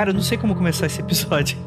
Cara, eu não sei como começar esse episódio.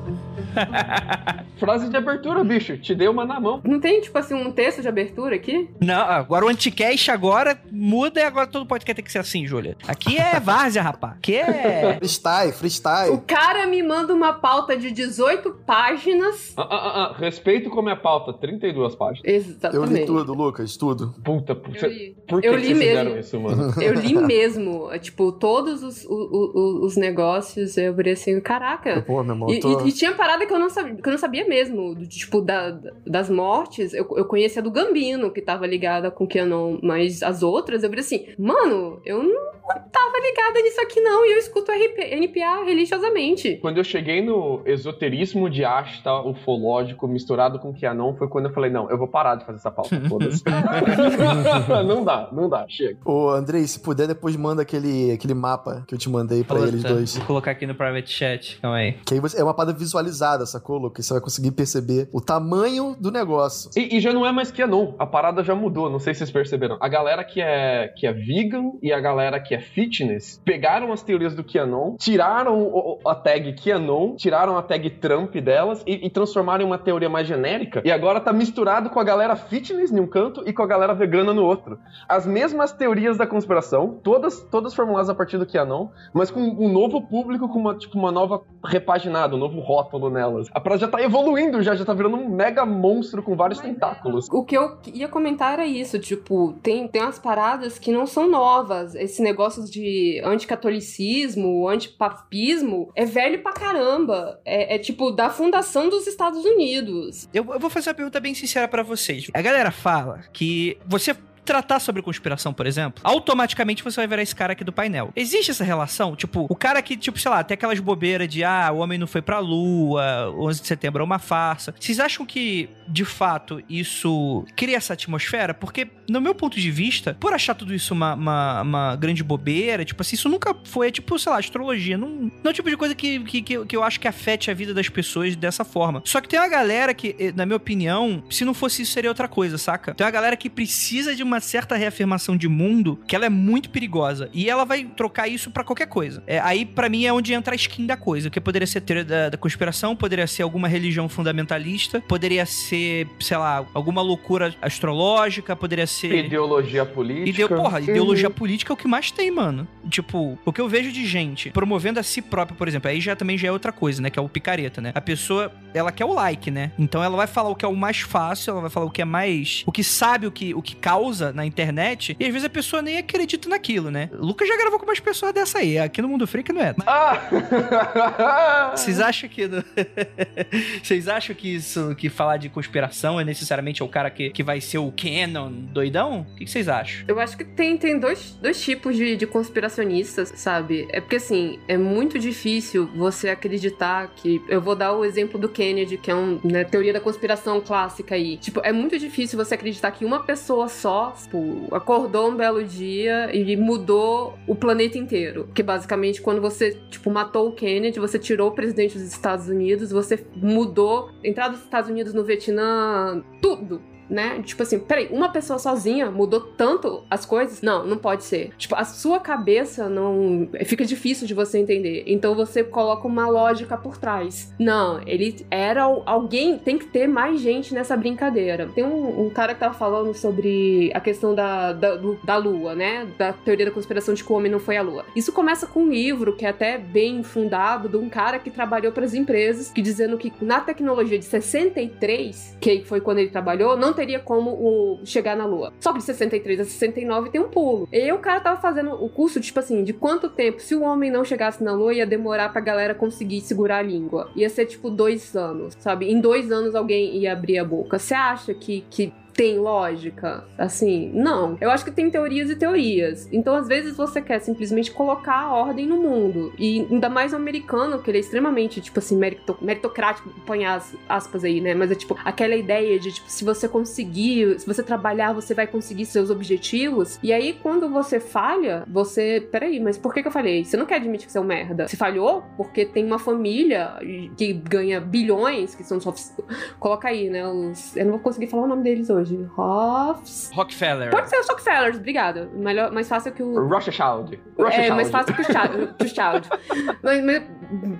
Frase de abertura, bicho. Te dei uma na mão. Não tem, tipo assim, um texto de abertura aqui? Não, agora o anticast agora muda e agora todo podcast tem que ser assim, Júlia. Aqui é várzea, rapaz. Aqui é... Freestyle, freestyle. O cara me manda uma pauta de 18 páginas. Ah, ah, ah, ah. Respeito como é pauta. 32 páginas. Exatamente. Eu li tudo, Lucas, tudo. Puta, por, Eu li. por que, Eu que li vocês mesmo. fizeram isso, mano? Eu li mesmo, tipo, todos os, o- o- os negócios, eu virei assim, caraca. Pô, meu irmão, E, eu tô... e- e tinha parada que eu não sabia, que eu não sabia mesmo, do- tipo, da, das mortes, eu, eu conhecia do Gambino, que tava ligada com o Kenon, mas as outras, eu virei assim, mano, eu não tava ligada nisso aqui não, e eu escuto RP, NPA religiosamente. Quando eu cheguei no esoterismo de Ashta, ufológico, misturado com Kianon, foi quando eu falei, não, eu vou parar de fazer essa pauta, foda-se. não dá, não dá, chega. Ô, Andrei, se puder, depois manda aquele, aquele mapa que eu te mandei pra Puta, eles dois. Vou colocar aqui no private chat. Calma aí. Que aí você, é uma parada visualizada, sacou, Lucas? Você vai conseguir perceber o tamanho do negócio. E, e já não é mais Kianon, a parada já mudou, não sei se vocês perceberam. A galera que é, que é vegan e a galera que é fitness pegaram as teorias do Kianon, tiraram a tag Kianon, tiraram a tag Trump delas e, e transformaram em uma teoria mais genérica. E agora tá misturado com a galera fitness em um canto e com a galera vegana no outro. As mesmas teorias da conspiração, todas, todas formuladas a partir do Kianon, mas com um novo público, com uma, tipo, uma nova repaginada, um novo rótulo nelas. A parada já tá evoluindo, já, já tá virando um mega monstro com vários tentáculos. O que eu ia comentar era isso, tipo, tem, tem umas paradas que não são novas. Esse negócio de anticatolicismo, antipapismo, é velho pra caramba. É, é tipo da fundação dos Estados Unidos. Eu, eu vou fazer uma pergunta bem sincera pra vocês. A galera fala que você tratar sobre conspiração, por exemplo, automaticamente você vai virar esse cara aqui do painel. Existe essa relação? Tipo, o cara que, tipo, sei lá, tem aquelas bobeiras de, ah, o homem não foi pra lua, 11 de setembro é uma farsa. Vocês acham que, de fato, isso cria essa atmosfera? Porque, no meu ponto de vista, por achar tudo isso uma, uma, uma grande bobeira, tipo assim, isso nunca foi, tipo, sei lá, astrologia. Não, não é o tipo de coisa que, que, que, eu acho que afete a vida das pessoas dessa forma. Só que tem uma galera que, eh, na minha opinião, se não fosse isso, seria outra coisa, saca? Tem uma galera que precisa de uma certa reafirmação de mundo que ela é muito perigosa. E ela vai trocar isso pra qualquer coisa. É, aí, pra mim, é onde entra a skin da coisa. Que poderia ser teoria da, da conspiração, poderia ser alguma religião fundamentalista, poderia ser, sei lá, alguma loucura astrológica, poderia ser. Ideologia política. Ideo, porra, ideologia política é o que mais tem, mano. Tipo, o que eu vejo de gente promovendo a si própria, por exemplo, aí já também já é outra coisa, né? Que é o picareta, né? A pessoa, ela quer o like, né? Então ela vai falar o que é o mais fácil, ela vai falar o que é mais. O que sabe o que, o que causa na internet, e às vezes a pessoa nem acredita naquilo, né? O Lucas já gravou com umas pessoas dessa aí. Aqui no Mundo Freak não é. Ah! Vocês acham que. Vocês acham que isso, que falar de conspiração é necessariamente o cara que, que vai ser o Canon doidão? O que que vocês acham? Eu acho que tem, tem dois, dois tipos de, de conspiracionistas, sabe? É porque, assim, é muito difícil você acreditar que. Eu vou dar o exemplo do Kennedy, que é uma né, teoria da conspiração clássica aí. Tipo, é muito difícil você acreditar que uma pessoa só, tipo, acordou um belo dia e mudou o planeta inteiro. Que basicamente, quando você, tipo, matou o Kennedy, você tirou o presidente dos Estados Unidos, você mudou a entrada dos Estados Unidos no Vietnã, tudo né? Tipo assim, peraí, uma pessoa sozinha mudou tanto as coisas? Não, não pode ser. Tipo, a sua cabeça não. Fica difícil de você entender. Então você coloca uma lógica por trás. Não, ele era. Alguém. Tem que ter mais gente nessa brincadeira. Tem um, um cara que tava falando sobre a questão da, da, do- da lua, né? Da teoria da conspiração de que o homem não foi à lua. Isso começa com um livro que é até bem fundado de um cara que trabalhou para as empresas, que dizendo que na tecnologia de 63, que foi quando ele trabalhou, não teria como o, chegar na Lua. Só que de 63 a 69 tem um pulo. E o cara tava fazendo o curso, tipo assim, de quanto tempo, se o homem não chegasse na Lua, ia demorar pra galera conseguir segurar a língua. Ia ser tipo dois anos, sabe? Em dois anos alguém ia abrir a boca. Você acha que, que tem lógica? Assim, não. Eu acho que tem teorias e teorias. Então, às vezes, você quer simplesmente colocar a ordem no mundo. E ainda mais o americano, que ele é extremamente, tipo assim, merito- meritocrático, põe as aspas aí, né? Mas é tipo, aquela ideia de, tipo, se você conseguir, se você trabalhar, você vai conseguir seus objetivos. E aí, quando você falha, você. Peraí, mas por que, que eu falhei? Você não quer admitir que você é um merda. Você falhou porque tem uma família que ganha bilhões, que são só. Coloca aí, né? Os... Eu não vou conseguir falar o nome deles hoje. Hoffs. Rockefeller. Pode ser os Rockefellers, obrigada. Melhor, mais fácil que o. Rothschild. É, mais fácil que o Child. que o Child. mas, mas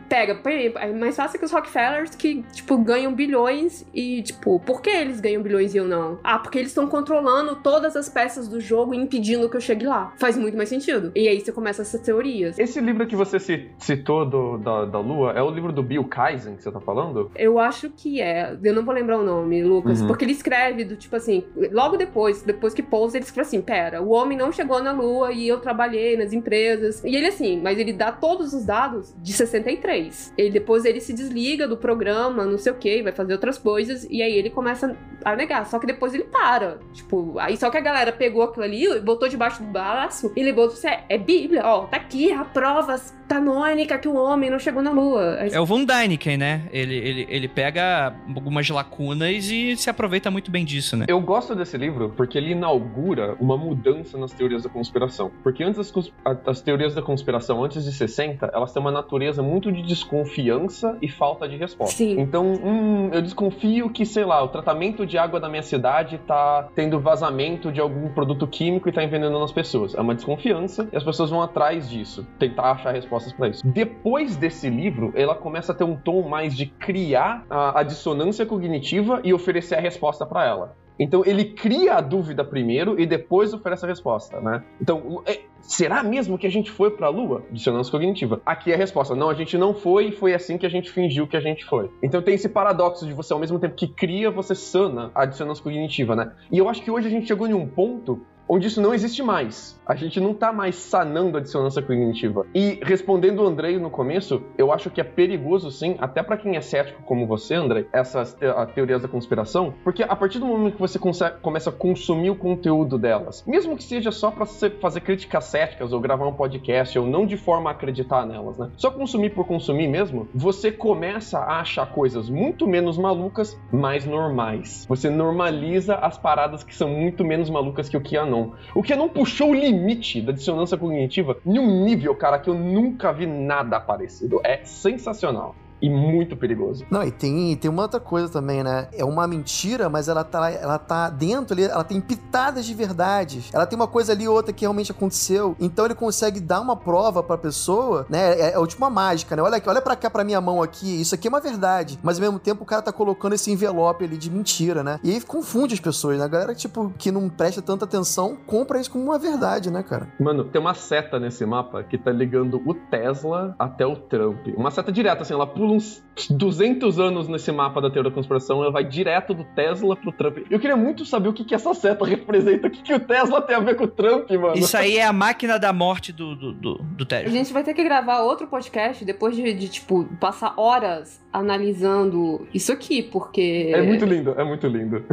pega, é mais fácil que os Rockefellers que, tipo, ganham bilhões e, tipo, por que eles ganham bilhões e eu não? Ah, porque eles estão controlando todas as peças do jogo e impedindo que eu chegue lá. Faz muito mais sentido. E aí você começa essas teorias. Esse livro que você citou do, da, da Lua é o livro do Bill Kaisen que você tá falando? Eu acho que é. Eu não vou lembrar o nome, Lucas, uhum. porque ele escreve do tipo assim, logo depois, depois que pousa, ele escreve assim: pera, o homem não chegou na Lua e eu trabalhei nas empresas. E ele assim, mas ele dá todos os dados de 63. Ele depois ele se desliga do programa, não sei o que, vai fazer outras coisas, e aí ele começa a negar. Só que depois ele para. Tipo, aí só que a galera pegou aquilo ali, botou debaixo do braço e ele botou: é, é Bíblia, ó, tá aqui a prova canônica que o homem não chegou na Lua. É o Von Däniken, né? Ele, ele, ele pega algumas lacunas e se aproveita muito bem disso, né? Eu gosto desse livro porque ele inaugura uma mudança nas teorias da conspiração. Porque antes as, as teorias da conspiração, antes de 60, elas têm uma natureza muito de desconfiança e falta de resposta. Sim. Então, hum, eu desconfio que, sei lá, o tratamento de água da minha cidade tá tendo vazamento de algum produto químico e tá envenenando as pessoas. É uma desconfiança e as pessoas vão atrás disso, tentar achar respostas para isso. Depois desse livro, ela começa a ter um tom mais de criar a, a dissonância cognitiva e oferecer a resposta para ela. Então ele cria a dúvida primeiro e depois oferece a resposta, né? Então, é, será mesmo que a gente foi para a Lua? Dissonância cognitiva. Aqui é a resposta: não, a gente não foi e foi assim que a gente fingiu que a gente foi. Então tem esse paradoxo de você, ao mesmo tempo que cria, você sana a dissonância cognitiva, né? E eu acho que hoje a gente chegou em um ponto onde isso não existe mais. A gente não está mais sanando a dissonância cognitiva. E respondendo o Andrei no começo, eu acho que é perigoso sim, até para quem é cético como você, Andrei, essas te teorias da conspiração, porque a partir do momento que você começa a consumir o conteúdo delas, mesmo que seja só para fazer críticas céticas ou gravar um podcast ou não de forma a acreditar nelas, né? Só consumir por consumir mesmo, você começa a achar coisas muito menos malucas, mais normais. Você normaliza as paradas que são muito menos malucas que o que a Canon. O Canon puxou o limite da dissonância cognitiva em um nível, cara, que eu nunca vi nada parecido. É sensacional e muito perigoso. Não, e tem, tem uma outra coisa também, né? É uma mentira, mas ela tá, ela tá dentro ali, ela tem pitadas de verdade. Ela tem uma coisa ali outra que realmente aconteceu. Então ele consegue dar uma prova pra pessoa, né? É, é tipo uma mágica, né? Olha aqui, olha pra cá pra minha mão aqui. Isso aqui é uma verdade. Mas ao mesmo tempo o cara tá colocando esse envelope ali de mentira, né? E aí confunde as pessoas, né? A galera, tipo, que não presta tanta atenção, compra isso como uma verdade, né, cara? Mano, tem uma seta nesse mapa que tá ligando o Tesla até o Trump. Uma seta direta, assim, ela pula uns 200 anos nesse mapa da teoria da conspiração, ela vai direto do Tesla pro Trump. Eu queria muito saber o que, que essa seta representa, o que, que o Tesla tem a ver com o Trump, mano. Isso aí é a máquina da morte do, do, do, do Tesla. A gente vai ter que gravar outro podcast depois de, de, tipo, passar horas analisando isso aqui, porque... É muito lindo, é muito lindo.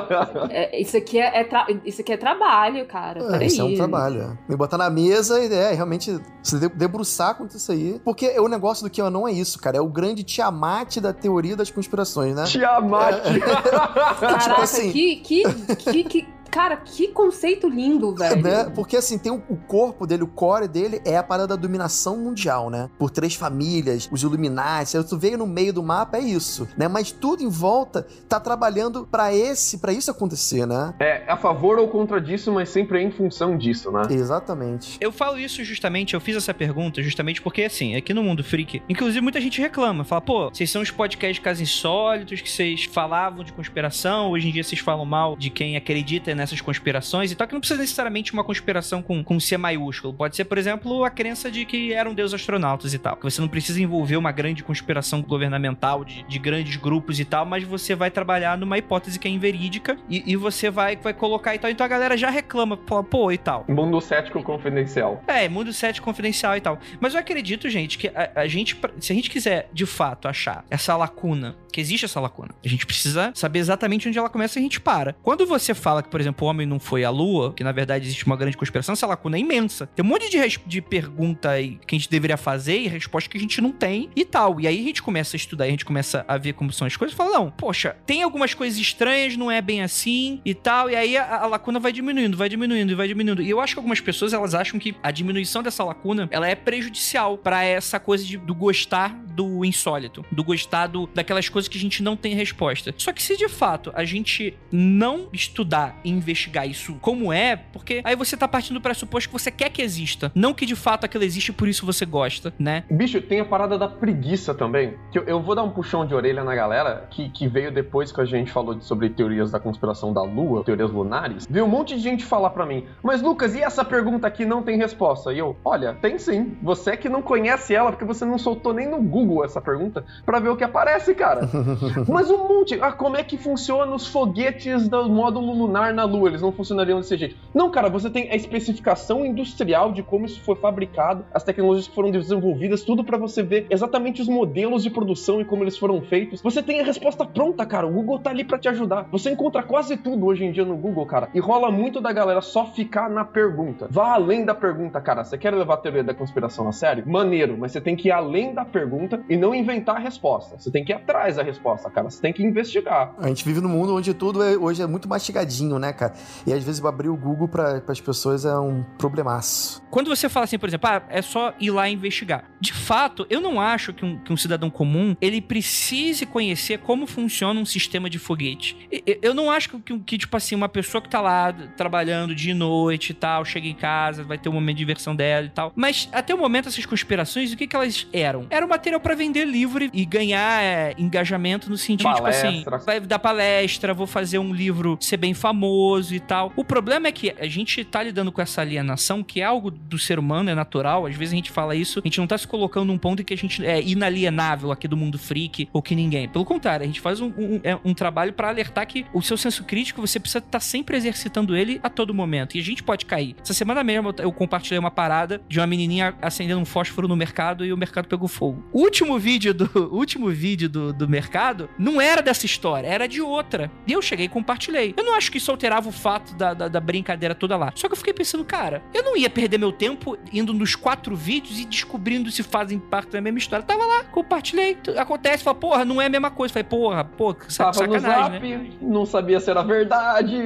é, isso, aqui é, é isso aqui é trabalho, cara. É, isso é um trabalho. É. Me botar na mesa e é, realmente se debruçar contra isso aí. Porque o negócio do que não é isso, cara. É o grande Tiamat da teoria das conspirações, né? Tiamat! É. Caraca, tipo assim... que, que, que, que Cara, que conceito lindo, velho. Né? Porque assim, tem o, o, corpo dele, o core dele é a parada da dominação mundial, né? Por três famílias, os Illuminati, tu veio no meio do mapa, é isso, né? Mas tudo em volta tá trabalhando para esse, para isso acontecer, né? É a favor ou contra disso, mas sempre é em função disso, né? Exatamente. Eu falo isso justamente, eu fiz essa pergunta justamente porque, assim, aqui no Mundo Freak, inclusive muita gente reclama, fala, pô, vocês são os podcasts casos insólitos, que vocês falavam de conspiração, hoje em dia vocês falam mal de quem acredita nessas conspirações e tal, que não precisa necessariamente uma conspiração com, com C maiúsculo. Pode ser, por exemplo, a crença de que eram deus astronautas e tal. Que você não precisa envolver uma grande conspiração governamental de, de grandes grupos e tal, mas você vai trabalhar numa hipótese que é inverídica e, e você vai, vai colocar e tal. Então a galera já reclama, pô, e tal. Mundo cético confidencial. É, mundo cético confidencial e tal. Mas eu acredito, gente, que a, a gente, se a gente quiser de fato achar essa lacuna, que existe essa lacuna, a gente precisa saber exatamente onde ela começa e a gente para. Quando você fala que, por exemplo, o homem não foi à lua, que na verdade existe uma grande conspiração, essa lacuna é imensa. Tem um monte de, de pergunta aí que a gente deveria fazer e resposta que a gente não tem e tal. E aí a gente começa a estudar, a gente começa a ver como são as coisas e fala, não, poxa, tem algumas coisas estranhas, não é bem assim e tal. E aí a, a lacuna vai diminuindo, vai diminuindo e vai diminuindo. E eu acho que algumas pessoas, elas acham que a diminuição dessa lacuna, ela é prejudicial para essa coisa de, do gostar do insólito, do gostar do, daquelas coisas que a gente não tem resposta. Só que se de fato a gente não estudar em investigar isso como é, porque aí você tá partindo do pressuposto que você quer que exista, não que de fato aquilo existe e por isso você gosta, né? Bicho, tem a parada da preguiça também, que eu, eu vou dar um puxão de orelha na galera que, que veio depois que a gente falou sobre teorias da conspiração da Lua, teorias lunares, veio um monte de gente falar para mim, mas Lucas, e essa pergunta aqui não tem resposta? E eu, olha, tem sim. Você é que não conhece ela porque você não soltou nem no Google essa pergunta para ver o que aparece, cara. mas um monte. Ah, como é que funciona os foguetes do módulo lunar na Lua? Eles não funcionariam desse jeito. Não, cara, você tem a especificação industrial de como isso foi fabricado, as tecnologias que foram desenvolvidas, tudo para você ver exatamente os modelos de produção e como eles foram feitos. Você tem a resposta pronta, cara. O Google tá ali para te ajudar. Você encontra quase tudo hoje em dia no Google, cara. E rola muito da galera só ficar na pergunta. Vá além da pergunta, cara. Você quer levar a teoria da conspiração a sério? Maneiro, mas você tem que ir além da pergunta e não inventar a resposta. Você tem que ir atrás da resposta, cara. Você tem que investigar. A gente vive num mundo onde tudo é, hoje é muito mastigadinho, né, cara? E às vezes abrir o Google para as pessoas é um problemaço. Quando você fala assim, por exemplo, ah, é só ir lá investigar. De fato, eu não acho que um, que um cidadão comum ele precise conhecer como funciona um sistema de foguete. Eu não acho que, que, tipo assim, uma pessoa que tá lá trabalhando de noite e tal, chega em casa, vai ter um momento de diversão dela e tal. Mas até o momento, essas conspirações, o que, que elas eram? Era um material para vender livro e ganhar é, engajamento no sentido, palestra. tipo assim, vai dar palestra, vou fazer um livro ser bem famoso e tal. O problema é que a gente tá lidando com essa alienação, que é algo do ser humano, é natural. Às vezes a gente fala isso, a gente não tá se colocando num ponto em que a gente é inalienável aqui do mundo freak ou que ninguém. Pelo contrário, a gente faz um, um, é um trabalho para alertar que o seu senso crítico você precisa estar tá sempre exercitando ele a todo momento. E a gente pode cair. Essa semana mesmo eu compartilhei uma parada de uma menininha acendendo um fósforo no mercado e o mercado pegou fogo. O último vídeo do último vídeo do, do mercado não era dessa história, era de outra. E eu cheguei e compartilhei. Eu não acho que isso alterava o fato da, da, da brincadeira toda lá. Só que eu fiquei pensando, cara, eu não ia perder meu tempo indo nos quatro vídeos e descobrindo se fazem parte da mesma história. Tava lá, compartilhei. Acontece, fala, porra, não é a mesma coisa. Falei, porra, pô, Tava sacanagem, no zap, né? não sabia se era verdade.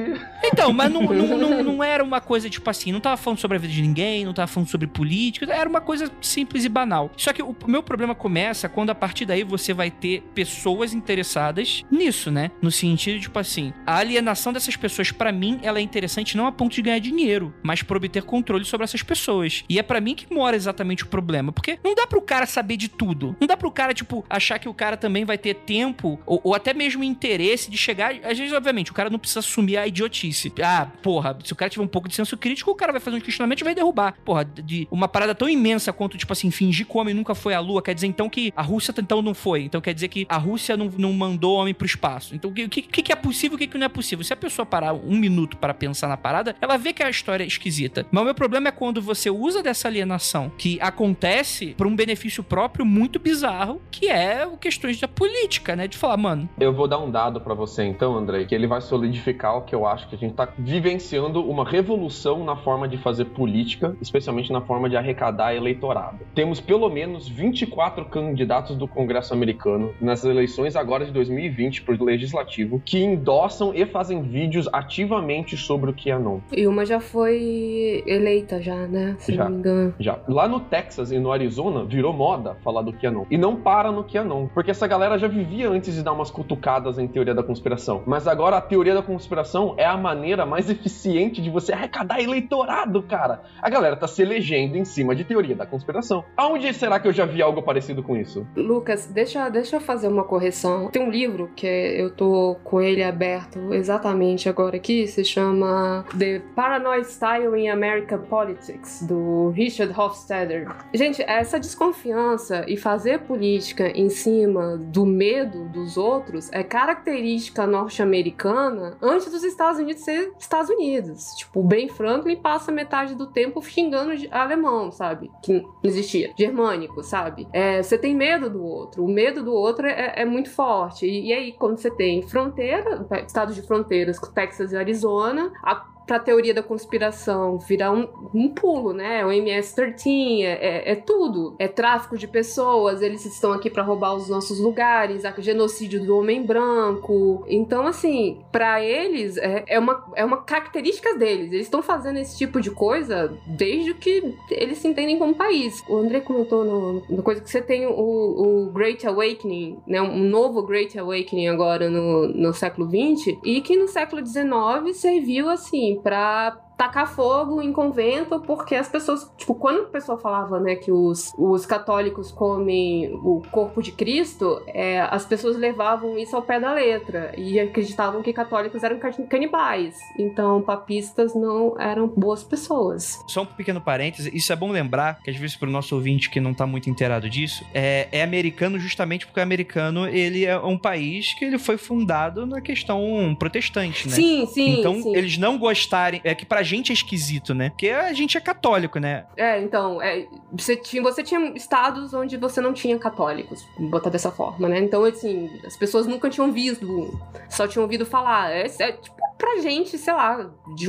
Então, mas não, não, não, não, era uma coisa, tipo assim, não tava falando sobre a vida de ninguém, não tava falando sobre política, era uma coisa simples e banal. Só que o meu problema começa quando a partir daí você vai ter pessoas interessadas nisso, né? No sentido, tipo assim, a alienação dessas pessoas, para mim, ela é interessante não a ponto de ganhar dinheiro, mas pra obter controle sobre essas pessoas. E é para mim que mora exatamente o problema, porque não dá pro cara saber de tudo. Não dá pro cara, tipo, achar que o cara também vai ter tempo ou, ou até mesmo interesse de chegar. Às vezes, obviamente, o cara não precisa assumir a idiotice. Ah, porra, se o cara tiver um pouco de senso crítico, o cara vai fazer um questionamento e vai derrubar. Porra, de uma parada tão imensa quanto, tipo assim, fingir que o homem nunca foi à lua, quer dizer então que a Rússia então não foi. Então quer dizer que a Rússia não, não mandou homem pro espaço. Então o que, que, que é possível e o que, que não é possível? Se a pessoa parar minuto para pensar na parada, ela vê que a história é esquisita. Mas o meu problema é quando você usa dessa alienação que acontece por um benefício próprio muito bizarro, que é questões da política, né? De falar, mano. Eu vou dar um dado para você então, André, que ele vai solidificar o que eu acho que a gente tá vivenciando uma revolução na forma de fazer política, especialmente na forma de arrecadar eleitorado. Temos pelo menos 24 candidatos do Congresso americano nas eleições agora de 2020 para o legislativo que endossam e fazem vídeos ativamente sobre o QAnon. E uma já foi eleita já, né? Se já, não me engano. Já. Lá no Texas e no Arizona virou moda falar do QAnon. E não para no QAnon, porque essa galera já vivia antes de dar umas cutucadas em teoria da conspiração. Mas agora a teoria da conspiração é a maneira mais eficiente de você arrecadar eleitorado, cara. A galera tá se elegendo em cima de teoria da conspiração. Aonde será que eu já vi algo parecido com isso? Lucas, deixa, deixa eu fazer uma correção. Tem um livro que eu tô com ele aberto exatamente agora aqui, se chama The Paranoid Style in American Politics, do Richard Hofstadter. Gente, essa desconfiança e fazer política em cima do medo dos outros é característica norte-americana antes dos Estados Unidos ser Estados Unidos. Tipo, o Ben Franklin passa metade do tempo xingando alemão, sabe? Que não existia. Germânico, sabe? É, você tem medo do outro. O medo do outro é, é muito forte. E, e, aí, quando você tem fronteira, estados de fronteiras, Texas Arizona, a pra teoria da conspiração virar um, um pulo, né? O MS-13 é, é, é, tudo. É tráfico de pessoas, eles estão aqui para roubar os nossos lugares, genocídio do homem branco. Então, assim, para eles é, é, uma, é uma característica deles. Eles estão fazendo esse tipo de coisa desde que eles se entendem como país. O André comentou no, no coisa que você tem o, o Great Awakening, né? Um novo Great Awakening agora no, no século XX, e que no século XIX serviu assim para tacar fogo em convento, porque as pessoas, tipo, quando a pessoa falava, né, que os, os católicos comem o corpo de Cristo, é, as pessoas levavam isso ao pé da letra e acreditavam que católicos eram canibais. Então, papistas não eram boas pessoas. Só um pequeno parêntese, isso é bom lembrar, que às vezes para o nosso ouvinte que não tá muito inteirado disso, é, é americano justamente porque o americano, ele é um país que ele foi fundado na questão protestante, né? Sim, sim, Então, sim. eles não gostarem, é que pra gente é esquisito, né? Porque a gente é católico, né? É, então, é, você, tinha, você tinha estados onde você não tinha católicos, botar dessa forma, né? Então, assim, as pessoas nunca tinham visto, só tinham ouvido falar. É, é tipo pra gente, sei lá, de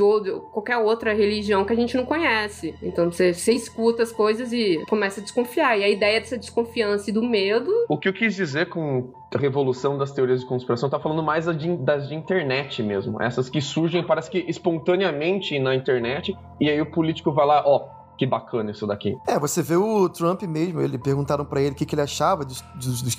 qualquer outra religião que a gente não conhece. Então você, você escuta as coisas e começa a desconfiar. E a ideia dessa desconfiança e do medo. O que eu quis dizer com a revolução das teorias de conspiração tá falando mais das de internet mesmo. Essas que surgem, parece que espontaneamente na internet, e aí o político vai lá, ó que bacana isso daqui. É, você vê o Trump mesmo, ele perguntaram para ele o que, que, ele achava dos, dos, dos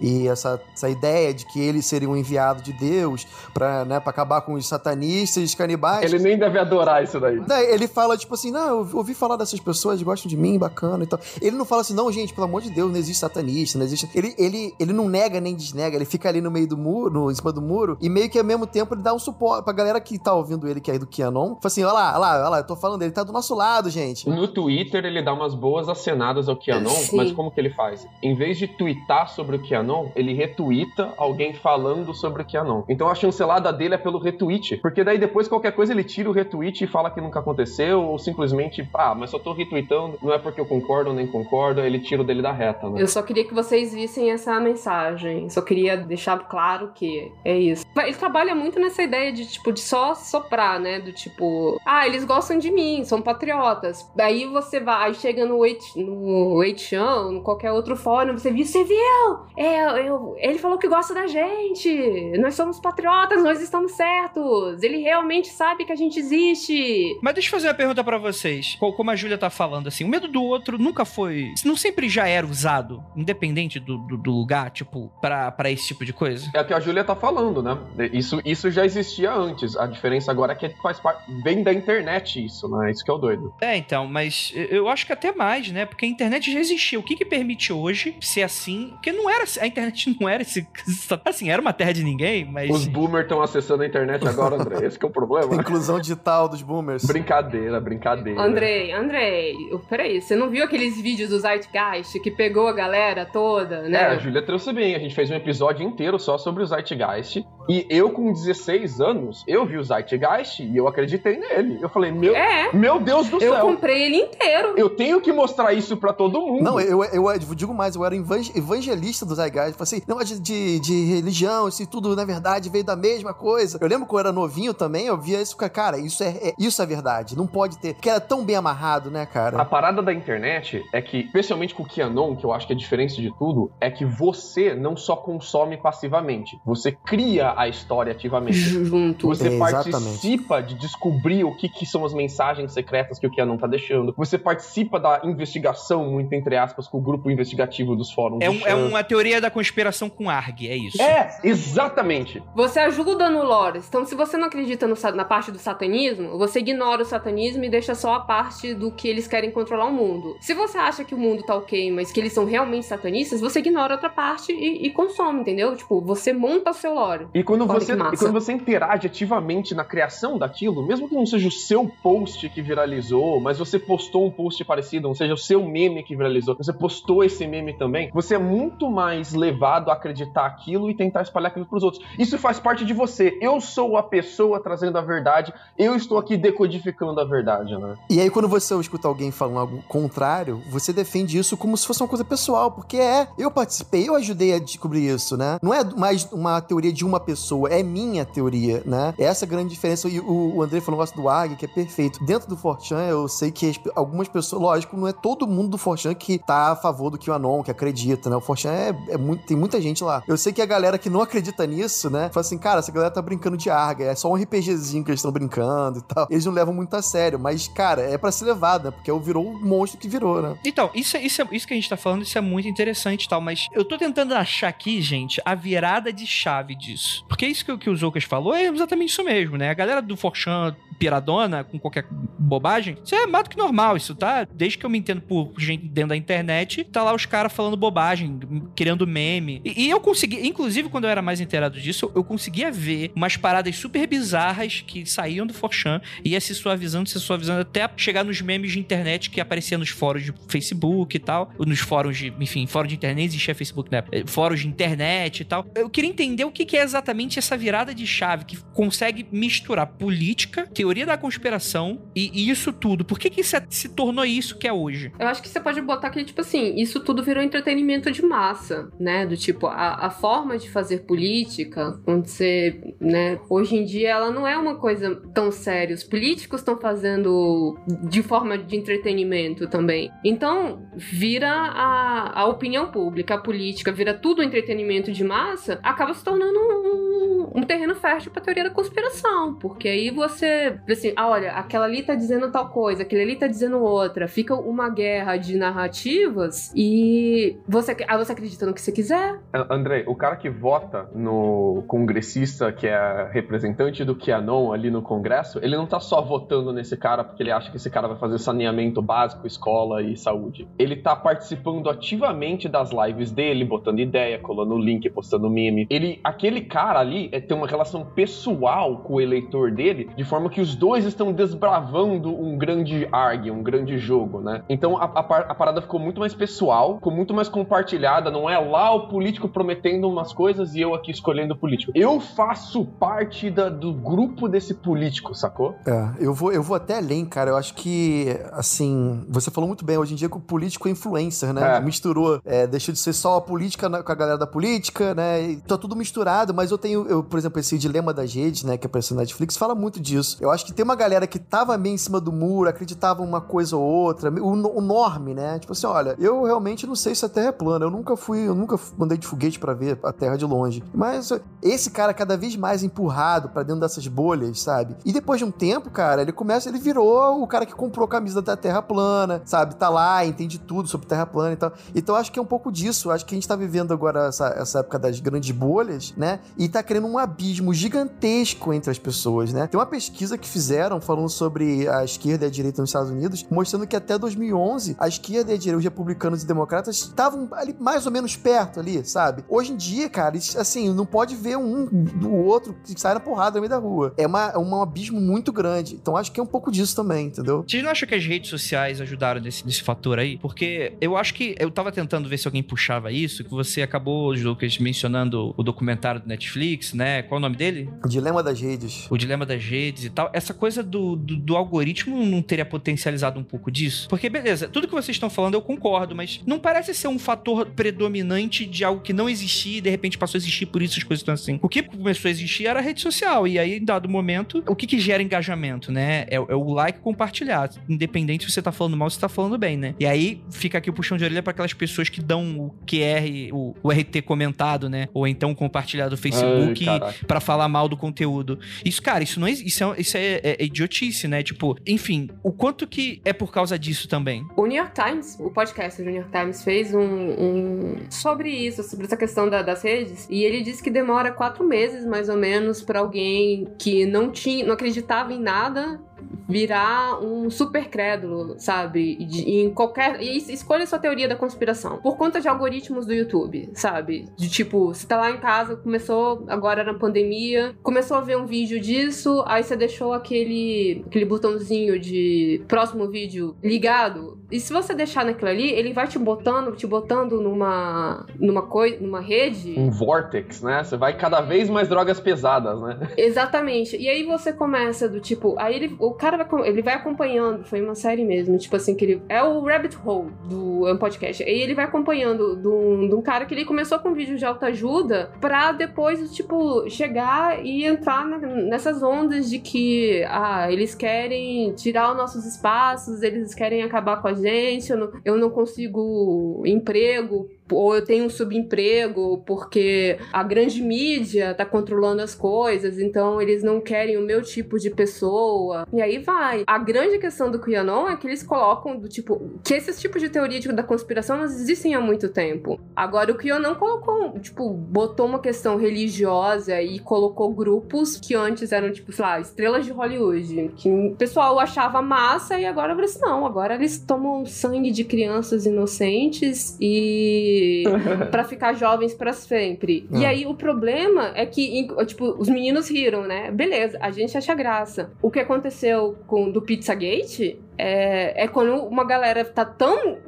e essa, essa ideia de que ele seria um enviado de Deus para né, pra acabar com os satanistas, canibais. Ele nem deve adorar isso daí. daí ele fala, tipo assim, não, eu ouvi falar dessas pessoas, gostam de mim, bacana e tal. Ele não fala assim, não, gente, pelo amor de Deus, não existe satanista, não existe. Ele, ele, ele não nega nem desnega, ele fica ali no meio do muro, no, em cima do muro, e meio que ao mesmo tempo ele dá um suporte pra galera que tá ouvindo ele, que é do QAnon. Fala assim, olha lá, olha lá, olha lá, eu tô falando, ele tá do nosso lado, gente gente. No Twitter ele dá umas boas acenadas ao QAnon, Sim. mas como que ele faz? Em vez de twittar sobre o QAnon, ele retuita alguém falando sobre o QAnon. Então a chancelada dele é pelo retweet, porque daí depois qualquer coisa ele tira o retweet e fala que nunca aconteceu, ou simplesmente, ah, mas só tô retweetando, não é porque eu concordo ou nem concordo, ele tira o dele da reta, né? Eu só queria que vocês vissem essa mensagem, só queria deixar claro que é isso. Ele trabalha muito nessa ideia de, tipo, de só soprar, né? Do tipo, ah, eles gostam de mim, são patriotas, Daí você vai, chega no 8 no 8chan, no qualquer outro fórum, você viu, você viu? É, eu, ele falou que gosta da gente. Nós somos patriotas, nós estamos certos. Ele realmente sabe que a gente existe. Mas deixa eu fazer uma pergunta para vocês. Como a Júlia tá falando assim, o medo do outro nunca foi, não sempre já era usado, independente do, do, do lugar, tipo, para esse tipo de coisa? É o que a Júlia tá falando, né? Isso, isso já existia antes. A diferença agora é que faz parte, vem da internet isso, né? Isso que é o doido. É, então mas eu acho que até mais, né? Porque a internet já existia. O que que permite hoje ser assim? Porque não era. A internet não era esse. Assim, era uma terra de ninguém, mas. Os boomers estão acessando a internet agora, André. Esse é o problema. Inclusão digital dos boomers. Brincadeira, brincadeira. Andrei, Andrei, peraí, você não viu aqueles vídeos do Zeitgeist que pegou a galera toda, né? É, a Júlia trouxe bem. A gente fez um episódio inteiro só sobre o Zeitgeist. E eu, com 16 anos, eu vi o Zeitgeist e eu acreditei nele. Eu falei, meu, é. meu Deus do eu céu comprei ele inteiro. Eu tenho que mostrar isso para todo mundo. Não, eu, eu, eu, digo mais, eu era evangelista do Zeitgeist. Falei assim, não, de, de, de religião, isso tudo, na verdade, veio da mesma coisa. Eu lembro quando eu era novinho também, eu via isso, cara, isso é, é isso é verdade. Não pode ter. Porque era tão bem amarrado, né, cara? A parada da internet é que, especialmente com o Kianon, que eu acho que é a diferença de tudo, é que você não só consome passivamente, você cria a história ativamente. Junto. Você é, participa de descobrir o que, que são as mensagens secretas que o Kianon tá deixando. Você participa da investigação, muito entre aspas, com o grupo investigativo dos fóruns. É, um, é uma teoria da conspiração com ARG, é isso. É, exatamente. Você ajuda no lore. Então, se você não acredita no, na parte do satanismo, você ignora o satanismo e deixa só a parte do que eles querem controlar o mundo. Se você acha que o mundo tá ok, mas que eles são realmente satanistas, você ignora outra parte e, e consome, entendeu? Tipo, você monta o seu lore. E quando, você, e quando você interage ativamente na criação daquilo, mesmo que não seja o seu post que viralizou, mas você postou um post parecido, ou seja, o seu meme que viralizou, você postou esse meme também, você é muito mais levado a acreditar aquilo e tentar espalhar aquilo pros outros. Isso faz parte de você. Eu sou a pessoa trazendo a verdade, eu estou aqui decodificando a verdade, né? E aí, quando você escuta alguém falando algo contrário, você defende isso como se fosse uma coisa pessoal, porque é, eu participei, eu ajudei a descobrir isso, né? Não é mais uma teoria de uma pessoa, é minha teoria, né? É essa grande diferença. E o, André falou um negócio do AG, que é perfeito. Dentro do Forchan, eu sei que as, algumas pessoas, lógico, não é todo mundo do Forchan que tá a favor do QAnon, que acredita, né? O Forchan é, é muito, tem muita gente lá. Eu sei que a galera que não acredita nisso, né? Fala assim, cara, essa galera tá brincando de Arga, é só um RPGzinho que eles estão brincando e tal. Eles não levam muito a sério, mas, cara, é para ser levado, né? Porque virou o monstro que virou, né? Então, isso, é, isso, é, isso que a gente tá falando, isso é muito interessante e tal, mas eu tô tentando achar aqui, gente, a virada de chave disso. Porque isso que, que o Zoukas falou é exatamente isso mesmo, né? A galera do Forchan piradona com qualquer bobagem, isso é mais do que normal, isso tá, desde que eu me entendo por gente dentro da internet, tá lá os caras falando bobagem, criando meme. E, e, eu consegui, inclusive quando eu era mais inteirado disso, eu conseguia ver umas paradas super bizarras que saíam do Forchan, ia se suavizando, se suavizando, até chegar nos memes de internet que apareciam nos fóruns de Facebook e tal, nos fóruns de, enfim, fórum de internet, existia Facebook, né? Fóruns de internet e tal. Eu queria entender o que é exatamente essa virada de chave que consegue misturar política, teoria da conspiração e, e isso tudo. Por que que isso é, se tornou isso que é hoje? Eu acho que você pode botar que, tipo assim, isso tudo virou entretenimento de massa, né? Do tipo, a, a forma de fazer política, quando você, né, hoje em dia ela não é uma coisa tão séria. Os políticos estão fazendo de forma de entretenimento também. Então, vira a, a opinião pública, a política, vira tudo entretenimento de massa, acaba se tornando um, um terreno fértil pra teoria da conspiração. Porque aí você, assim, ah, olha, aquela ali tá dizendo tal coisa, aquele ali tá dizendo outra. Fica uma guerra de narrativas e você, ah, você acredita no que você quiser. André, o cara que vota no congressista que é representante do QAnon ali no Congresso, ele não tá só votando nesse cara porque ele acha que esse cara vai fazer saneamento básico, escola e saúde. Ele tá participando ativamente das lives dele, botando ideia, colando link, postando meme. Ele, aquele cara ali é, tem uma relação pessoal com o eleitor dele, de forma que os dois estão desbravando um grande arg, um grande jogo, né? Então a, a, a parada ficou muito mais pessoal, ficou muito mais compartilhada, não é lá o político prometendo umas coisas e eu aqui escolhendo o político. Eu faço parte da, do grupo desse político, sacou? É, eu vou, eu vou até além, cara. Eu acho que, assim, você falou muito bem, hoje em dia que o político é influencer, né? É. Misturou, é, deixou de ser só a política na, com a galera da política, né? E tá tudo misturado, mas eu tenho, eu, por exemplo, esse dilema das redes, né, que apareceu na Netflix, fala muito disso. Eu acho que tem uma galera que tava meio em cima do muro, acreditava uma coisa ou outra, o, o norme, né? Tipo assim, olha, eu realmente não sei se a Terra é plana, eu nunca fui, eu nunca mandei de foguete para ver a Terra de longe. Mas esse cara cada vez mais empurrado para dentro dessas bolhas, sabe? E depois de um tempo, cara, ele começa, ele virou o cara que comprou a camisa da Terra plana, sabe? Tá lá, entende tudo sobre Terra plana e tal. Então acho que é um pouco disso. Acho que a gente tá vivendo agora essa, essa época das grandes bolhas, né? E tá criando um abismo gigantesco entre as pessoas, né? Tem uma pesquisa que fizeram falando sobre a esquerda e a direita nos Estados Unidos, mostrando que até 2011 a esquerda e a direita, os republicanos e democratas estavam ali mais ou menos perto ali, sabe? Hoje em dia, cara, assim, não pode ver um do outro que sai na porrada no meio da rua. É uma, é um abismo muito grande. Então acho que é um pouco disso também, entendeu? Vocês não acham que as redes sociais ajudaram nesse, nesse fator aí? Porque eu acho que eu tava tentando ver se alguém puxava isso, que você acabou, Lucas, mencionando o documentário do Netflix, né? Qual é o nome dele? O Dilema das Redes. O Dilema das Redes e tal. Essa coisa do, do, do algoritmo não teria potencializado um pouco disso? Porque, beleza, tudo que vocês estão falando eu concordo, mas não parece ser um fator predominante de algo que não existia e de repente passou a existir, por isso as coisas estão assim. O que começou a existir era a rede social. E aí, em dado momento, o que, que gera engajamento, né? É, é o like compartilhar. Independente se você tá falando mal ou se tá falando bem, né? E aí fica aqui o puxão de orelha para aquelas pessoas que dão o QR, o, o RT comentado, né? Ou então compartilhado no Facebook para falar mal do conteúdo. Isso, cara, isso não é, isso é, isso é, é, idiotice, né? Tipo, enfim, o quanto que é por causa disso também? O New York Times, o podcast do New York Times fez um, um sobre isso, sobre essa questão da, das redes, e ele disse que demora quatro meses mais ou menos para alguém que não tinha, não acreditava em nada virar um super crédulo, sabe? De, em qualquer. E escolha sua teoria da conspiração. Por conta de algoritmos do YouTube, sabe? De tipo, você tá lá em casa, começou, agora na pandemia, começou a ver um vídeo disso, aí você deixou aquele, aquele botãozinho de próximo vídeo ligado. E se você deixar naquilo ali, ele vai te botando, te botando numa, numa coisa, numa rede. Um vortex, né? Você vai cada vez mais drogas pesadas, né? Exatamente. E aí você começa do tipo, aí ele, o cara vai, ele vai acompanhando, foi uma série mesmo, tipo assim, que ele, é o Rabbit Hole do um podcast. E ele vai acompanhando de um, de um cara que ele começou com vídeos de autoajuda pra depois, tipo, chegar e entrar na, nessas ondas de que, ah, eles querem tirar os nossos espaços, eles querem acabar com a gente, eu não, eu não consigo emprego ou eu tenho um subemprego porque a grande mídia tá controlando as coisas, então eles não querem o meu tipo de pessoa. E aí vai. A grande questão do QAnon é que eles colocam do tipo que esses tipos de teoria da conspiração existem há muito tempo. Agora o QAnon colocou, tipo, botou uma questão religiosa e colocou grupos que antes eram tipo, sei lá, estrelas de Hollywood, que o pessoal achava massa e agora eles não, agora eles tomam sangue de crianças inocentes e para ficar jovens para sempre. E ah. aí o problema é que, tipo, os meninos riram, né? Beleza, a gente acha graça. O que aconteceu com do Pizzagate é, é quando uma galera tá tão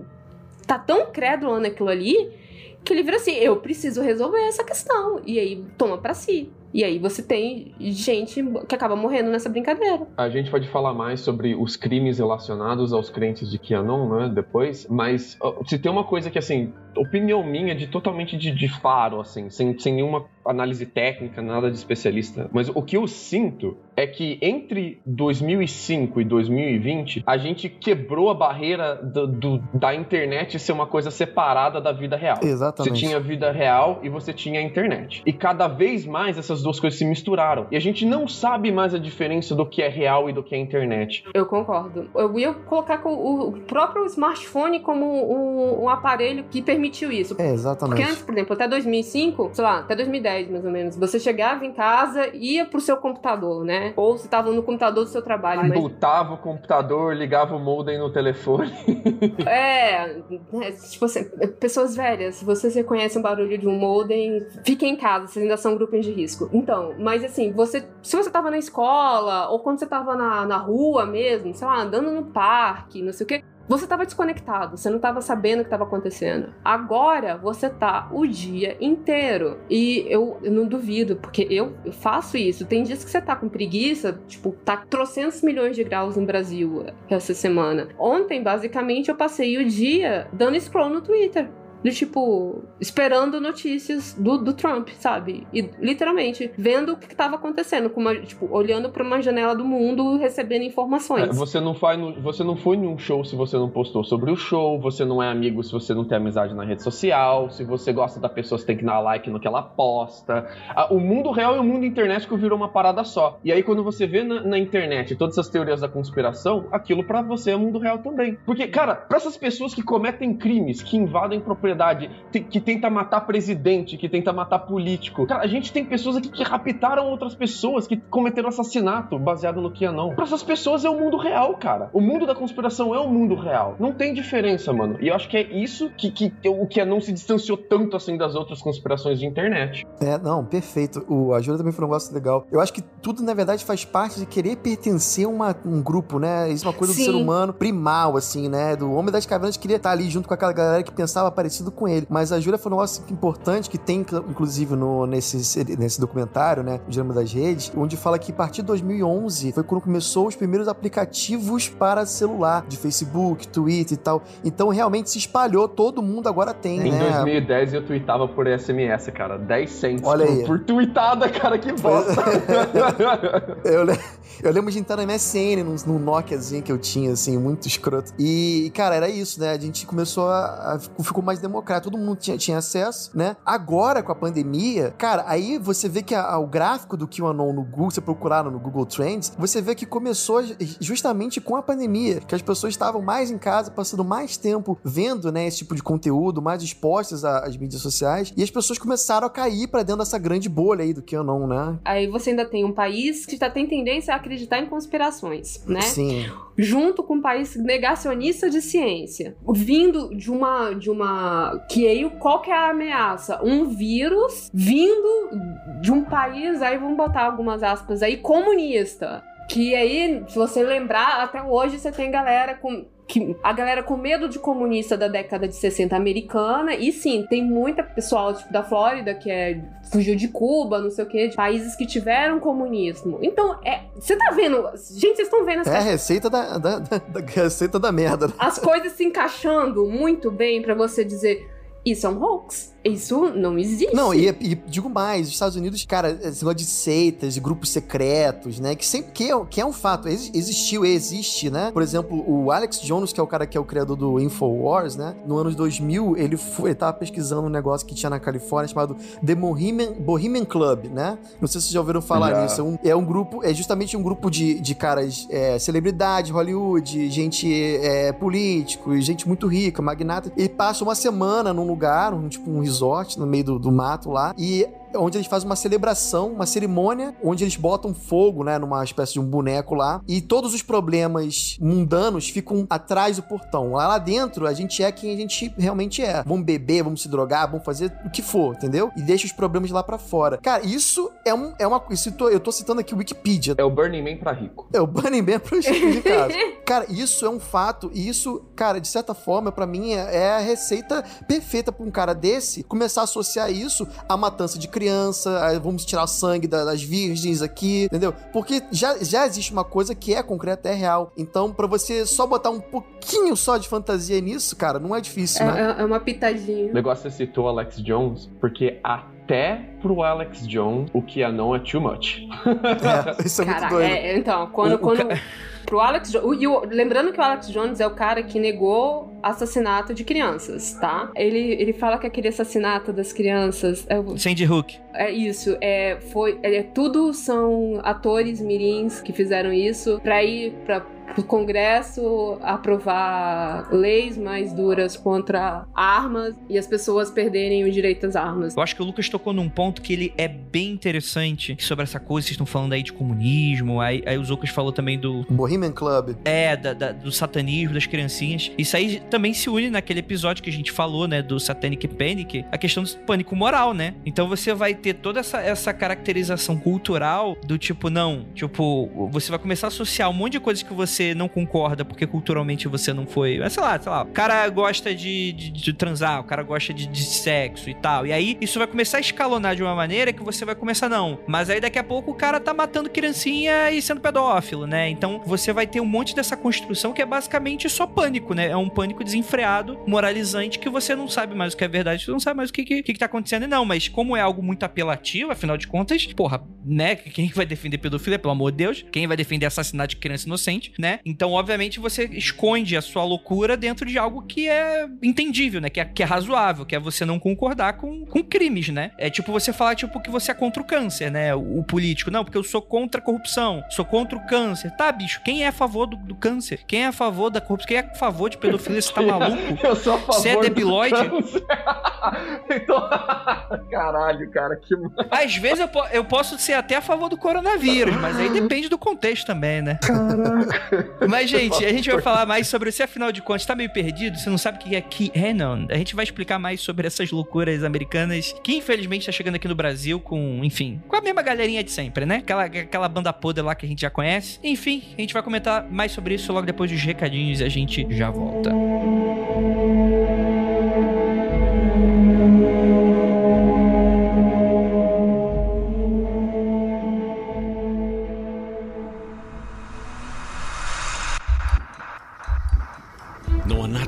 tá tão crédula naquilo ali que ele vira assim, eu preciso resolver essa questão. E aí toma para si. E aí você tem gente que acaba morrendo nessa brincadeira. A gente pode falar mais sobre os crimes relacionados aos crentes de Kianon, né, depois, mas se tem uma coisa que, assim, opinião minha de totalmente de, de faro, assim, sem, sem nenhuma análise técnica, nada de especialista. Mas o que eu sinto é que entre 2005 e 2020, a gente quebrou a barreira do, do, da internet ser uma coisa separada da vida real. Exatamente. Você tinha vida real e você tinha a internet. E cada vez mais essas duas coisas se misturaram. E a gente não sabe mais a diferença do que é real e do que é internet. Eu concordo. Eu ia colocar o próprio smartphone como um, um aparelho que permitiu isso. É, exatamente. Porque antes, por exemplo, até 2005, sei lá, até 2010 mais ou menos, você chegava em casa, ia pro seu computador, né? Ou você tava no computador do seu trabalho. Mas... Botava o computador, ligava o modem no telefone. é, é, tipo assim, pessoas velhas, se vocês reconhecem o barulho de um modem, fiquem em casa, vocês ainda são grupos de risco. Então, mas assim, você, se você tava na escola, ou quando você tava na, na rua mesmo, sei lá, andando no parque, não sei o quê, você estava desconectado, você não estava sabendo o que estava acontecendo. Agora você tá o dia inteiro. E eu, eu não duvido, porque eu, eu, faço isso. Tem dias que você tá com preguiça, tipo, tá trocentos milhões de graus no Brasil essa semana. Ontem, basicamente, eu passei o dia dando scroll no Twitter do tipo, esperando notícias do, do Trump, sabe? E literalmente vendo o que estava acontecendo, com uma, tipo, olhando para uma janela do mundo, recebendo informações. É, você não no, você não foi num show se você não postou sobre o show, você não é amigo se você não tem amizade na rede social, se você gosta da pessoa, você tem que dar like no que ela posta. o mundo real e o mundo internet que virou uma parada só. E aí quando você vê na, na internet todas essas teorias da conspiração, aquilo para você é mundo real também. Porque, cara, para essas pessoas que cometem crimes, que invadem propriedade sociedade que tenta matar presidente, que tenta matar político. Cara, a gente tem pessoas aqui que raptaram outras pessoas, que cometeram assassinato baseado no que é não. Para essas pessoas é o mundo real, cara. O mundo da conspiração é o mundo real. Não tem diferença, mano. E eu acho que é isso que, que o que é não se distanciou tanto assim das outras conspirações de internet. É, não, perfeito. O Ajuda também foi um negócio legal. Eu acho que tudo, na verdade, faz parte de querer pertencer a uma, um grupo, né? Isso é uma coisa Sim. do ser humano primal, assim, né? Do Homem das Cavernas queria estar ali junto com aquela galera que pensava parecido parecido com ele. Mas a Júlia foi um negócio importante que tem, inclusive, no, nesse, nesse documentário, né? O Dinamo das Redes, onde fala que a partir de 2011 foi quando começou os primeiros aplicativos para celular, de Facebook, Twitter e tal. Então realmente se espalhou, todo mundo agora tem, em né? Em 2010 eu tweetava por SMS, cara. 10 cents Olha por, aí. por tweetada, cara, que bosta. eu, eu lembro de entrar no MSN, num, num Nokiazinho que eu tinha, assim, muito escroto. E, cara, era isso, né? A gente começou a. a ficou mais demorado democrático, todo mundo tinha, tinha acesso, né? Agora, com a pandemia, cara, aí você vê que a, a, o gráfico do QAnon no Google, você procurar no Google Trends, você vê que começou justamente com a pandemia, que as pessoas estavam mais em casa, passando mais tempo vendo, né, esse tipo de conteúdo, mais expostas às mídias sociais, e as pessoas começaram a cair para dentro dessa grande bolha aí do QAnon, né? Aí você ainda tem um país que já tem tendência a acreditar em conspirações, né? Sim. Junto com um país negacionista de ciência, vindo de uma de uma que aí qual que é a ameaça? Um vírus vindo de um país, aí vamos botar algumas aspas aí comunista. Que aí, se você lembrar, até hoje você tem galera com que a galera com medo de comunista da década de 60 americana, e sim, tem muita pessoal tipo, da Flórida que é fugiu de Cuba, não sei o que, de países que tiveram comunismo. Então, é, você tá vendo, gente, vocês estão vendo essa... É a receita da, da, da, da, receita da merda. As coisas se encaixando muito bem para você dizer, isso é um hoax. Isso não existe. Não, e, e, digo mais, os Estados Unidos, cara, esse negócio de seitas, de grupos secretos, né? Que sempre que é, que é um fato, existiu, existe, né? Por exemplo, o Alex Jones, que é o cara que é o criador do Infowars, né? No ano 2000, ele, foi, ele tava pesquisando um negócio que tinha na Califórnia chamado The Bohemian, Bohemian Club, né? Não sei se vocês já ouviram falar já. nisso. É um, é um, grupo, é justamente um grupo de, de caras, é, celebridade, Hollywood, gente é, político, gente muito rica, magnata. E passa uma semana num lugar, um, tipo um resort no meio do, do mato lá. E onde eles fazem uma celebração, uma cerimônia, onde eles botam fogo, né, numa espécie de um boneco lá, e todos os problemas mundanos ficam atrás do portão. Lá, lá dentro, a gente é quem a gente realmente é. Vamos beber, vamos se drogar, vamos fazer o que for, entendeu? E deixa os problemas lá para fora. Cara, isso é, um, é uma isso eu tô citando aqui o Wikipedia. É o Burning Man pra rico. É o Burning Man de casa. cara, isso é um fato, e isso, cara, de certa forma, para mim, é, é, a receita perfeita pra um cara desse começar a associar isso à matança de crianças criança, vamos tirar o sangue das virgens aqui, entendeu? Porque já, já existe uma coisa que é concreta, é real. Então, para você só botar um pouquinho só de fantasia nisso, cara, não é difícil, é, né? É, é uma pitadinha. O negócio você citou Alex Jones, porque até pro Alex Jones, o que é não é too much. é, isso é Caraca, muito doido. É, então, quando... O, quando... O pro Alex Jones. Lembrando que o Alex Jones é o cara que negou assassinato de crianças, tá? Ele, ele fala que aquele assassinato das crianças. É, Sandy Hook. É isso. É, foi, é, tudo são atores mirins que fizeram isso pra ir pra o Congresso aprovar leis mais duras contra armas e as pessoas perderem o direito às armas. Eu acho que o Lucas tocou num ponto que ele é bem interessante sobre essa coisa. Vocês estão falando aí de comunismo, aí, aí o Lucas falou também do. Bohemian Club. É, da, da, do satanismo, das criancinhas. Isso aí também se une naquele episódio que a gente falou, né, do Satanic Panic, a questão do pânico moral, né? Então você vai ter toda essa, essa caracterização cultural do tipo, não, tipo, você vai começar a associar um monte de coisas que você você não concorda porque culturalmente você não foi. Sei lá, sei lá. O cara gosta de, de, de transar, o cara gosta de, de, sexo e tal. E aí isso vai começar a escalonar de uma maneira que você vai começar, não. Mas aí daqui a pouco o cara tá matando criancinha e sendo pedófilo, né? Então você vai ter um monte dessa construção que é basicamente só pânico, né? É um pânico desenfreado, moralizante, que você não sabe mais o que é verdade, você não sabe mais o que, que, que tá acontecendo. Não, mas como é algo muito apelativo, afinal de contas, porra, né? Quem vai defender pedofilia, pelo amor de Deus? Quem vai defender assassinato de criança inocente, né? Então, obviamente, você esconde a sua loucura dentro de algo que é entendível, né? Que é, que é razoável, que é você não concordar com, com crimes, né? É tipo você falar, tipo, que você é contra o câncer, né? O, o político. Não, porque eu sou contra a corrupção, sou contra o câncer. Tá, bicho, quem é a favor do, do câncer? Quem é a favor da corrupção? Quem é a favor de pedofilia? Você tá maluco? Eu sou a favor Você é debilóide? então... Caralho, cara, que... Às vezes eu, eu posso ser até a favor do coronavírus, mas aí depende do contexto também, né? Caraca. Mas, gente, a gente vai falar mais sobre você, afinal de contas, tá meio perdido? Você não sabe o que é QAnon? A gente vai explicar mais sobre essas loucuras americanas que, infelizmente, tá chegando aqui no Brasil com, enfim, com a mesma galerinha de sempre, né? Aquela, aquela banda podre lá que a gente já conhece. Enfim, a gente vai comentar mais sobre isso logo depois dos recadinhos e a gente já volta. Música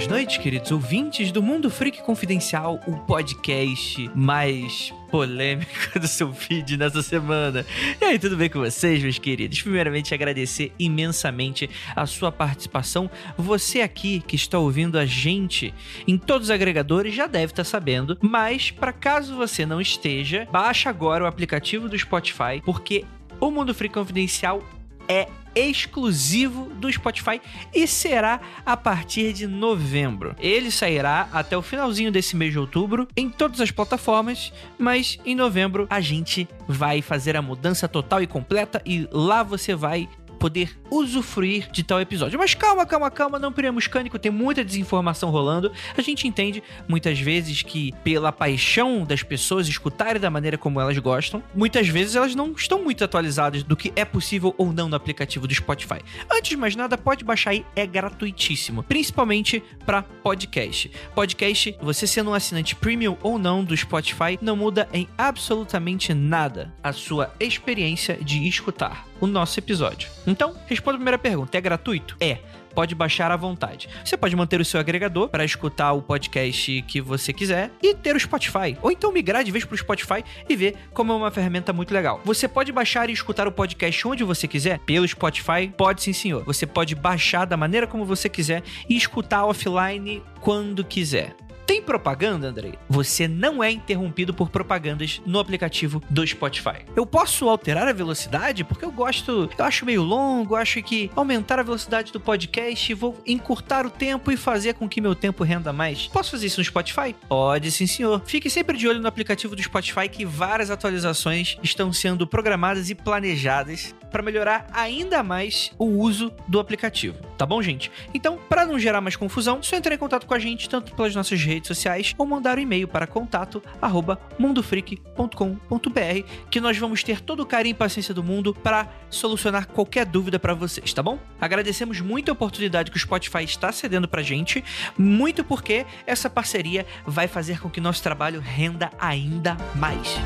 Belas noites, queridos ouvintes do Mundo Freak Confidencial, o podcast mais polêmico do seu feed nessa semana. E aí, tudo bem com vocês, meus queridos? Primeiramente, agradecer imensamente a sua participação. Você aqui que está ouvindo a gente em todos os agregadores já deve estar sabendo, mas para caso você não esteja, baixa agora o aplicativo do Spotify, porque o Mundo Freak Confidencial é exclusivo do Spotify e será a partir de novembro. Ele sairá até o finalzinho desse mês de outubro em todas as plataformas, mas em novembro a gente vai fazer a mudança total e completa e lá você vai poder usufruir de tal episódio. Mas calma, calma, calma, não piremos cânico, tem muita desinformação rolando. A gente entende muitas vezes que, pela paixão das pessoas escutarem da maneira como elas gostam, muitas vezes elas não estão muito atualizadas do que é possível ou não no aplicativo do Spotify. Antes de mais nada, pode baixar aí, é gratuitíssimo, principalmente para podcast. Podcast, você sendo um assinante premium ou não do Spotify, não muda em absolutamente nada a sua experiência de escutar o nosso episódio. Então, responda a primeira pergunta: é gratuito? É pode baixar à vontade. Você pode manter o seu agregador para escutar o podcast que você quiser e ter o Spotify. Ou então migrar de vez para o Spotify e ver como é uma ferramenta muito legal. Você pode baixar e escutar o podcast onde você quiser pelo Spotify? Pode sim, senhor. Você pode baixar da maneira como você quiser e escutar offline quando quiser. Tem propaganda, Andrei? Você não é interrompido por propagandas no aplicativo do Spotify. Eu posso alterar a velocidade porque eu gosto, eu acho meio longo, acho que aumentar a velocidade do podcast, vou encurtar o tempo e fazer com que meu tempo renda mais. Posso fazer isso no Spotify? Pode sim, senhor. Fique sempre de olho no aplicativo do Spotify que várias atualizações estão sendo programadas e planejadas para melhorar ainda mais o uso do aplicativo. Tá bom, gente? Então, para não gerar mais confusão, só entrar em contato com a gente tanto pelas nossas redes sociais ou mandar um e-mail para contato@mundofreak.com.br que nós vamos ter todo o carinho e paciência do mundo para solucionar qualquer dúvida para vocês, tá bom? Agradecemos muito a oportunidade que o Spotify está cedendo pra gente, muito porque essa parceria vai fazer com que nosso trabalho renda ainda mais.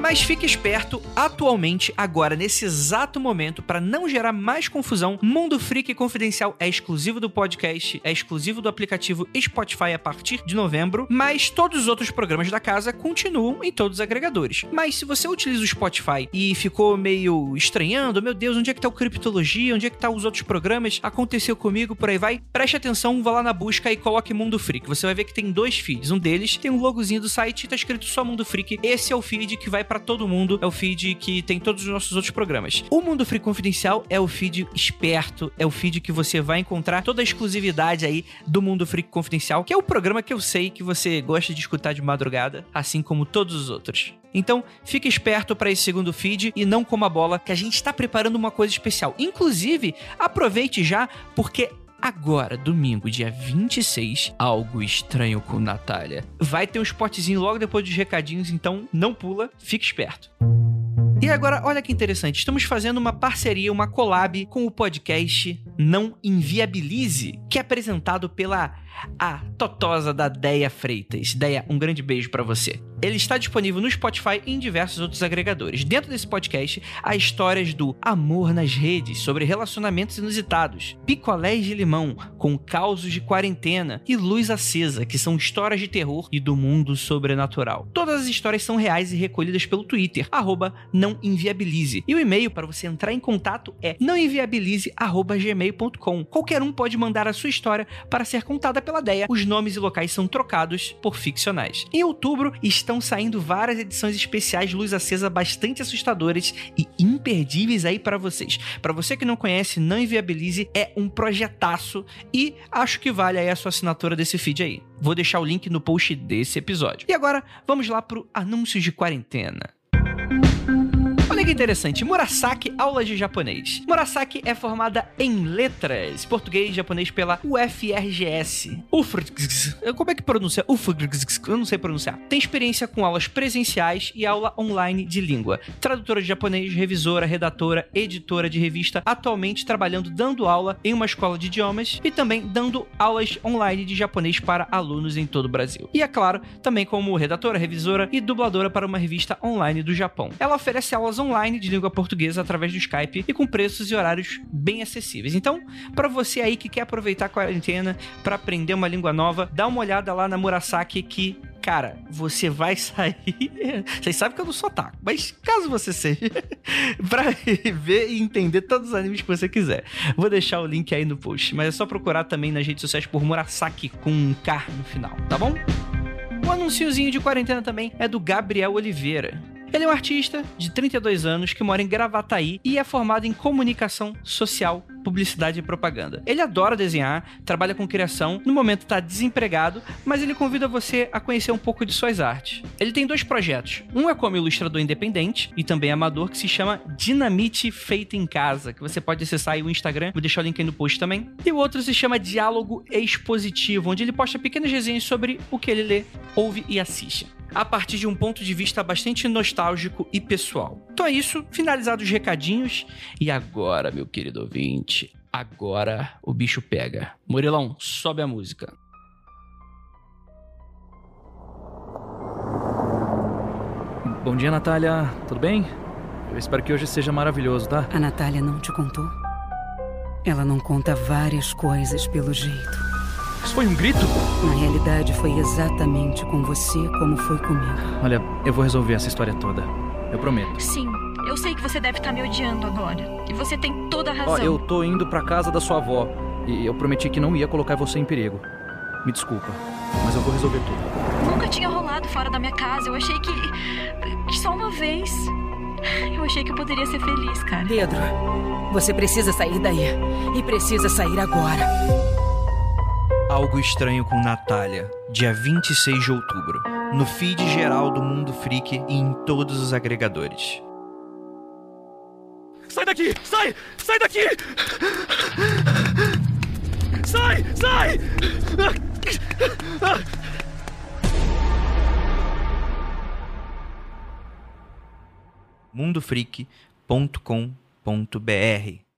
Mas fique esperto, atualmente, agora, nesse exato momento, para não gerar mais confusão, Mundo Freak Confidencial é exclusivo do podcast, é exclusivo do aplicativo Spotify a partir de novembro, mas todos os outros programas da casa continuam em todos os agregadores. Mas se você utiliza o Spotify e ficou meio estranhando, meu Deus, onde é que tá o Criptologia, onde é que tá os outros programas, aconteceu comigo, por aí vai, preste atenção, vá lá na busca e coloque Mundo Freak. Você vai ver que tem dois feeds. Um deles tem um logozinho do site e tá escrito só Mundo Freak. Esse é o feed que vai para todo mundo, é o feed que tem todos os nossos outros programas. O Mundo Free Confidencial é o feed esperto, é o feed que você vai encontrar toda a exclusividade aí do Mundo Free Confidencial, que é o programa que eu sei que você gosta de escutar de madrugada, assim como todos os outros. Então, fique esperto para esse segundo feed e não coma bola, que a gente está preparando uma coisa especial. Inclusive, aproveite já, porque Agora, domingo, dia 26, algo estranho com Natália. Vai ter um spotzinho logo depois dos recadinhos, então não pula, fique esperto. E agora, olha que interessante, estamos fazendo uma parceria, uma collab com o podcast Não Inviabilize, que é apresentado pela a Totosa da Deia Freitas. Deia, um grande beijo para você. Ele está disponível no Spotify e em diversos outros agregadores. Dentro desse podcast, há histórias do amor nas redes, sobre relacionamentos inusitados, picolés de limão, com causos de quarentena e luz acesa, que são histórias de terror e do mundo sobrenatural. Todas as histórias são reais e recolhidas pelo Twitter, arroba não inviabilize. E o e-mail para você entrar em contato é nãoinviabilize.gmail.com. Qualquer um pode mandar a sua história para ser contada pela Deia. Os nomes e locais são trocados por ficcionais. Em outubro, estão saindo várias edições especiais luz acesa bastante assustadoras e imperdíveis aí para vocês. Para você que não conhece, não inviabilize é um projetaço e acho que vale aí a sua assinatura desse feed aí. Vou deixar o link no post desse episódio. E agora, vamos lá pro anúncios de quarentena. Que interessante, Murasaki, aulas de japonês. Murasaki é formada em letras, português e japonês pela UFRGS. UFRGS. Como é que pronuncia? UFRGS. Eu não sei pronunciar. Tem experiência com aulas presenciais e aula online de língua. Tradutora de japonês, revisora, redatora, editora de revista, atualmente trabalhando dando aula em uma escola de idiomas e também dando aulas online de japonês para alunos em todo o Brasil. E é claro, também como redatora, revisora e dubladora para uma revista online do Japão. Ela oferece aulas online de língua portuguesa através do Skype e com preços e horários bem acessíveis. Então, para você aí que quer aproveitar a quarentena para aprender uma língua nova, dá uma olhada lá na Murasaki que cara, você vai sair. Vocês sabem que eu não sou taco, mas caso você seja, pra ver e entender todos os animes que você quiser. Vou deixar o link aí no post, mas é só procurar também nas redes sociais por Murasaki com um K no final, tá bom? O anunciozinho de quarentena também é do Gabriel Oliveira. Ele é um artista de 32 anos que mora em Gravataí e é formado em comunicação social, publicidade e propaganda. Ele adora desenhar, trabalha com criação, no momento está desempregado, mas ele convida você a conhecer um pouco de suas artes. Ele tem dois projetos. Um é como ilustrador independente e também amador que se chama Dinamite Feita em Casa, que você pode acessar aí o Instagram, vou deixar o link aí no post também. E o outro se chama Diálogo Expositivo, onde ele posta pequenas resenhas sobre o que ele lê, ouve e assiste a partir de um ponto de vista bastante nostálgico e pessoal. Então é isso, finalizados os recadinhos. E agora, meu querido ouvinte, agora o bicho pega. Murilão, sobe a música. Bom dia, Natália. Tudo bem? Eu espero que hoje seja maravilhoso, tá? A Natália não te contou? Ela não conta várias coisas pelo jeito. Isso foi um grito? Na realidade, foi exatamente com você como foi comigo. Olha, eu vou resolver essa história toda. Eu prometo. Sim, eu sei que você deve estar me odiando agora. E você tem toda a razão. Ó, eu tô indo pra casa da sua avó. E eu prometi que não ia colocar você em perigo. Me desculpa, mas eu vou resolver tudo. Nunca tinha rolado fora da minha casa. Eu achei que. que só uma vez. Eu achei que eu poderia ser feliz, cara. Pedro, você precisa sair daí. E precisa sair agora. Algo Estranho com Natália, dia 26 de outubro, no feed geral do Mundo Freak e em todos os agregadores. Sai daqui! Sai! Sai daqui! Sai! Sai! mundofreak.com.br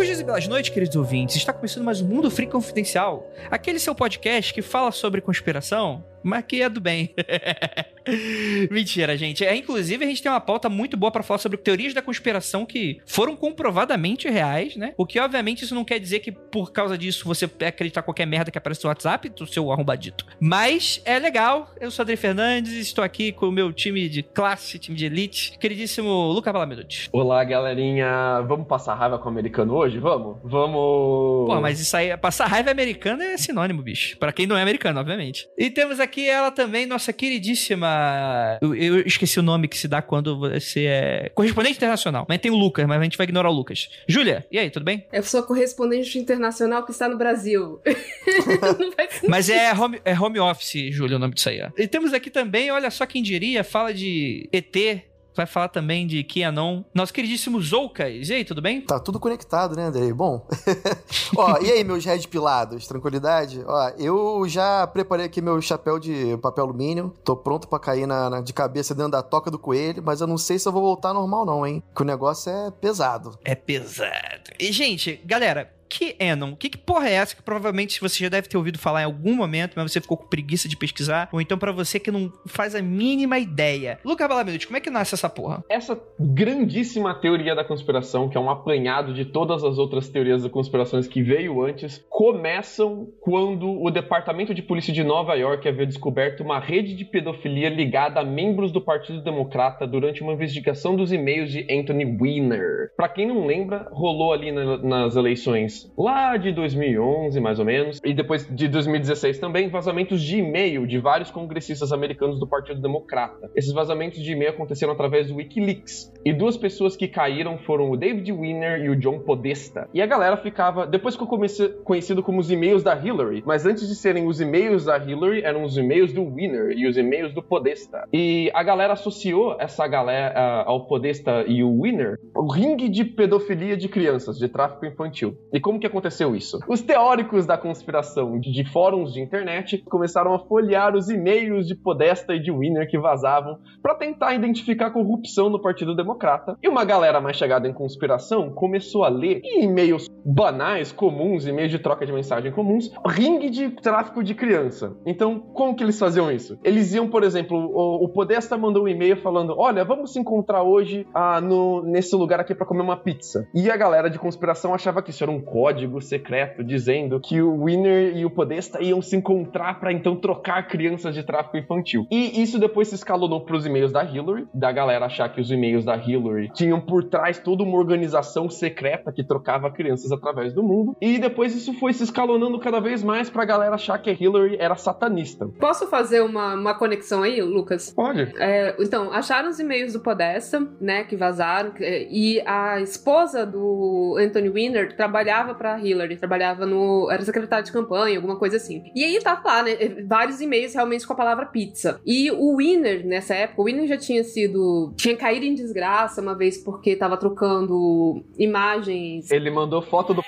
Longos dias e belas noites, queridos ouvintes. Está começando mais um Mundo Freak Confidencial. Aquele seu podcast que fala sobre conspiração, mas que é do bem. Mentira, gente. É, inclusive, a gente tem uma pauta muito boa para falar sobre teorias da conspiração que foram comprovadamente reais, né? O que, obviamente, isso não quer dizer que por causa disso você acreditar qualquer merda que aparece no WhatsApp do seu arrombadito. Mas é legal. Eu sou Adri Fernandes e estou aqui com o meu time de classe, time de elite. Queridíssimo Luca Balamiduti. Olá, galerinha. Vamos passar raiva com o americano hoje? Vamos? Vamos. Pô, mas isso aí, passar raiva americana é sinônimo, bicho. Para quem não é americano, obviamente. E temos aqui ela também, nossa queridíssima eu, eu, esqueci o nome que se dá quando você é correspondente internacional. Mas tem o Lucas, mas a gente vai ignorar o Lucas. Júlia, e aí, tudo bem? Eu sou correspondente internacional que está no Brasil. mas é home, é home office, Júlia, o nome disso aí. Ó. E temos aqui também, olha só quem diria, fala de ET, vai falar também de Kianon. Nosso queridíssimo Zoukas. E aí, tudo bem? Tá tudo conectado, né, Andrei? Bom. Ó, e aí, meus red pilados? Tranquilidade? Ó, eu já preparei aqui meu chapéu de papel alumínio. Tô pronto para cair na, na, de cabeça dentro da toca do coelho, mas eu não sei se eu vou voltar normal, não, hein? Que o negócio é pesado. É pesado. E, gente, galera, que Enon? Que, que porra é essa que provavelmente você já deve ter ouvido falar em algum momento, mas você ficou com preguiça de pesquisar? Ou então para você que não faz a mínima ideia. Lucas Balaminuti, como é que nasce essa porra? Essa grandíssima teoria da conspiração, que é um apanhado de todas as outras teorias da conspirações que veio antes, começam quando o Departamento de Polícia de Nova York havia descoberto uma rede de pedofilia ligada a membros do Partido Democrata durante uma investigação dos e-mails de Anthony Weiner. Para quem não lembra, rolou ali na, nas eleições lá de 2011 mais ou menos, e depois de 2016 também, vazamentos de e-mail de vários congressistas americanos do Partido Democrata. Esses vazamentos de e-mail aconteceram através do Wikileaks. E duas pessoas que caíram foram o David Winner e o John Podesta. E a galera ficava, depois comecei conhecido como os e-mails da Hillary, mas antes de serem os e-mails da Hillary, eram os e-mails do Winner e os e-mails do Podesta. E a galera associou essa galera uh, ao Podesta e o Winner o ringue de pedofilia de crianças, de tráfico infantil. E como que aconteceu isso? Os teóricos da conspiração de fóruns de internet começaram a folhear os e-mails de Podesta e de Winner que vazavam para tentar identificar corrupção no Partido Democrata. E uma galera mais chegada em conspiração começou a ler e-mails banais, comuns, e-mails de troca de mensagem comuns, ringue de tráfico de criança. Então, como que eles faziam isso? Eles iam, por exemplo, o, o Podesta mandou um e-mail falando: Olha, vamos se encontrar hoje ah, no, nesse lugar aqui para comer uma pizza. E a galera de conspiração achava que isso era um código secreto dizendo que o Winner e o Podesta iam se encontrar para então trocar crianças de tráfico infantil. E isso depois se escalonou para os e-mails da Hillary, da galera achar que os e-mails da Hillary tinham por trás toda uma organização secreta que trocava crianças através do mundo. E depois isso foi se escalonando cada vez mais pra galera achar que a Hillary era satanista. Posso fazer uma, uma conexão aí, Lucas? Pode. É, então, acharam os e-mails do Podesta, né, que vazaram, e a esposa do Anthony Weiner trabalhava pra Hillary, trabalhava no. era secretária de campanha, alguma coisa assim. E aí tava lá, né, vários e-mails realmente com a palavra pizza. E o Winner, nessa época, o Winner já tinha sido. tinha caído em desgraça uma vez porque tava trocando imagens. Ele mandou foto do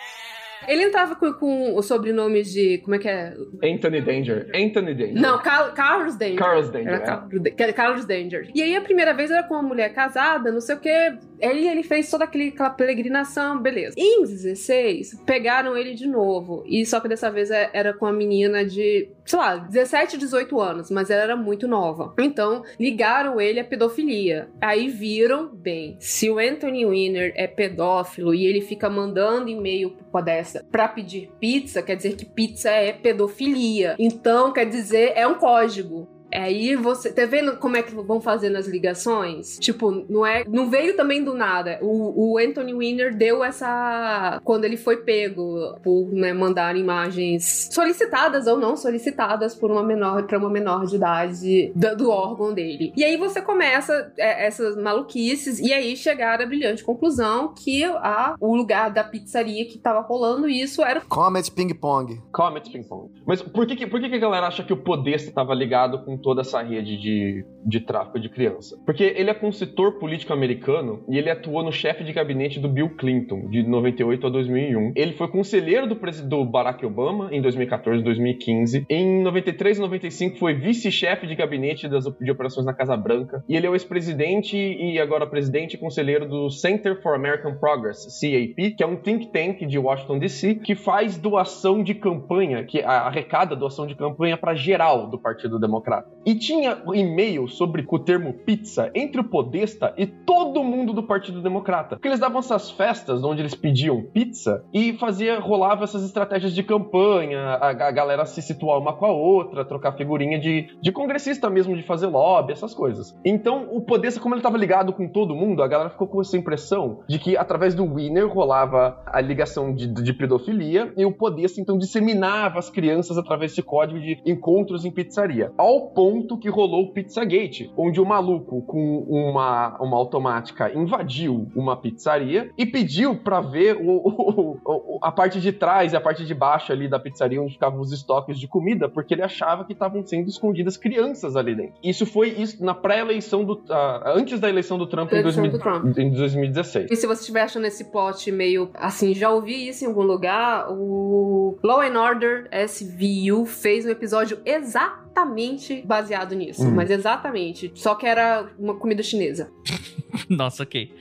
ele entrava com, com os sobrenomes de. Como é que é? Anthony Danger. Anthony Danger. Não, Car Carlos Danger. Carlos Danger. Era é. Carlos Danger. E aí a primeira vez era com uma mulher casada, não sei o quê. Aí ele fez toda aquele, aquela peregrinação, beleza. Em 16, pegaram ele de novo. E só que dessa vez é, era com a menina de, sei lá, 17, 18 anos, mas ela era muito nova. Então, ligaram ele à pedofilia. Aí viram, bem, se o Anthony Weiner é pedófilo e ele fica mandando e-mail pro Podesta pra pedir pizza, quer dizer que pizza é pedofilia. Então, quer dizer, é um código. Aí você. Tá vendo como é que vão fazendo as ligações? Tipo, não é. Não veio também do nada. O, o Anthony Weiner deu essa. Quando ele foi pego por né, mandar imagens solicitadas ou não solicitadas por uma menor para uma menor de idade do, do, órgão dele. E aí você começa é, essas maluquices e aí chegar à brilhante conclusão que a, o lugar da pizzaria que tava rolando isso era. Comet Ping Pong. Comet Ping Pong. Mas por que, por que, que a galera acha que o Podesta estava ligado com toda essa rede de, de tráfico de criança. Porque ele é consultor político americano e ele atuou no chefe de gabinete do Bill Clinton, de 98 a 2001. Ele foi conselheiro do, do Barack Obama em 2014 e 2015. Em 93 e 95 foi vice-chefe de gabinete das, de operações na Casa Branca. E ele é o ex-presidente e agora presidente e conselheiro do Center for American Progress, CAP, que é um think tank de Washington DC que faz doação de campanha, que arrecada doação de campanha para geral do Partido Democrata. E tinha e-mail sobre o termo pizza entre o Podesta e todo mundo do Partido Democrata. Porque eles davam essas festas onde eles pediam pizza e fazia, rolava essas estratégias de campanha, a, a galera se situar uma com a outra, trocar figurinha de, de congressista mesmo, de fazer lobby, essas coisas. Então, o Podesta, como ele estava ligado com todo mundo, a galera ficou com essa impressão de que através do Winner rolava a ligação de, de pedofilia e o Podesta, então, disseminava as crianças através desse código de encontros em pizzaria. Ao ponto ponto que rolou o Pizzagate, onde o maluco com uma, uma automática invadiu uma pizzaria e pediu para ver o, o, o, a parte de trás e a parte de baixo ali da pizzaria onde ficavam os estoques de comida, porque ele achava que estavam sendo escondidas crianças ali dentro. Isso foi isso na pré-eleição do. Uh, antes da eleição do Trump, em, 2000, Trump. em 2016. E se você estiver achando esse plot meio assim, já ouvi isso em algum lugar, o Law and Order SVU fez um episódio exatamente baseado nisso, hum. mas exatamente. Só que era uma comida chinesa. Nossa, ok.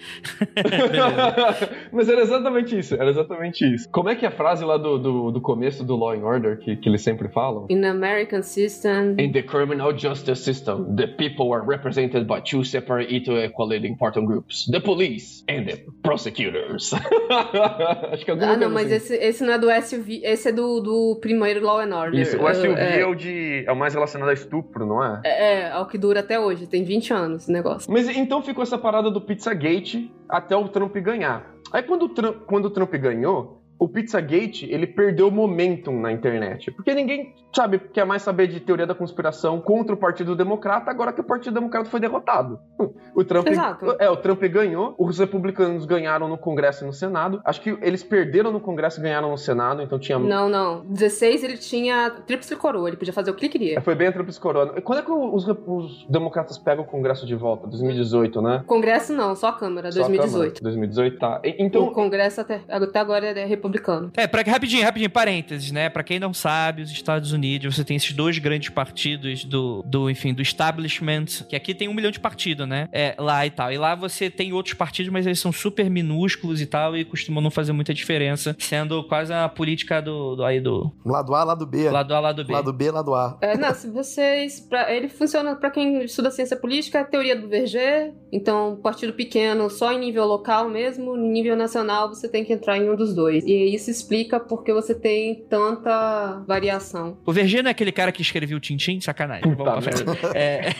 mas era exatamente isso, era exatamente isso. Como é que é a frase lá do, do, do começo do Law and Order que, que eles sempre falam? In the American system. In the criminal justice system, the people are represented by two separate equally important groups: the police and the prosecutors. Acho que Ah, não, mas assim. esse, esse não é do SUV, esse é do, do primeiro Law and Order. Isso, o SUV é... é o de é o mais relacionado a estupro, não é? É, é, é o que dura até hoje, tem 20 anos esse negócio. Mas então ficou essa parada do Pizzagate até o Trump ganhar. Aí quando o Trump, quando o Trump ganhou, o Pizzagate, ele perdeu momentum na internet. Porque ninguém, sabe, quer mais saber de teoria da conspiração contra o Partido Democrata agora que o Partido Democrata foi derrotado. O Trump, Exato. é, o Trump ganhou, os republicanos ganharam no Congresso e no Senado. Acho que eles perderam no Congresso e ganharam no Senado, então tinha Não, não. 16 ele tinha tríplice coroa, ele podia fazer o que ele queria. Foi bem a tríplice coroa. Quando é que os, os democratas pegam o Congresso de volta? 2018, né? Congresso não, só a Câmara, Só a 2018. Câmara. 2018, tá. E- O Então, Congresso até, até agora é republicano. É, pra, rapidinho, rapidinho, parênteses, né? Pra quem não sabe, os Estados Unidos, você tem esses dois grandes partidos do, do enfim, do establishment, que aqui tem um milhão de partidos, né? É, lá e tal. E lá você tem outros partidos, mas eles são super minúsculos e tal, e costumam não fazer muita diferença, sendo quase a política do, do aí do Lado A, lado B. lado A, lado B. Lado B, lado A. É, não, se vocês. Pra, ele funciona pra quem estuda ciência política, é a teoria do Verger. Então, partido pequeno só em nível local mesmo, em nível nacional você tem que entrar em um dos dois. E isso explica porque você tem tanta variação. O Verger não é aquele cara que escreveu o Tintin? Sacanagem. Puta Vamos pra frente. É,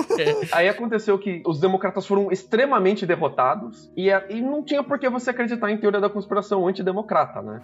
aí aconteceu que os democratas foram extremamente derrotados e, a- e não tinha por que você acreditar em teoria da conspiração antidemocrata, né?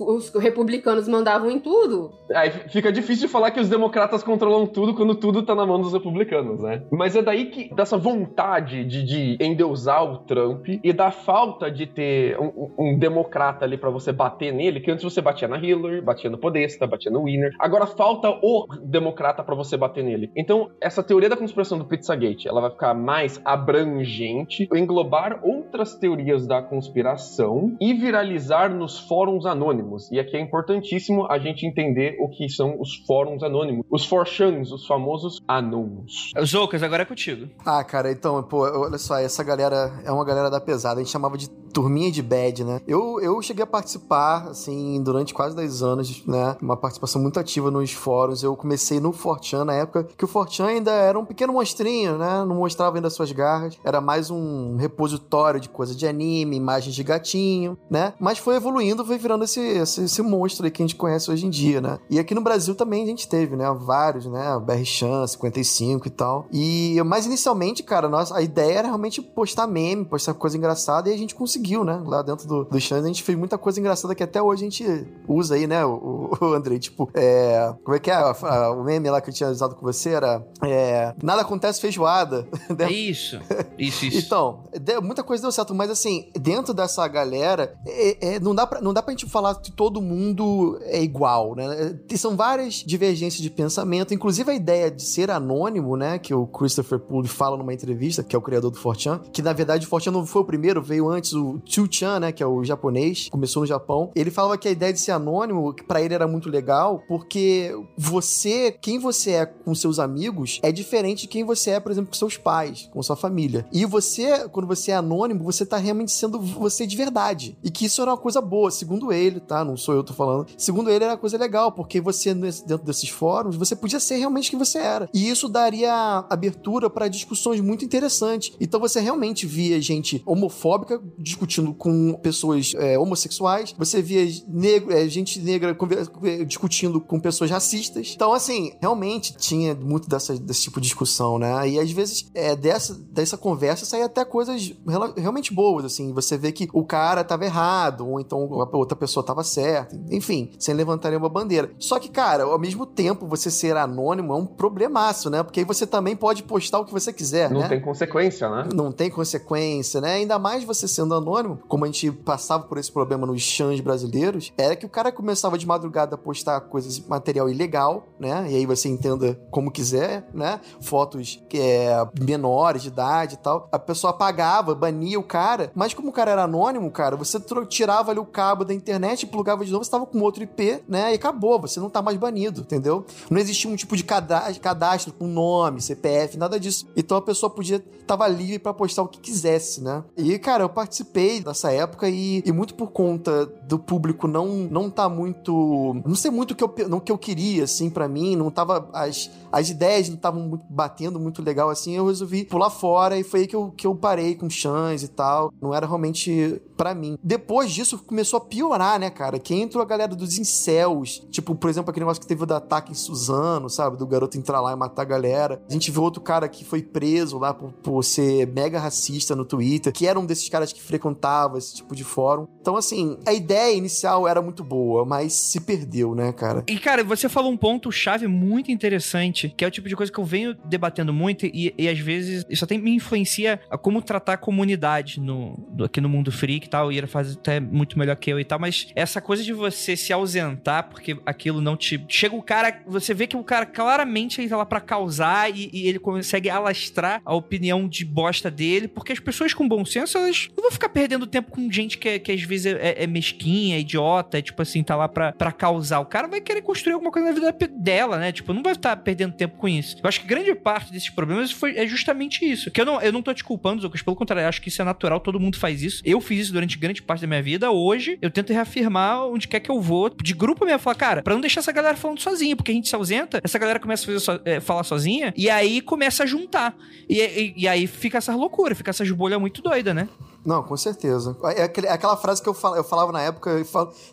Os republicanos mandavam em tudo. Aí fica difícil de falar que os democratas controlam tudo quando tudo tá na mão dos republicanos, né? Mas é daí que, dessa vontade de, de endeusar o Trump e da falta de ter um, um- democrata ali pra você bater nele, que antes você batia na Hillary, batia no Podesta, batia no Winner. Agora falta o democrata pra você bater nele. Então, essa teoria da conspiração do Pizzagate, ela vai ficar mais abrangente, englobar outras teorias da conspiração e viralizar nos fóruns anônimos. E aqui é importantíssimo a gente entender o que são os fóruns anônimos. Os forchans, os famosos anônimos. Zoucas, agora é contigo. Ah, cara, então, pô, olha só, essa galera é uma galera da pesada. A gente chamava de turminha de bad, né? Eu, eu cheguei a participar, assim, durante quase 10 anos, né? Uma participação muito ativa nos fóruns. Eu comecei no Fortran na época que o Fortran ainda era um pequeno monstrinho, né? Não mostrava ainda suas garras. Era mais um repositório de coisa de anime, imagens de gatinho, né? Mas foi evoluindo, foi virando esse, esse, esse monstro aí que a gente conhece hoje em dia, né? E aqui no Brasil também a gente teve, né? Vários, né? BR Chan, 55 e tal. E, mas inicialmente, cara, nossa, a ideia era realmente postar meme, postar coisa engraçada e a gente conseguiu, né? Lá dentro do, do Chan a gente fez muita coisa engraçada que até hoje a gente usa aí, né? O, o Andrei, tipo, é. Como é que é? A- a- o meme lá que eu tinha usado com você era. É. Nada acontece feijoada. É isso. Isso, isso. Então, de- muita coisa deu certo, mas assim, dentro dessa galera, é- é- não, dá pra, não dá pra gente falar que todo mundo é igual, né? É, São várias divergências de pensamento, inclusive a ideia de ser anônimo, né? Que o Christopher Poole fala numa entrevista, que é o criador do Fortran, que na verdade o Fortran não foi o primeiro, veio antes o Chu-chan, né? Que é o japonês, começou no Japão. Ele falava que a ideia de ser anônimo, que pra ele era muito legal, porque você, quem você é com seus amigos, é diferente de quem você é, por exemplo, com seus pais, com sua família. E você, quando você é anônimo, você tá realmente sendo você de verdade. E que isso era uma coisa boa, segundo ele, tá? Não sou eu que tô falando. Segundo ele, era uma coisa legal, porque você, dentro desses fóruns, você podia ser realmente quem você era. E isso daria abertura para discussões muito interessantes. Então você realmente via gente homofóbica discutindo com pessoas é, homossexuais, você via negro, é, gente negra é, discutindo com pessoas racistas. Então, assim, realmente tinha muito dessa, desse tipo de discussão, né? E às vezes é, dessa, dessa conversa saía até coisas realmente boas, assim. Você vê que o cara tava errado, ou então a outra pessoa tava certa. Enfim, sem levantar nenhuma bandeira. Só que, cara, ao mesmo tempo, você ser anônimo é um problemaço, né? Porque aí você também pode postar o que você quiser, Não né? tem consequência, né? não tem consequência, né? Ainda mais você sendo anônimo, como a gente passava por esse problema nos chãs brasileiros, era que o cara começava de madrugada a postar coisas, material ilegal, né? E aí você entenda como quiser, né? Fotos é, menores de idade e tal. A pessoa apagava, bania o cara, mas como o cara era anônimo, cara, você tirava ali o cabo da internet, plugava de novo, você tava com outro IP, né? E acabou, você não tá mais banido, entendeu? Não existia um tipo de cada- cadastro com nome, CPF, nada disso. Então a pessoa podia tava livre pra postar o que quisesse, né? E cara, eu participei dessa época e, e muito por conta do público não não tá muito, não sei muito o que eu não que eu queria assim pra mim, não tava as as ideias não estavam batendo muito legal assim, eu resolvi pular fora e foi aí que eu, que eu parei com chans e tal. Não era realmente pra mim. Depois disso, começou a piorar, né, cara? Que entrou a galera dos incels. Tipo, por exemplo, aquele negócio que teve do ataque em Suzano, sabe? Do garoto entrar lá e matar a galera. A gente viu outro cara que foi preso lá por, por ser mega racista no Twitter, que era um desses caras que frequentava esse tipo de fórum. Então, assim, a ideia inicial era muito boa, mas se perdeu, né, cara? E, cara, você falou um ponto-chave muito interessante, que é o tipo de coisa que eu venho debatendo muito e, e às vezes isso até me influencia a como tratar a comunidade no, do- aqui no mundo freak e tal. O Ira faz até muito melhor que eu e tal, mas essa coisa de você se ausentar porque aquilo não te. Chega o cara, você vê que o cara claramente ele tá lá pra causar e, e ele consegue alastrar a opinião de bosta dele, porque as pessoas com bom senso, elas não vão ficar perdendo tempo com gente que, é- que às vezes é, é mesquinha, é idiota, é, tipo assim, tá lá pra, causar. O cara vai querer construir alguma coisa na vida dela, né? Tipo, não vai estar perdendo tempo com isso. Eu acho que grande parte desses problemas foi, é justamente isso. Que eu não, eu não tô te culpando, Lucas, pelo contrário, acho que isso é natural, todo mundo faz isso. Eu fiz isso durante grande parte da minha vida. Hoje, eu tento reafirmar onde quer que eu vou, de grupo mesmo, falar, cara, pra não deixar essa galera falando sozinha, porque a gente se ausenta, essa galera começa a fazer so- é, falar sozinha, e aí começa a juntar. E, e- e aí fica essa loucura, fica essas bolhas muito doidas, né? Não, com certeza. É aquele- é aquela frase que eu, fal- eu falava na época, eu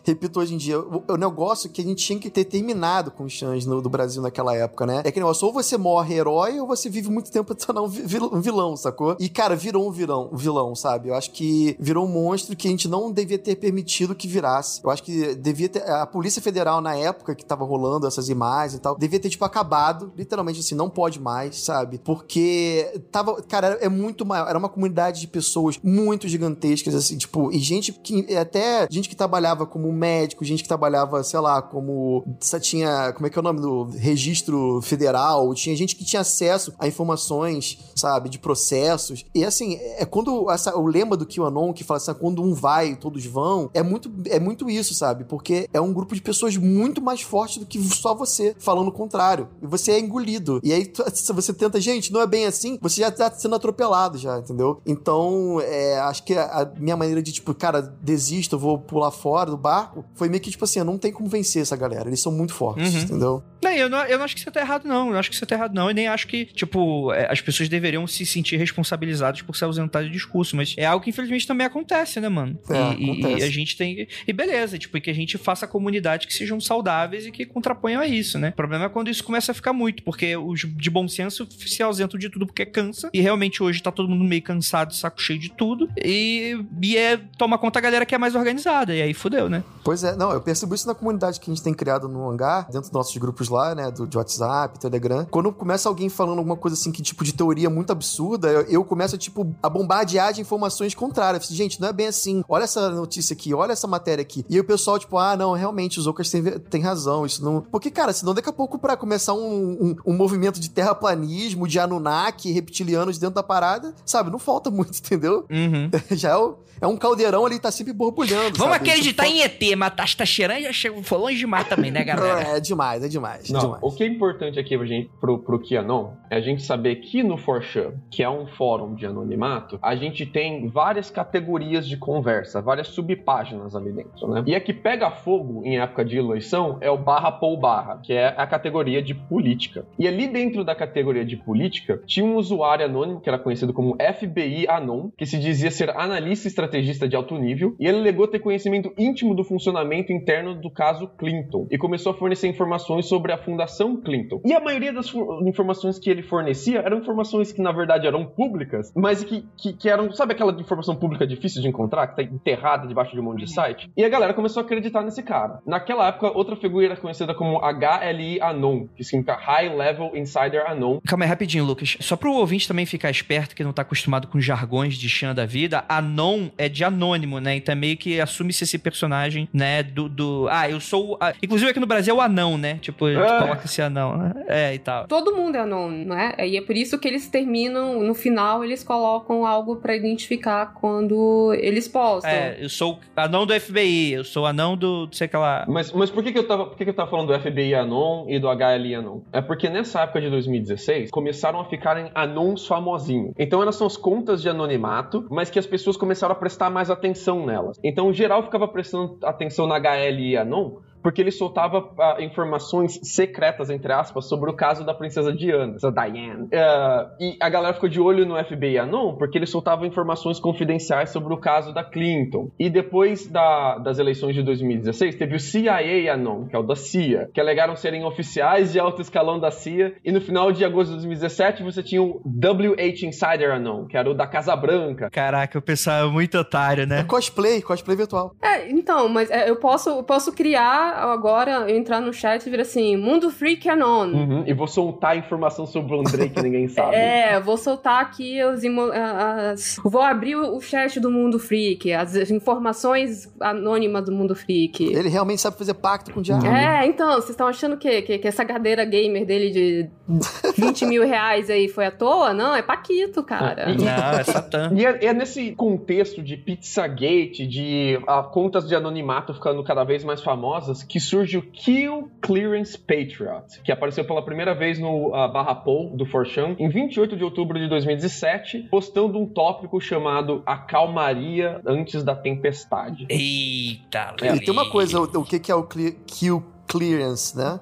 repito hoje em dia. O, o negócio que a gente tinha que ter terminado com os Xans no, do Brasil naquela época, né? É que negócio, ou você morre herói, ou você vive muito tempo tornar um um vilão, sacou? E, cara, virou um vilão, um vilão, sabe? Eu acho que virou um monstro que a gente não devia ter permitido que virasse. Eu acho que devia ter. A Polícia Federal, na época que tava rolando essas imagens e tal, devia ter, tipo, acabado. Literalmente assim, não pode mais, sabe? Porque tava. Cara, é muito maior. Era uma comunidade de pessoas muito gigantescas, assim, tipo, e gente que. Até gente que trabalhava como médico, gente que trabalhava, sei lá, como. Tinha. Como é que é o nome do registro federal? Tinha gente que tinha acesso a informações, sabe, de processos. E assim, é quando. Essa, o lema do QAnon que fala assim, ah, quando um vai, todos vão, é muito, é muito isso, sabe? Porque é um grupo de pessoas muito mais forte do que só você falando o contrário. E você é engolido. E aí se você tenta, gente, não é bem assim, você já tá sendo atropelado já, entendeu? Então, é, acho que a, minha maneira de, tipo, cara, desisto, eu vou pular fora do barco, foi meio que, tipo assim, não tem como vencer essa galera. Eles são muito fortes, Uhum. entendeu? Não, eu não, eu não acho que você tá errado, não. Eu não acho que você tá errado, não. E nem acho que, tipo, é, as pessoas deveriam se sentir responsabilizadas por se ausentar de discurso. Mas é algo que, infelizmente, também acontece, né, mano? É, e, e- e a gente tem. E beleza, tipo, e que a gente faça comunidades que sejam saudáveis e que contraponham a isso, né? O problema é quando isso começa a ficar muito, porque os de bom senso se ausentam de tudo porque cansa. E realmente hoje tá todo mundo meio cansado, saco cheio de tudo. E, e é toma conta a galera que é mais organizada. E aí fudeu, né? Pois é, não, eu percebo isso na comunidade que a gente tem criado no hangar, dentro dos nossos grupos lá, né, do, de WhatsApp, Telegram. Quando começa alguém falando alguma coisa assim, que tipo de teoria muito absurda, eu, eu começo, tipo, a bombardear de informações contrárias. Falo, Gente, não é bem assim. Olha essa notícia aqui, olha essa matéria aqui. E o pessoal, tipo, ah, não, realmente, os Ocas têm, têm razão. Isso não. Porque, cara, senão daqui a pouco, pra começar um, um, um movimento de terraplanismo, de Anunnaki, reptilianos dentro da parada, sabe, não falta muito, entendeu? Uhum. Já é, o- é um caldeirão ali, tá sempre borbulhando. Vamos sabe? acreditar Isso em ET, mas tá, tá cheirando já chegou, foi longe demais também, né, galera? É, é demais, é demais, é Não, demais. o que é importante aqui pra gente, pro, pro QAnon é a gente saber que no 4chan, que é um fórum de anonimato, a gente tem várias categorias de conversa, várias subpáginas ali dentro, né? E a que pega fogo em época de eleição é o barra pou barra, que é a categoria de política. E ali dentro da categoria de política, tinha um usuário anônimo que era conhecido como FBI Anon, que se dizia ser analista e estrategista de alto nível, e ele alegou ter conhecimento íntimo do funcionamento interno do caso Clinton, e começou a fornecer informações sobre a Fundação Clinton. E a maioria das informações que ele fornecia eram informações que, na verdade, eram públicas, mas que, que, que eram, sabe aquela informação pública difícil de encontrar, que tá enterrada debaixo de um monte de site? E a galera começou a acreditar nesse cara. Naquela época, outra figura era conhecida como HLI Anon, que significa High Level Insider Anon, Calma aí, rapidinho, Lucas. Só pro ouvinte também ficar esperto, que não tá acostumado com jargões de Xan da vida, Anon é de anônimo, né? Então é meio que assume-se esse personagem, né? Do. do- ah, eu sou. a- Inclusive aqui no Brasil é o anão, né? Tipo, É. coloca esse anão. né? É, e tal. Todo mundo é anônimo, não é? E é por isso que eles terminam, no final, eles colocam algo pra identificar quando eles postam. É, eu sou anão do FBI, eu sou anão do. sei que lá. Mas, mas por que, que, eu tava, por que, que eu tava falando do FBI Anon e do HLI Anon? É porque nessa época de 2016 começaram a ficarem anons famosinhos. Então elas são as contas de anonimato, mas que as pessoas começaram a prestar mais atenção nelas. Então, geral ficava prestando atenção na HLI Anon. Porque ele soltava ah, informações secretas, entre aspas, sobre o caso da princesa Diana, essa Diane. Ah, e a galera ficou de olho no FBI Anon, porque ele soltava informações confidenciais sobre o caso da Clinton. E depois da- das eleições de 2016, teve o CIA Anon, que é o da CIA, que alegaram serem oficiais de alto escalão da CIA. E no final de agosto de 2017, você tinha o WH Insider Anon, que era o da Casa Branca. Caraca, o pessoal é muito otário, É né? cosplay, cosplay virtual. É, então, mas é, eu posso, eu posso criar agora, eu entrar no chat e vir assim, Mundo Freak Anon. Uhum, E vou soltar informação sobre o Andrei que ninguém sabe. É, vou soltar aqui os a- as. Vou abrir o chat do Mundo Freak, as informações anônimas do Mundo Freak. Ele realmente sabe fazer pacto com o diabo. É, então, vocês estão achando o quê? Que, que essa cadeira gamer dele de 20 mil reais aí foi à toa? Não, é Paquito, cara. Não, é Satã. E é, é nesse contexto de Pizzagate, de ah, contas de anonimato ficando cada vez mais famosas, que surge o Kill Clearance Patriot, que apareceu pela primeira vez no ah, Barra Paul do Forchan em 28 de outubro de 2017, postando um tópico chamado A Calmaria Antes da Tempestade. Eita, E tem uma coisa, o, o que, que é o kill clearance, né?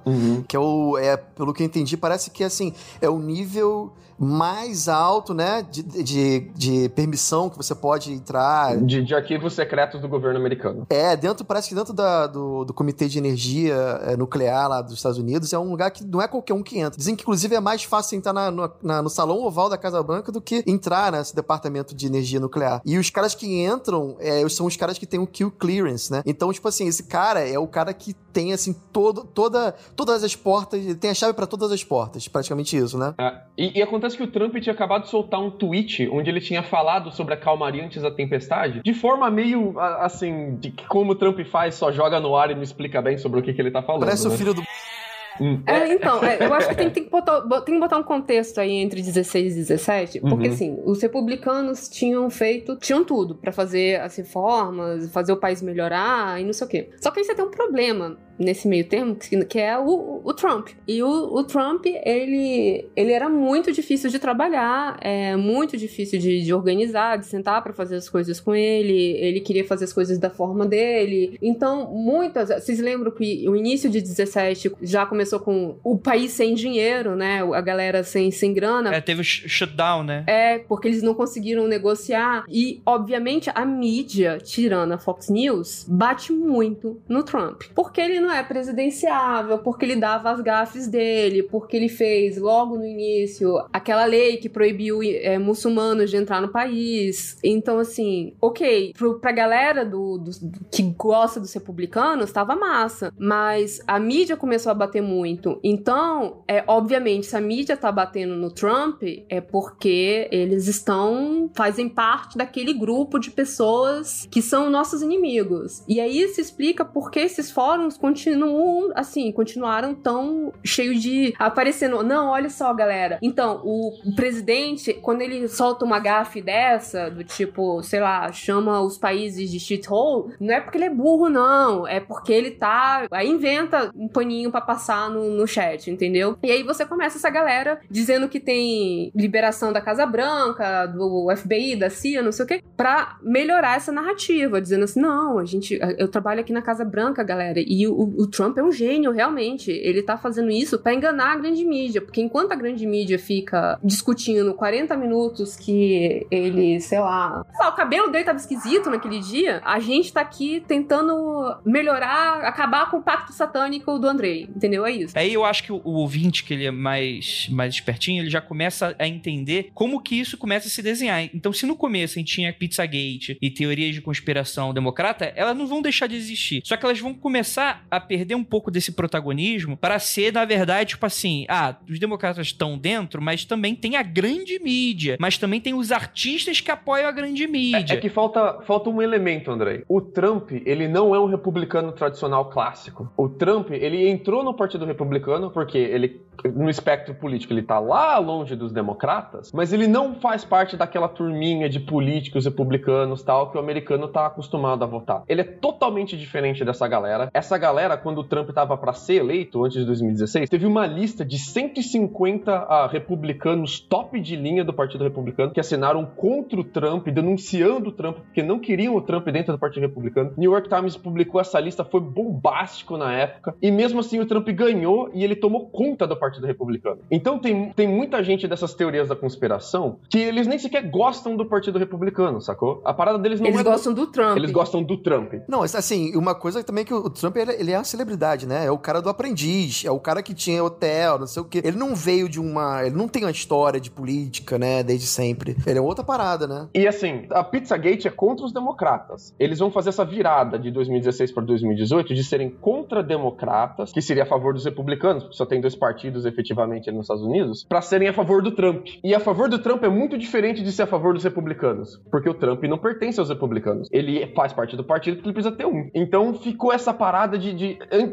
Que é o. É, pelo que eu entendi, parece que assim, é o nível mais alto, né? De, de, de permissão que você pode entrar. De, de arquivos secretos do governo americano. É, dentro, parece que dentro da- do, do Comitê de Energia é, Nuclear lá dos Estados Unidos é um lugar que não é qualquer um que entra. Dizem que, inclusive, é mais fácil entrar na- no, na- no salão oval da Casa Branca do que entrar nesse departamento de energia nuclear. E os caras que entram é, são os caras que têm o kill clearance, né? Então, tipo assim, esse cara é o cara que tem, assim, todo, toda, todas as portas, ele tem a chave pra todas as portas, praticamente isso, né? É, e, e acontece que o Trump tinha acabado de soltar um tweet onde ele tinha falado sobre a calmaria antes da tempestade, de forma meio assim, de que como o Trump faz, só joga no ar e não explica bem sobre o que, que ele tá falando. Parece o né? filho do. Hum. É, então, é, eu acho que tem, tem que botar, bo- tem que botar um contexto aí entre 16 e 17, porque Uhum. assim, os republicanos tinham feito, tinham tudo pra fazer as reformas, fazer o país melhorar e não sei o quê. Só que aí você tem um problema nesse meio termo, que, é o, o Trump. E o, o Trump, ele, ele era muito difícil de trabalhar, é muito difícil de, de organizar, de sentar pra fazer as coisas com ele, ele queria fazer as coisas da forma dele. Então, muitas. Vocês lembram que o início de 17 já começou com o país sem dinheiro, né? A galera sem, sem grana. É, teve o sh- shutdown, né? É, porque eles não conseguiram negociar. E, obviamente, a mídia, tirando a Fox News, bate muito no Trump. Porque ele não é presidenciável, porque ele dava as gafes dele, porque ele fez, logo no início, aquela lei que proibiu é, muçulmanos de entrar no país. Então, assim, ok, pro, pra galera do, do- do- que gosta dos republicanos, tava massa. Mas a mídia começou a bater muito. Então, é obviamente, se a mídia tá batendo no Trump, é porque eles estão. fazem parte daquele grupo de pessoas que são nossos inimigos. E aí se explica por que esses fóruns continuam, assim, continuaram tão cheios de. aparecendo. Não, olha só, galera. Então, o presidente, quando ele solta uma gafe dessa, do tipo, sei lá, chama os países de shithole, não é porque ele é burro, não. É porque ele tá. Aí inventa um paninho pra passar no, no chat, entendeu? E aí você começa essa galera dizendo que tem liberação da Casa Branca, do FBI, da CIA, não sei o quê, pra melhorar essa narrativa, dizendo assim: não, a gente. Eu trabalho aqui na Casa Branca, galera, e o, o Trump é um gênio, realmente. Ele tá fazendo isso pra enganar a grande mídia, porque enquanto a grande mídia fica discutindo 40 minutos que ele, sei lá, lá, o cabelo dele tava esquisito naquele dia, a gente tá aqui tentando melhorar, acabar com o pacto satânico do Andrei, entendeu? É isso. Aí eu acho que o, o ouvinte, que ele é mais, mais espertinho, ele já começa a entender como que isso começa a se desenhar. Então, se no começo a gente tinha Pizzagate e teorias de conspiração democrata, elas não vão deixar de existir. Só que elas vão começar a perder um pouco desse protagonismo para ser, na verdade, tipo assim, ah, os democratas estão dentro, mas também tem a grande mídia, mas também tem os artistas que apoiam a grande mídia. É que falta, falta um elemento, Andrei. O Trump, ele não é um republicano tradicional clássico. O Trump, ele entrou no Partido Republicano porque ele no espectro político, ele tá lá longe dos democratas, mas ele não faz parte daquela turminha de políticos republicanos tal que o americano tá acostumado a votar. Ele é totalmente diferente dessa galera. Essa galera, quando o Trump tava para ser eleito antes de 2016, teve uma lista de 150 uh, republicanos top de linha do Partido Republicano que assinaram contra o Trump, denunciando o Trump porque não queriam o Trump dentro do Partido Republicano. New York Times publicou essa lista, foi bombástico na época, e mesmo assim o Trump ganhou e ele tomou conta do Partido Republicano. Então tem, tem muita gente dessas teorias da conspiração que eles nem sequer gostam do Partido Republicano, sacou? A parada deles não Eles é gostam do Trump. Eles gostam do Trump. Não, assim, uma coisa também é que o Trump, ele, ele é uma celebridade, né? É o cara do aprendiz, é o cara que tinha hotel, não sei o quê. Ele não veio de uma... Ele não tem uma história de política, né, desde sempre. Ele é outra parada, né? E assim, a Pizzagate é contra os democratas. Eles vão fazer essa virada de 2016 para 2018 de serem contra democratas, que seria a favor dos republicanos, porque só tem dois partidos efetivamente nos Estados Unidos, para serem a favor do Trump. E a favor do Trump é muito diferente de ser a favor dos republicanos, porque o Trump não pertence aos republicanos. Ele faz parte do partido porque ele precisa ter um. Então ficou essa parada de, de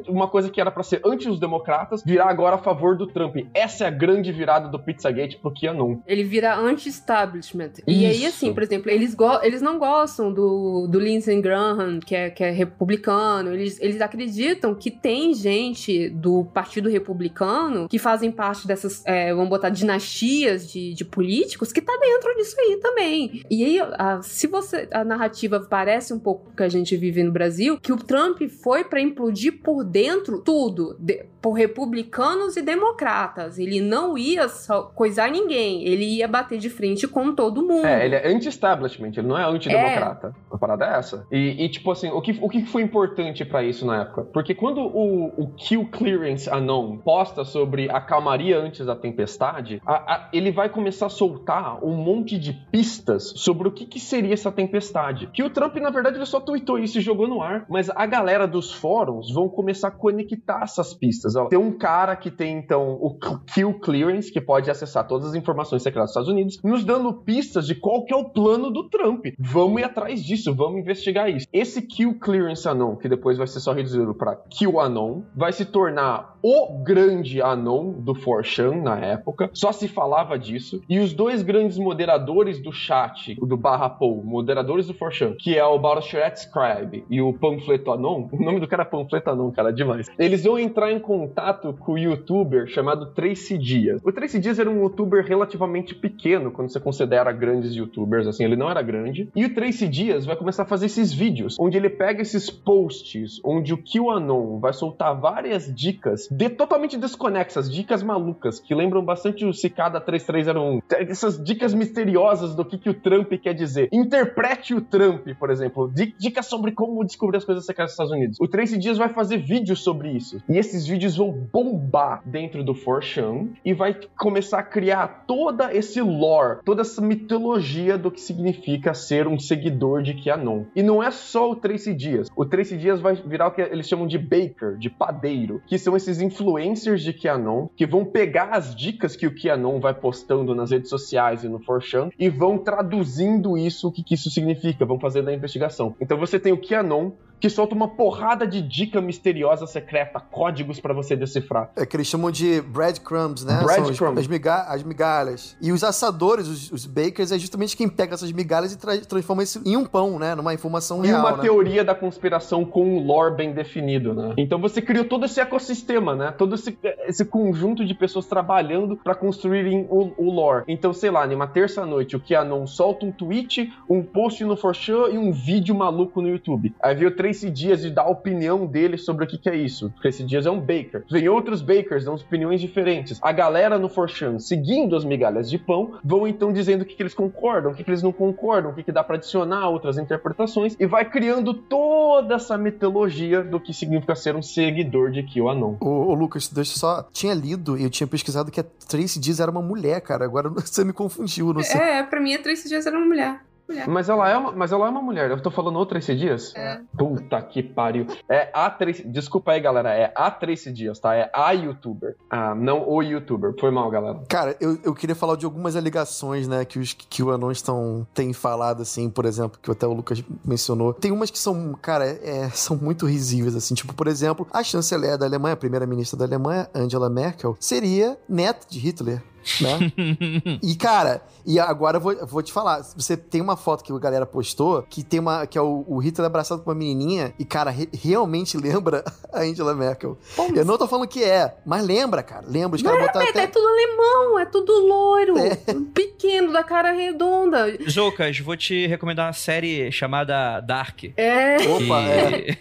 uma coisa que era para ser anti os democratas virar agora a favor do Trump. Essa é a grande virada do Pizzagate pro QAnon. Ele vira anti-establishment. E aí, assim, por exemplo, eles, eles não gostam do, do Lindsey Graham, que é, que é republicano. Eles, eles acreditam que tem gente do Partido Republicano que fazem parte dessas, é, vamos botar, dinastias de, de políticos que tá dentro disso aí também. E aí, a- se você. A narrativa parece um pouco que a gente vive no Brasil, que o Trump foi pra implodir por dentro tudo, de- por republicanos e democratas. Ele não ia só coisar ninguém, ele ia bater de frente com todo mundo. É, ele é anti-establishment, ele não é antidemocrata. A parada é essa. E, e, tipo assim, o que, o que foi importante pra isso na época? Porque quando o, o Kill Clearance Anon posta sobre a calmaria antes da tempestade, a- a- ele vai começar a soltar um monte de pistas sobre o que, que seria essa tempestade. Que o Trump, na verdade, ele só tweetou isso e jogou no ar. Mas a galera dos fóruns vão começar a conectar essas pistas. Ó, Tem um cara que tem, então, o Kill Clearance, que pode acessar todas as informações secretas dos Estados Unidos, nos dando pistas de qual que é o plano do Trump. Vamos ir atrás disso, vamos investigar isso. Esse Kill Clearance Anon, que depois vai ser só reduzido para Kill Anon, vai se tornar o grande Anon do 4chan na época. Só se falava disso. E os dois grandes moderadores do chat, do Barra Paul, moderadores do 4chan, que é o Barosheret Scribe e o Panfleto Anon, o nome do cara é Panfleto Anon, cara, demais. Eles vão entrar em contato com o youtuber chamado Tracy Dias. O Tracy Dias era um youtuber relativamente pequeno quando você considera grandes youtubers, assim, ele não era grande. E o Tracy Dias vai começar a fazer esses vídeos, onde ele pega esses posts, onde o QAnon vai soltar várias dicas de, totalmente desconexas, dicas malucas, que lembram bastante o Cicada 3301. Essas dicas misteriosas do que, que o Trump quer dizer. Interprete o Trump, por exemplo. Di- Dicas sobre como descobrir as coisas secretas dos Estados Unidos. O Tracy Dias vai fazer vídeos sobre isso. E esses vídeos vão bombar dentro do 4chan e vai começar a criar toda esse lore, toda essa mitologia do que significa ser um seguidor de QAnon. E não é só o Tracy Dias. O Tracy Dias vai virar o que eles chamam de baker, de padeiro, que são esses influencers de QAnon que vão pegar as dicas que o QAnon vai postando nas redes sociais e no 4chan e vão traduzindo isso, o que, que isso significa, vão fazendo a investigação. Então você tem o QAnon que solta uma porrada de dica misteriosa secreta, códigos pra você decifrar. É que eles chamam de breadcrumbs, né? Breadcrumbs. As, miga- as migalhas. E os assadores, os, os bakers, é justamente quem pega essas migalhas e tra- transforma isso em um pão, né? Numa informação E real, uma né? teoria da conspiração com um lore bem definido, né? Então você criou todo esse ecossistema, né? Todo esse, esse conjunto de pessoas trabalhando pra construírem o, o lore. Então, sei lá, numa terça-noite, o QAnon solta um tweet, um post no 4chan e um vídeo maluco no YouTube. Aí veio o Tracy Dias de dar a opinião dele sobre o que, que é isso. Tracy Dias é um baker. Vem outros bakers, dão opiniões diferentes. A galera no 4chan, seguindo as migalhas de pão, vão então dizendo o que, que eles concordam, o que, que eles não concordam, o que, que dá pra adicionar, outras interpretações, e vai criando toda essa mitologia do que significa ser um seguidor de QAnon. Ô, ô, Lucas, deixa eu só. Tinha lido e eu tinha pesquisado que a Tracy Dias era uma mulher, cara. Agora você me confundiu, não sei. É, pra mim a Tracy Dias era uma mulher. Mulher. Mas ela, é uma, mas ela é uma mulher. Eu tô falando outra Tracy Dias? É. Puta que pariu. É a Tracy... Desculpa aí, galera. É a Tracy Dias, tá? É a youtuber. Ah, não o youtuber. Foi mal, galera. Cara, eu, eu queria falar de algumas alegações, né, que os que o Anões estão têm falado, assim, por exemplo, que até o Lucas mencionou. Tem umas que são, cara, é, são muito risíveis, assim, tipo, por exemplo, a chanceler da Alemanha, a primeira-ministra da Alemanha, Angela Merkel, seria neta de Hitler. Né? e, cara, e agora eu vou, eu vou te falar. Você tem uma foto que a galera postou que tem uma. que é o, o Hitler abraçado por uma menininha, e, cara, re- realmente lembra a Angela Merkel. Eu não tô falando que é, mas lembra, cara. Lembra. Os caras botaram É até. tudo alemão, é tudo loiro, É. pequeno, da cara redonda. Zoucas, vou te recomendar uma série chamada Dark. É. Opa, é.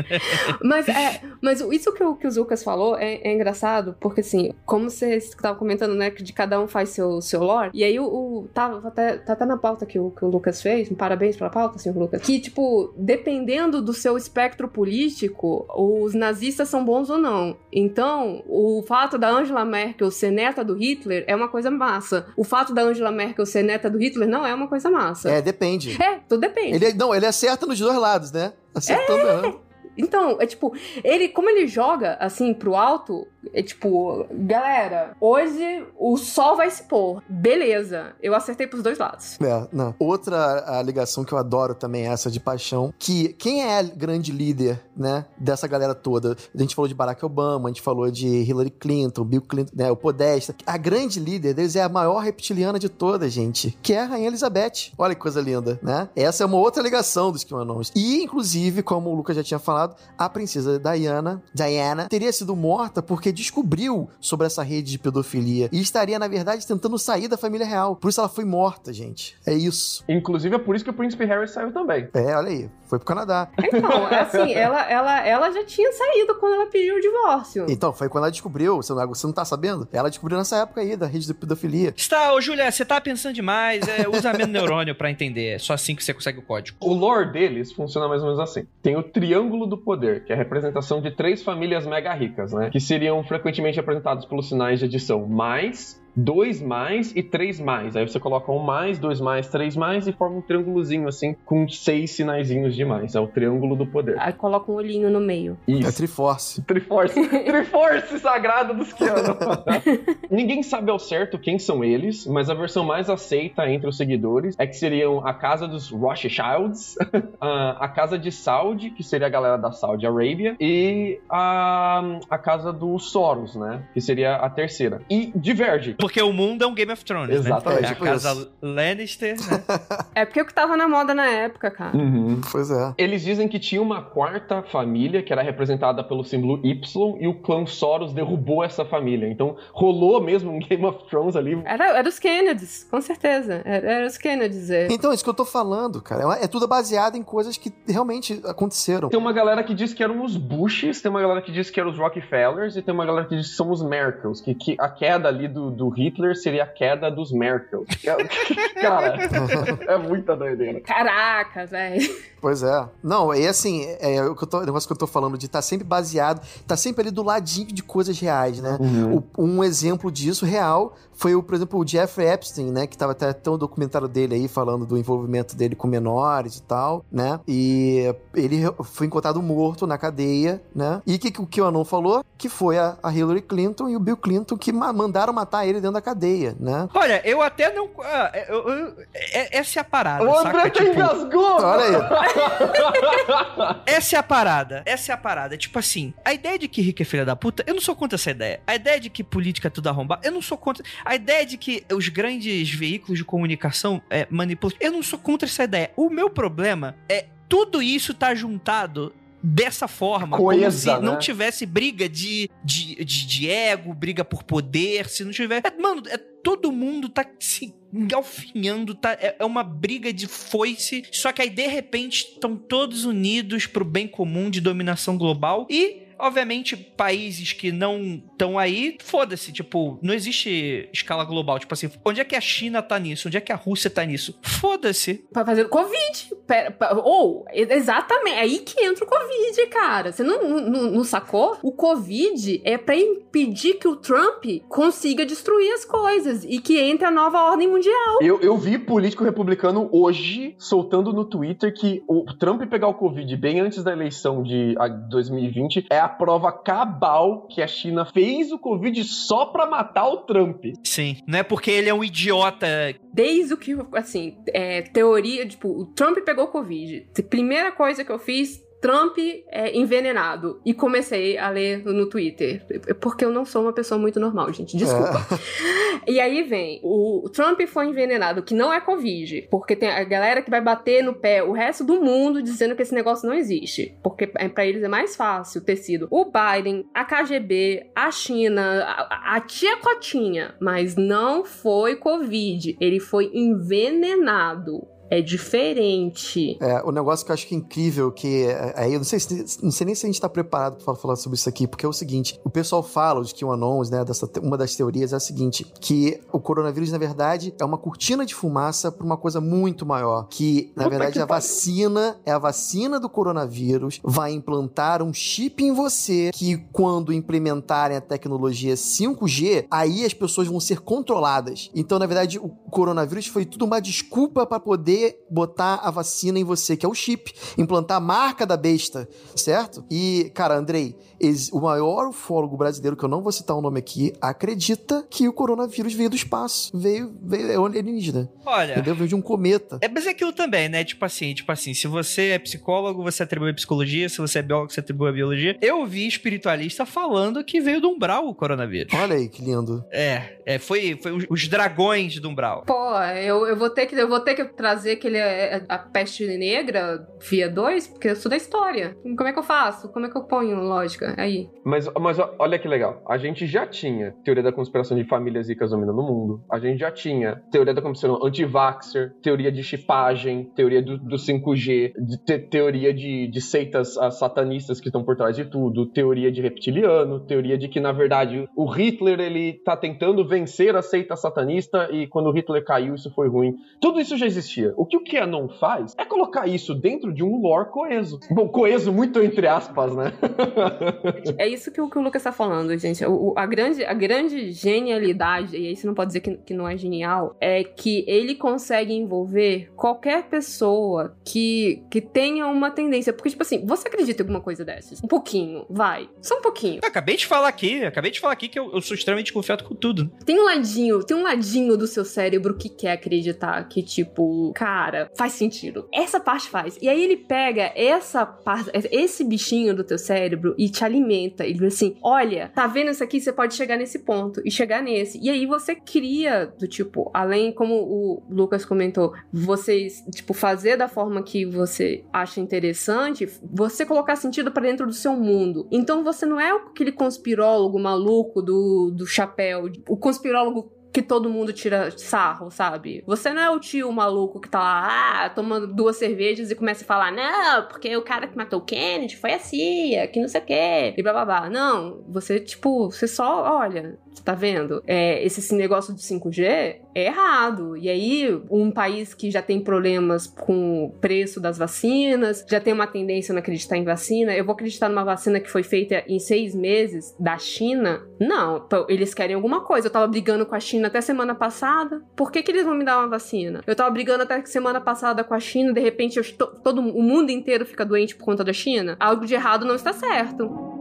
Mas, é, mas isso que o, que o Zucas falou é, é engraçado, porque assim, como você estava comentando, né, que de cada um faz seu, seu lore, e aí o, o- tá, até, tá até na pauta que o, que o Lucas fez, parabéns pela pauta, senhor Lucas, que, tipo, dependendo do seu espectro político, os nazistas são bons ou não. Então, o fato da Angela Merkel ser neta do Hitler é uma coisa massa. O fato da Angela Merkel ser neta do Hitler não é uma coisa massa. É, depende. É, tudo depende. Ele, não, ele acerta nos dois lados, né? Acertando errando. Então, é tipo, ele, como ele joga assim pro alto, é tipo, galera, hoje o sol vai se pôr. Beleza, eu acertei pros dois lados. É, não. Outra ligação que eu adoro também é essa de paixão, que quem é grande líder, né, dessa galera toda? A gente falou de Barack Obama, a gente falou de Hillary Clinton, Bill Clinton, né, o Podesta. A grande líder deles é a maior reptiliana de todas, gente, que é a Rainha Elizabeth. Olha que coisa linda, né? Essa é uma outra ligação dos QAnons. E, inclusive, como o Lucas já tinha falado, a princesa Diana, Diana teria sido morta porque descobriu sobre essa rede de pedofilia e estaria, na verdade, tentando sair da família real. Por isso ela foi morta, gente. É isso. Inclusive, é por isso que o Príncipe Harry saiu também. É, olha aí. Foi pro Canadá. Então, assim, ela, ela, ela já tinha saído quando ela pediu o divórcio. Então, foi quando ela descobriu. Você não, você não tá sabendo? Ela descobriu nessa época aí da rede de pedofilia. Está, ô Júlia, você tá pensando demais. É, usa menos neurônio pra entender. É só assim que você consegue o código. O lore deles funciona mais ou menos assim. Tem o Triângulo do Poder, que é a representação de três famílias mega ricas, né? Que seriam frequentemente representados pelos sinais de adição mais, dois mais e três mais. Aí você coloca um mais, dois mais, três mais e forma um triângulozinho assim, com seis sinaizinhos de mais. É o Triângulo do Poder. Aí coloca um olhinho no meio. É Isso. Triforce. Triforce. Triforce sagrado dos Keanu. Ninguém sabe ao certo quem são eles, mas a versão mais aceita entre os seguidores é que seriam a casa dos Rothschilds, a, a casa de Saudi, que seria a galera da Saudi Arabia, e a, a casa dos Soros, né? Que seria a terceira. E diverge. Porque o mundo é um Game of Thrones, Exatamente, né? É a tipo casa isso. Lannister, né? É porque é o que tava na moda na época, cara. Uhum. Pois é. Eles dizem que tinha uma quarta família que era representada pelo símbolo Y e o clã Soros derrubou essa família. Então rolou mesmo um Game of Thrones ali. Era, era os Kennedys, com certeza. Era, era os Kennedys. É. Então, é isso que eu tô falando, cara. É tudo baseado em coisas que realmente aconteceram. Tem uma galera que diz que eram os Bushes, tem uma galera que diz que eram os Rockefellers e tem uma galera que diz que são os Merkels, que, que a queda ali do, do Hitler seria a queda dos Merkels. Cara, é muita doideira. Caraca, velho. Pois é. Não, e assim, é, o, que eu tô- o negócio que eu tô falando de estar sempre baseado, tá sempre ali do ladinho de coisas reais, né? O- um exemplo disso real foi, o, por exemplo, o Jeffrey Epstein, né? Que tava até, até um documentário dele aí falando do envolvimento dele com menores e tal, né? E ele foi encontrado morto na cadeia, né? E o que, que o QAnon falou? Que foi a, a Hillary Clinton e o Bill Clinton que ma- mandaram matar ele dentro da cadeia, né? Olha, eu até não. ah, eu- eu- é- essa é a parada, O saca? André até Tipo, engasgou! Olha aí. Essa é a parada. Essa é a parada. Tipo assim, a ideia de que rico é filha da puta, eu não sou contra essa ideia. A ideia de que política é tudo arrombado, eu não sou contra. A ideia de que os grandes veículos de comunicação é, manipulam, eu não sou contra essa ideia. O meu problema é tudo isso tá juntado dessa forma, como se não né? tivesse briga de, de, de, de ego, briga por poder, se não tiver... É, mano, é, todo mundo tá se engalfinhando, tá, é, é uma briga de foice, só que aí de repente estão todos unidos pro bem comum de dominação global e Obviamente, países que não estão aí, foda-se, tipo, não existe escala global. Tipo assim, onde é que a China tá nisso? Onde é que a Rússia tá nisso? Foda-se. Pra fazer Covid. Pera, ou, exatamente, é aí que entra o Covid, cara. Você não, não, não sacou? O Covid é pra impedir que o Trump consiga destruir as coisas e que entre a nova ordem mundial. Eu, eu vi político republicano hoje soltando no Twitter que o Trump pegar o Covid bem antes da eleição de ah, 2020 é a prova cabal que a China fez o Covid só pra matar o Trump. Sim. Não é porque ele é um idiota. Desde o que, assim, é, teoria, tipo, o Trump pegou Covid. Primeira coisa que eu fiz, Trump é envenenado. E comecei a ler no Twitter. Porque eu não sou uma pessoa muito normal, gente. Desculpa. E aí vem, o Trump foi envenenado, que não é Covid. Porque tem a galera que vai bater no pé o resto do mundo dizendo que esse negócio não existe. Porque é, pra eles é mais fácil ter sido o Biden, a KGB, a China, a, a tia Cotinha. Mas não foi Covid. Ele foi envenenado. É diferente. É, o negócio que eu acho que é incrível, que é, aí eu não sei, se- não sei nem se a gente tá preparado pra falar- sobre isso aqui, porque é o seguinte, o pessoal fala de que o anons, né, dessa, uma das teorias é a seguinte, que o coronavírus, na verdade, é uma cortina de fumaça pra uma coisa muito maior, que, na verdade, que a pariu. vacina, é a vacina do coronavírus, vai implantar um chip em você, que quando implementarem a tecnologia 5G, aí as pessoas vão ser controladas. Então, na verdade, o coronavírus foi tudo uma desculpa pra poder botar a vacina em você, que é o chip, implantar a marca da besta, certo? E, cara, Andrei, o maior ufólogo brasileiro, que eu não vou citar o nome aqui, acredita que o coronavírus veio do espaço, veio, veio é alienígena, Olha. entendeu? Veio de um cometa. É, mas é aquilo também, né? Tipo assim, tipo assim, se você é psicólogo, você atribui a psicologia, se você é biólogo, você atribui a biologia. Eu vi espiritualista falando que veio do umbral o coronavírus. Olha aí, que lindo. É, é foi, foi os- os dragões do umbral. Pô, eu, eu, vou ter que, eu vou ter que trazer que ele é a peste negra via 2, porque eu sou da história. Como é que eu faço? Como é que eu ponho lógica aí? Mas, mas olha que legal. A gente já tinha teoria da conspiração de famílias ricas dominando o mundo. A gente já tinha teoria da conspiração anti-vaxxer, teoria de chipagem, teoria do, do 5G, de te- teoria de, de seitas satanistas que estão por trás de tudo, teoria de reptiliano, teoria de que, na verdade, o Hitler ele tá tentando vencer a seita satanista e quando o Hitler caiu, isso foi ruim. Tudo isso já existia. O que o QAnon faz é colocar isso dentro de um lore coeso. Bom, coeso muito entre aspas, né? É isso que o, que o Lucas tá falando, gente. O- o- a, grande, a grande genialidade, e aí você não pode dizer que, que não é genial, é que ele consegue envolver qualquer pessoa que, que tenha uma tendência. Porque, tipo assim, você acredita em alguma coisa dessas? Um pouquinho, vai. Só um pouquinho. Eu acabei de falar aqui, acabei de falar aqui que eu, eu sou extremamente confiado com tudo. Tem um ladinho, tem um ladinho do seu cérebro que quer acreditar que, tipo, cara, faz sentido. Essa parte faz. E aí ele pega essa parte, esse bichinho do teu cérebro e te alimenta. Ele diz assim: olha, tá vendo isso aqui? Você pode chegar nesse ponto e chegar nesse. E aí você cria do tipo, além, como o Lucas comentou, vocês, tipo, fazer da forma que você acha interessante, você colocar sentido pra dentro do seu mundo. Então você não é aquele conspirólogo maluco do, do chapéu, o conspirólogo que todo mundo tira sarro, sabe? Você não é o tio maluco que tá lá, ah, tomando duas cervejas e começa a falar, não, porque o cara que matou o Kennedy foi a CIA, que não sei o quê, e blá blá blá. Não, você, tipo, você só, olha, você tá vendo? É, esse, esse negócio do 5G é errado. E aí, um país que já tem problemas com o preço das vacinas, já tem uma tendência a não acreditar em vacina, eu vou acreditar numa vacina que foi feita em seis meses da China? Não, eles querem alguma coisa. Eu tava brigando com a China até semana passada. Por que, que eles vão me dar uma vacina? Eu tava brigando até semana passada com a China, de repente eu todo o mundo inteiro fica doente por conta da China. Algo de errado não está certo.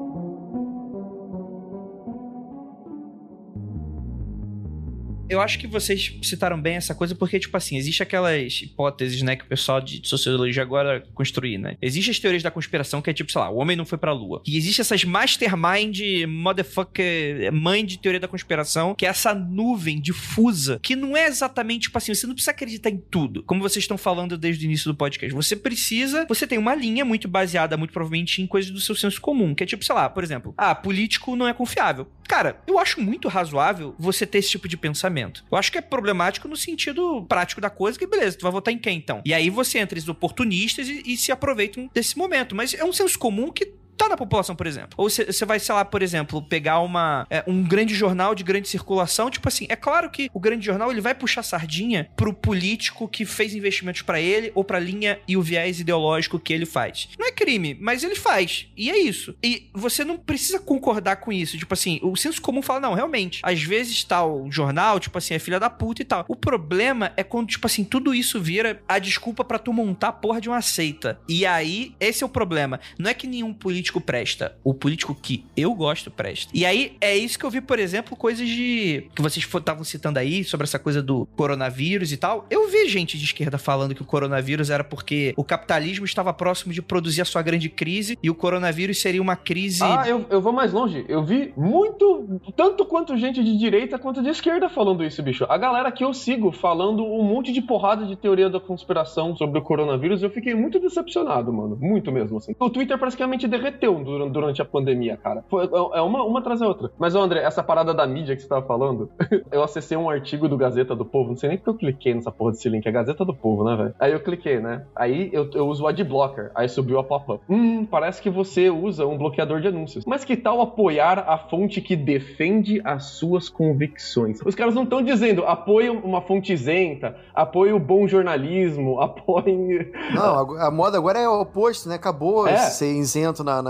Eu acho que vocês citaram bem essa coisa porque, tipo assim, existe aquelas hipóteses, né, que o pessoal de sociologia agora construir, né? Existem as teorias da conspiração que é tipo, sei lá, o homem não foi pra lua. E existe essas mastermind, motherfucker, mãe de teoria da conspiração, que é essa nuvem difusa, que não é exatamente, tipo assim, você não precisa acreditar em tudo, como vocês estão falando desde o início do podcast. Você precisa, você tem uma linha muito baseada, muito provavelmente, em coisas do seu senso comum, que é tipo, sei lá, por exemplo, ah, político não é confiável. Cara, eu acho muito razoável você ter esse tipo de pensamento. Eu acho que é problemático no sentido prático da coisa, que beleza, tu vai votar em quem então? E aí você entra esses oportunistas e, e se aproveitam desse momento. Mas é um senso comum que tá na população, por exemplo. Ou você vai, sei lá, por exemplo, pegar uma, é, um grande jornal de grande circulação, tipo assim, é claro que o grande jornal ele vai puxar sardinha pro político que fez investimentos para ele ou pra linha e o viés ideológico que ele faz. Não é crime, mas ele faz. E é isso. E você não precisa concordar com isso. Tipo assim, o senso comum fala, não, realmente, às vezes tal tá jornal, tipo assim, é filha da puta e tal. O problema é quando, tipo assim, tudo isso vira a desculpa para tu montar a porra de uma seita. E aí, esse é o problema. Não é que nenhum político presta. O político que eu gosto presta. E aí, é isso que eu vi, por exemplo, coisas de. que vocês estavam citando aí, sobre essa coisa do coronavírus e tal. Eu vi gente de esquerda falando que o coronavírus era porque o capitalismo estava próximo de produzir a sua grande crise e o coronavírus seria uma crise. Ah, eu, eu vou mais longe. Eu vi muito, tanto quanto gente de direita quanto de esquerda falando isso, bicho. A galera que eu sigo falando um monte de porrada de teoria da conspiração sobre o coronavírus, eu fiquei muito decepcionado, mano. Muito mesmo, assim. O Twitter praticamente derreteu durante a pandemia, cara. Foi, é, é uma, uma atrás da outra. Mas, André, essa parada da mídia que você tava falando, eu acessei um artigo do Gazeta do Povo, não sei nem porque eu cliquei nessa porra desse link, é Gazeta do Povo, né, velho? Aí eu cliquei, né? Aí eu, eu uso o Adblocker, aí subiu a pop-up. Hum, parece que você usa um bloqueador de anúncios. Mas que tal apoiar a fonte que defende as suas convicções? Os caras não estão dizendo apoie uma fonte isenta, apoie o bom jornalismo, apoie. Não, a, a moda agora é o oposto, né? Acabou é. ser isento na, na,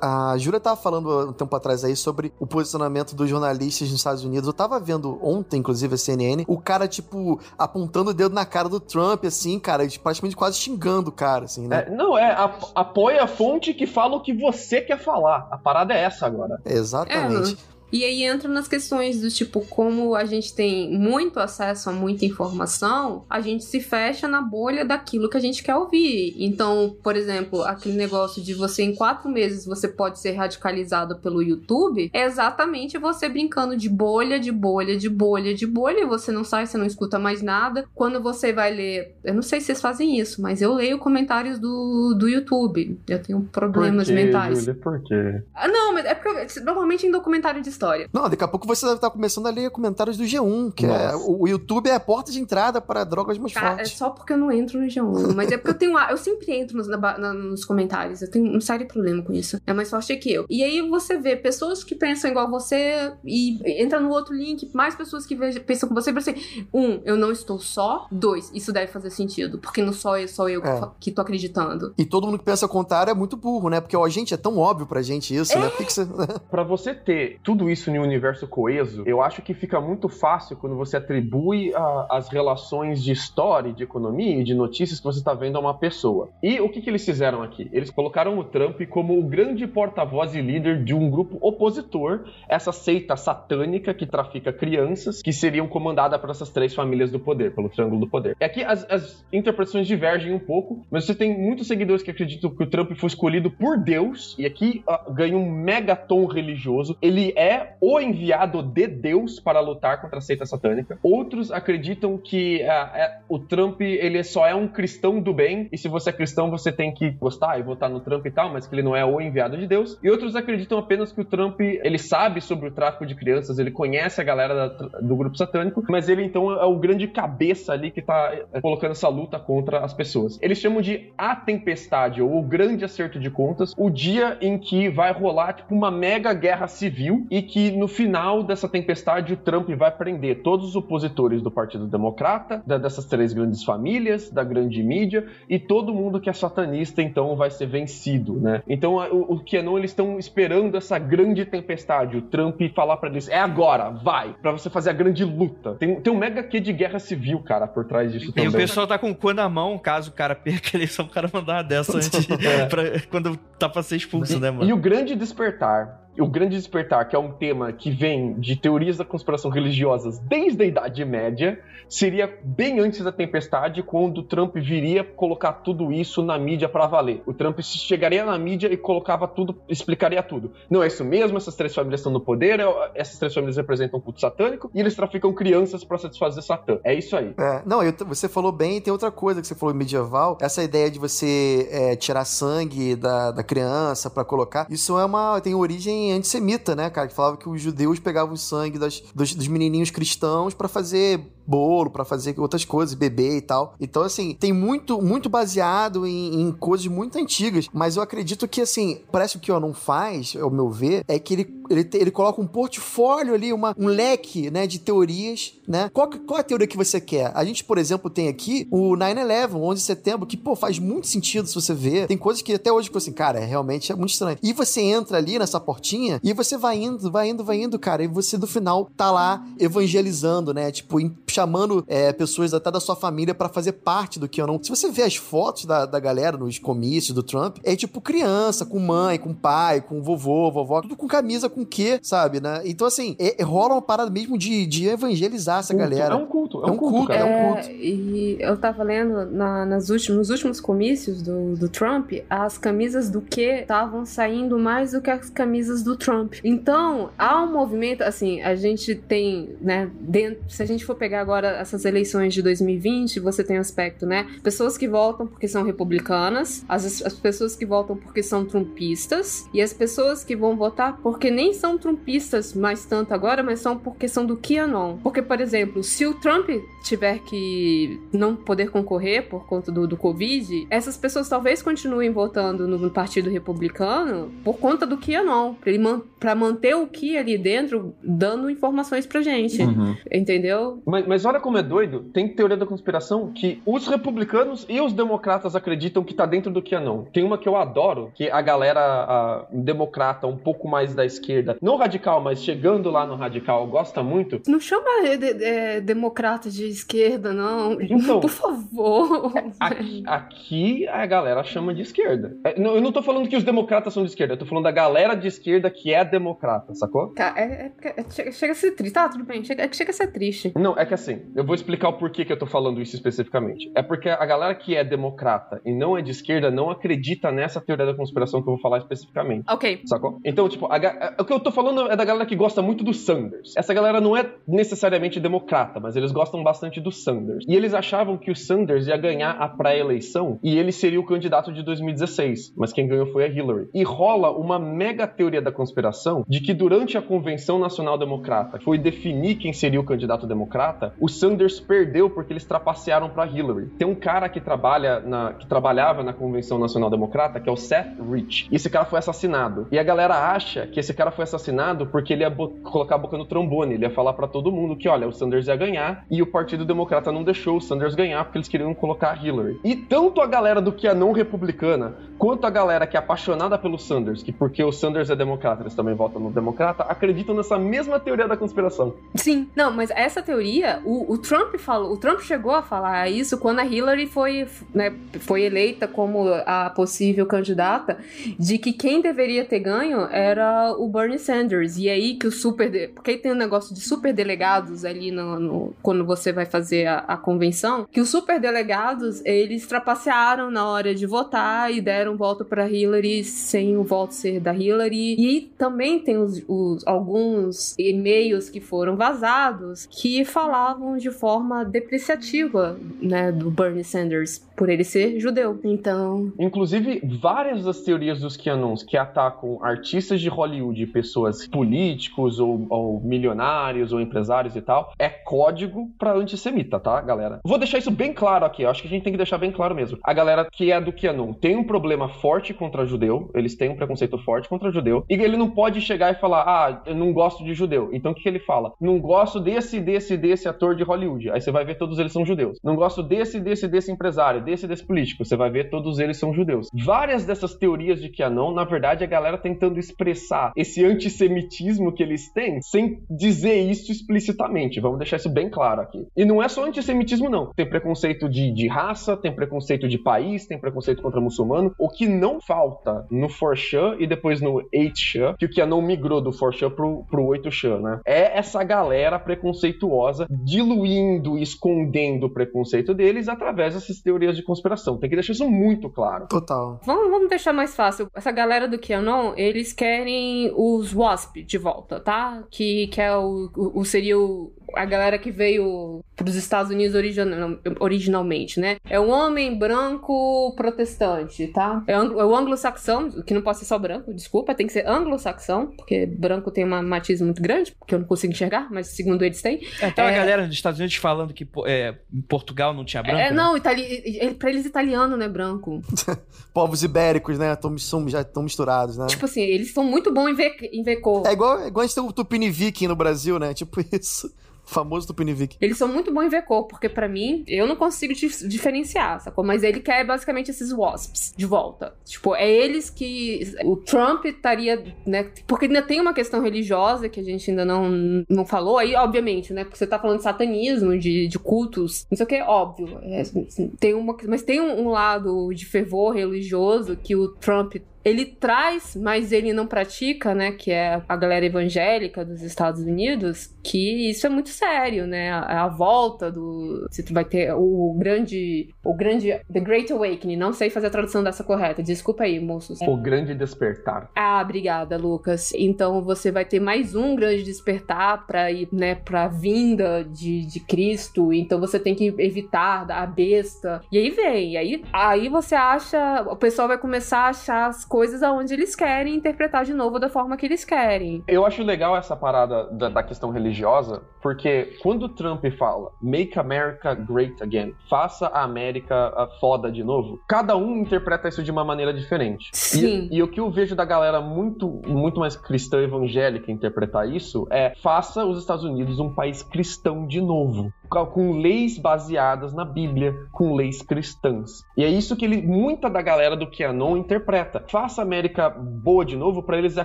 A Júlia tava falando um tempo atrás aí sobre o posicionamento dos jornalistas nos Estados Unidos. Eu tava vendo ontem, inclusive, a CNN, o cara, tipo, apontando o dedo na cara do Trump, assim, cara, praticamente quase xingando o cara, assim, né? É, não, é, apoia a fonte que fala o que você quer falar. A parada é essa agora. Exatamente. É, e aí entra nas questões do tipo, como a gente tem muito acesso a muita informação, a gente se fecha na bolha daquilo que a gente quer ouvir. Então, por exemplo, aquele negócio de você em quatro meses você pode ser radicalizado pelo YouTube, é exatamente você brincando de bolha, de bolha, de bolha, de bolha, e você não sai, você não escuta mais nada. Quando você vai ler, eu não sei se vocês fazem isso, mas eu leio comentários do, do YouTube. Eu tenho problemas por quê, mentais. Julia, por quê? Ah, não, mas é porque normalmente em documentário de história. Não, daqui a pouco você deve estar começando a ler comentários do G1, que é, Nossa. é o YouTube é a porta de entrada para drogas mais Cara, fortes. É só porque eu não entro no G1, mas é porque eu tenho eu sempre entro nos, na, nos comentários, eu tenho um sério problema com isso. É mais forte que eu. E aí você vê pessoas que pensam igual você e entra no outro link, mais pessoas que vejam, pensam com você, assim, um, eu não estou só, dois, isso deve fazer sentido, porque não só eu, só eu é. que tô acreditando. E todo mundo que pensa ao contrário é muito burro, né? Porque, ó, gente, é tão óbvio pra gente isso, né? é. né? Por que você... pra você ter tudo isso em um universo coeso, eu acho que fica muito fácil quando você atribui a, as relações de história, de economia e de notícias que você está vendo a uma pessoa. E o que, que eles fizeram aqui? Eles colocaram o Trump como o grande porta-voz e líder de um grupo opositor, essa seita satânica que trafica crianças, que seriam comandada por essas três famílias do poder, pelo Triângulo do Poder. E aqui as, as interpretações divergem um pouco, mas você tem muitos seguidores que acreditam que o Trump foi escolhido por Deus, e aqui uh, ganha um megatom religioso. Ele é o enviado de Deus para lutar contra a seita satânica. Outros acreditam que é, o Trump ele só é um cristão do bem e se você é cristão você tem que gostar e votar no Trump e tal, mas que ele não é o enviado de Deus. E outros acreditam apenas que o Trump ele sabe sobre o tráfico de crianças, ele conhece a galera da, do grupo satânico, mas ele então é o grande cabeça ali que tá é, colocando essa luta contra as pessoas. Eles chamam de a tempestade ou o grande acerto de contas, o dia em que vai rolar tipo uma mega guerra civil e que no final dessa tempestade, o Trump vai prender todos os opositores do Partido Democrata, da, dessas três grandes famílias, da grande mídia, e todo mundo que é satanista, então, vai ser vencido, né? Então, o, o Kenon, eles estão esperando essa grande tempestade, o Trump falar para eles, é agora, vai, para você fazer a grande luta. Tem, tem um mega quê de guerra civil, cara, por trás disso e também. E o pessoal tá com o cu na mão, caso o cara perca a eleição, o cara mandar uma dessa antes, é. pra, quando tá pra ser expulso, né, mano? E o grande despertar o Grande Despertar, que é um tema que vem de teorias da conspiração religiosas desde a Idade Média, seria bem antes da tempestade, quando Trump viria colocar tudo isso na mídia para valer. O Trump chegaria na mídia e colocava tudo, explicaria tudo. Não é isso mesmo, essas três famílias estão no poder, é, essas três famílias representam um culto satânico e eles traficam crianças para satisfazer Satã. É isso aí. É, não, eu, você falou bem, tem outra coisa que você falou medieval, essa ideia de você é, tirar sangue da, da criança para colocar, isso é uma tem origem antissemita, né, cara? Que falava que os judeus pegavam o sangue das, dos, dos menininhos cristãos para fazer bolo, para fazer outras coisas, beber e tal. Então, assim, tem muito, muito baseado em, em coisas muito antigas, mas eu acredito que, assim, parece que o não faz, ao meu ver, é que ele, ele, te, ele coloca um portfólio ali, uma, um leque, né, de teorias, né? Qual, qual a teoria que você quer? A gente, por exemplo, tem aqui o 9-11, 11 de setembro, que, pô, faz muito sentido se você ver. Tem coisas que até hoje, tipo assim, cara, realmente é muito estranho. E você entra ali nessa portinha e você vai indo, vai indo, vai indo, cara, e você no final tá lá evangelizando, né? Tipo, chamando é, pessoas até da sua família para fazer parte do que eu não. Se você vê as fotos da, da galera nos comícios do Trump, é tipo criança, com mãe, com pai, com vovô, vovó, tudo com camisa com quê, sabe, né? Então, assim, é, é, rola uma parada mesmo de, de evangelizar essa culto. galera. É um culto, é, é um, culto, culto, cara, é, um culto. E eu tava lendo na, nas últimos, nos últimos comícios do, do Trump, as camisas do que estavam saindo mais do que as camisas do Trump. Então, há um movimento, assim, a gente tem, né, dentro, se a gente for pegar agora essas eleições de 2020, você tem um aspecto, né, pessoas que votam porque são republicanas, as, as pessoas que votam porque são trumpistas, e as pessoas que vão votar porque nem são trumpistas mais tanto agora, mas são porque são do QAnon. Porque, por exemplo, se o Trump tiver que não poder concorrer por conta do, do Covid, essas pessoas talvez continuem votando no Partido Republicano por conta do QAnon, pra, ele man pra manter o Ki ali dentro, dando informações pra gente. Uhum. Entendeu? Mas, mas olha como é doido, tem teoria da conspiração que os republicanos e os democratas acreditam que tá dentro do QAnon. Tem uma que eu adoro, que a galera a, democrata, um pouco mais da esquerda, não radical, mas chegando lá no radical, gosta muito. Não chama de, de, democrata de esquerda, não. Então, por favor. Aqui, aqui, a galera chama de esquerda. É, eu não tô falando que os democratas são de esquerda, eu tô falando da galera de esquerda que é democrata, sacou? É, é, é, chega, chega, a ser triste. Tá, tudo bem, chega, é que chega a ser triste. Não, é que assim, eu vou explicar o porquê que eu tô falando isso especificamente. É porque a galera que é democrata e não é de esquerda não acredita nessa teoria da conspiração que eu vou falar especificamente. Ok. Sacou? Então, tipo, a, a, o que eu tô falando é da galera que gosta muito do Sanders. Essa galera não é necessariamente democrata, mas eles gostam bastante do Sanders. E eles achavam que o Sanders ia ganhar a pré-eleição e ele seria o candidato de 2016. Mas quem ganhou foi a Hillary. E rola uma mega teoria da conspiração de que durante a Convenção Nacional Democrata foi definir quem seria o candidato democrata, o Sanders perdeu porque eles trapacearam para Hillary. Tem um cara que trabalha na que trabalhava na Convenção Nacional Democrata, que é o Seth Rich. E esse cara foi assassinado. E a galera acha que esse cara foi assassinado porque ele ia colocar a boca no trombone, ele ia falar para todo mundo que, olha, o Sanders ia ganhar e o Partido Democrata não deixou o Sanders ganhar porque eles queriam colocar a Hillary. E tanto a galera do que é não republicana, quanto a galera que é apaixonada pelo Sanders, que porque o Sanders é democrata, eles também votam no democrata, acreditam nessa mesma teoria da conspiração. Sim, não, mas essa teoria, o, o Trump falou, o Trump chegou a falar isso quando a Hillary foi, né, foi eleita como a possível candidata, de que quem deveria ter ganho era o Bernie Sanders. E aí que o super. Porque tem um negócio de super delegados ali no, no... quando você vai fazer a, a, convenção, que os super delegados eles trapacearam na hora de votar e deram voto para Hillary sem o voto ser da Hillary. E também tem os, os alguns e-mails que foram vazados que falavam de forma depreciativa, né, do Bernie Sanders por ele ser judeu. Então. Inclusive, várias das teorias dos QAnons que atacam artistas de Hollywood, pessoas políticos ou, ou milionários ou empresários e tal, é código pra antissemita, tá, galera? Vou deixar isso bem claro aqui, acho que a gente tem que deixar bem claro mesmo. A galera que é do QAnon tem um problema forte contra judeu, eles têm um preconceito forte contra judeu, e ele não pode chegar e falar, ah, eu não gosto de judeu. Então o que ele fala? Não gosto desse, desse, desse ator de Hollywood. Aí você vai ver todos eles são judeus. Não gosto desse, desse, desse empresário, desse desse político. Você vai ver todos eles são judeus. Várias dessas teorias de QAnon, na verdade, a galera tentando expressar esse antissemitismo que eles têm sem dizer isso explicitamente. Vamos deixar isso bem claro aqui. E não é só antissemitismo, não. Tem preconceito de, de raça, tem preconceito de país, tem preconceito contra muçulmano. O que não falta no 4chan e depois no 8chan, que o QAnon migrou do 4chan pro, pro 8chan, né? É essa galera preconceituosa diluindo e escondendo o preconceito deles através dessas teorias de conspiração. Tem que deixar isso muito claro. Total. Vamos, vamos deixar mais fácil. Essa galera do QAnon, eles querem os WASP de volta, tá? Que, que é o, o seria o a galera que veio pros Estados Unidos original, originalmente, né? É um homem branco protestante, tá? É, ang- é o anglo-saxão, que não pode ser só branco, desculpa, tem que ser anglo-saxão, porque branco tem uma matiz muito grande, que eu não consigo enxergar, mas segundo eles tem. É, tem uma É. galera dos Estados Unidos falando que é, em Portugal não tinha branco. é, né? não, itali ele, pra eles italiano, né, branco. Povos ibéricos, né? Tão, são, já estão misturados, né? Tipo assim, eles são muito bons em ver, em ver cor. É igual, é igual a gente tem o Tupinivique no Brasil, né? Tipo isso. Famoso Tupinivique. Eles são muito bons em ver cor, porque pra mim, eu não consigo dif- diferenciar, sacou? Mas ele quer basicamente esses wasps de volta. Tipo, é eles que o Trump estaria, né? Porque ainda tem uma questão religiosa que a gente ainda não, não falou. Aí, obviamente, né? Porque você tá falando de satanismo, de, de cultos, não sei o que, óbvio. É, assim, tem uma, mas tem um, um lado de fervor religioso que o Trump ele traz, mas ele não pratica, né? Que é a galera evangélica dos Estados Unidos, que isso é muito sério, né? A, a volta do. Se tu vai ter o grande. O grande. The Great Awakening. Não sei fazer a tradução dessa correta. Desculpa aí, moços. O grande despertar. Ah, obrigada, Lucas. Então você vai ter mais um grande despertar para ir, né, para vinda de, de Cristo. Então você tem que evitar a besta. E aí vem, e aí, aí você acha, o pessoal vai começar a achar as coisas aonde eles querem interpretar de novo da forma que eles querem. Eu acho legal essa parada da, da questão religiosa, porque quando o Trump fala Make America Great Again, faça a América a foda de novo, cada um interpreta isso de uma maneira diferente. Sim. E, e o que eu vejo da galera muito, muito mais cristã evangélica interpretar isso é faça os Estados Unidos um país cristão de novo. Com com leis baseadas na Bíblia, com leis cristãs. E é isso que ele, muita da galera do QAnon interpreta. Faça a América boa de novo, para eles é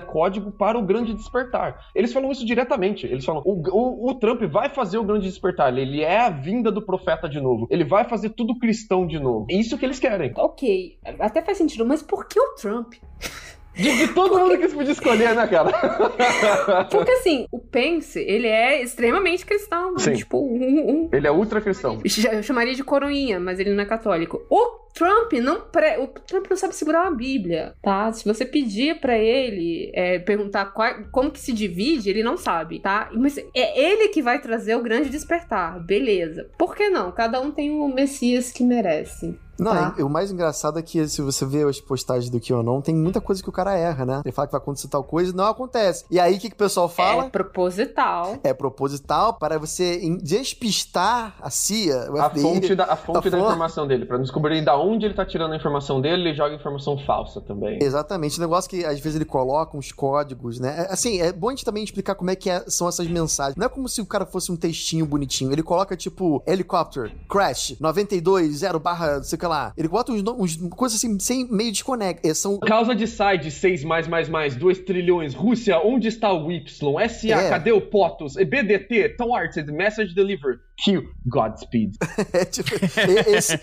código para o grande despertar. Eles falam isso diretamente. Eles falam: o, o, o Trump vai fazer o grande despertar. Ele é a vinda do profeta de novo. Ele vai fazer tudo cristão de novo. É isso que eles querem. Ok, até faz sentido, mas por que o Trump? De, de todo mundo que eles podiam escolher, né, cara? Porque assim, o Pence, ele é extremamente cristão. né? Sim. Tipo, um, um- Ele é ultra cristão. eu chamaria de coroinha, mas ele não é católico. O Trump não pre... o Trump não sabe segurar uma Bíblia, tá? Se você pedir pra ele é, perguntar qual- como que se divide, ele não sabe, tá? Mas é ele que vai trazer o grande despertar, beleza? Por que não? Cada um tem o Messias que merece. Não, Tá. e o mais engraçado é que se você vê as postagens do QAnon, tem muita coisa que o cara erra, né? Ele fala que vai acontecer tal coisa e não acontece. E aí o que, que o pessoal fala? É proposital. É proposital para você despistar a CIA, o A FBI. fonte da, a fonte Tá da informação dele. Pra descobrir da onde ele tá tirando a informação dele, ele joga informação falsa também. Exatamente, o negócio que às vezes ele coloca uns códigos, né? É, Assim, é bom a gente também explicar como é que é- são essas mensagens. Não é como se o cara fosse um textinho bonitinho. Ele coloca tipo, helicóptero, crash, 92, 0 barra, não sei o que lá. Ele bota uns, uns coisas assim, sem meio desconecta. São Causa de side 6 mais mais mais 2 trilhões. Rússia, onde está o Y? SA, É. cadê o POTUS? BDT, Thwarted, Message Delivered. Q, Godspeed. É, tipo, esse-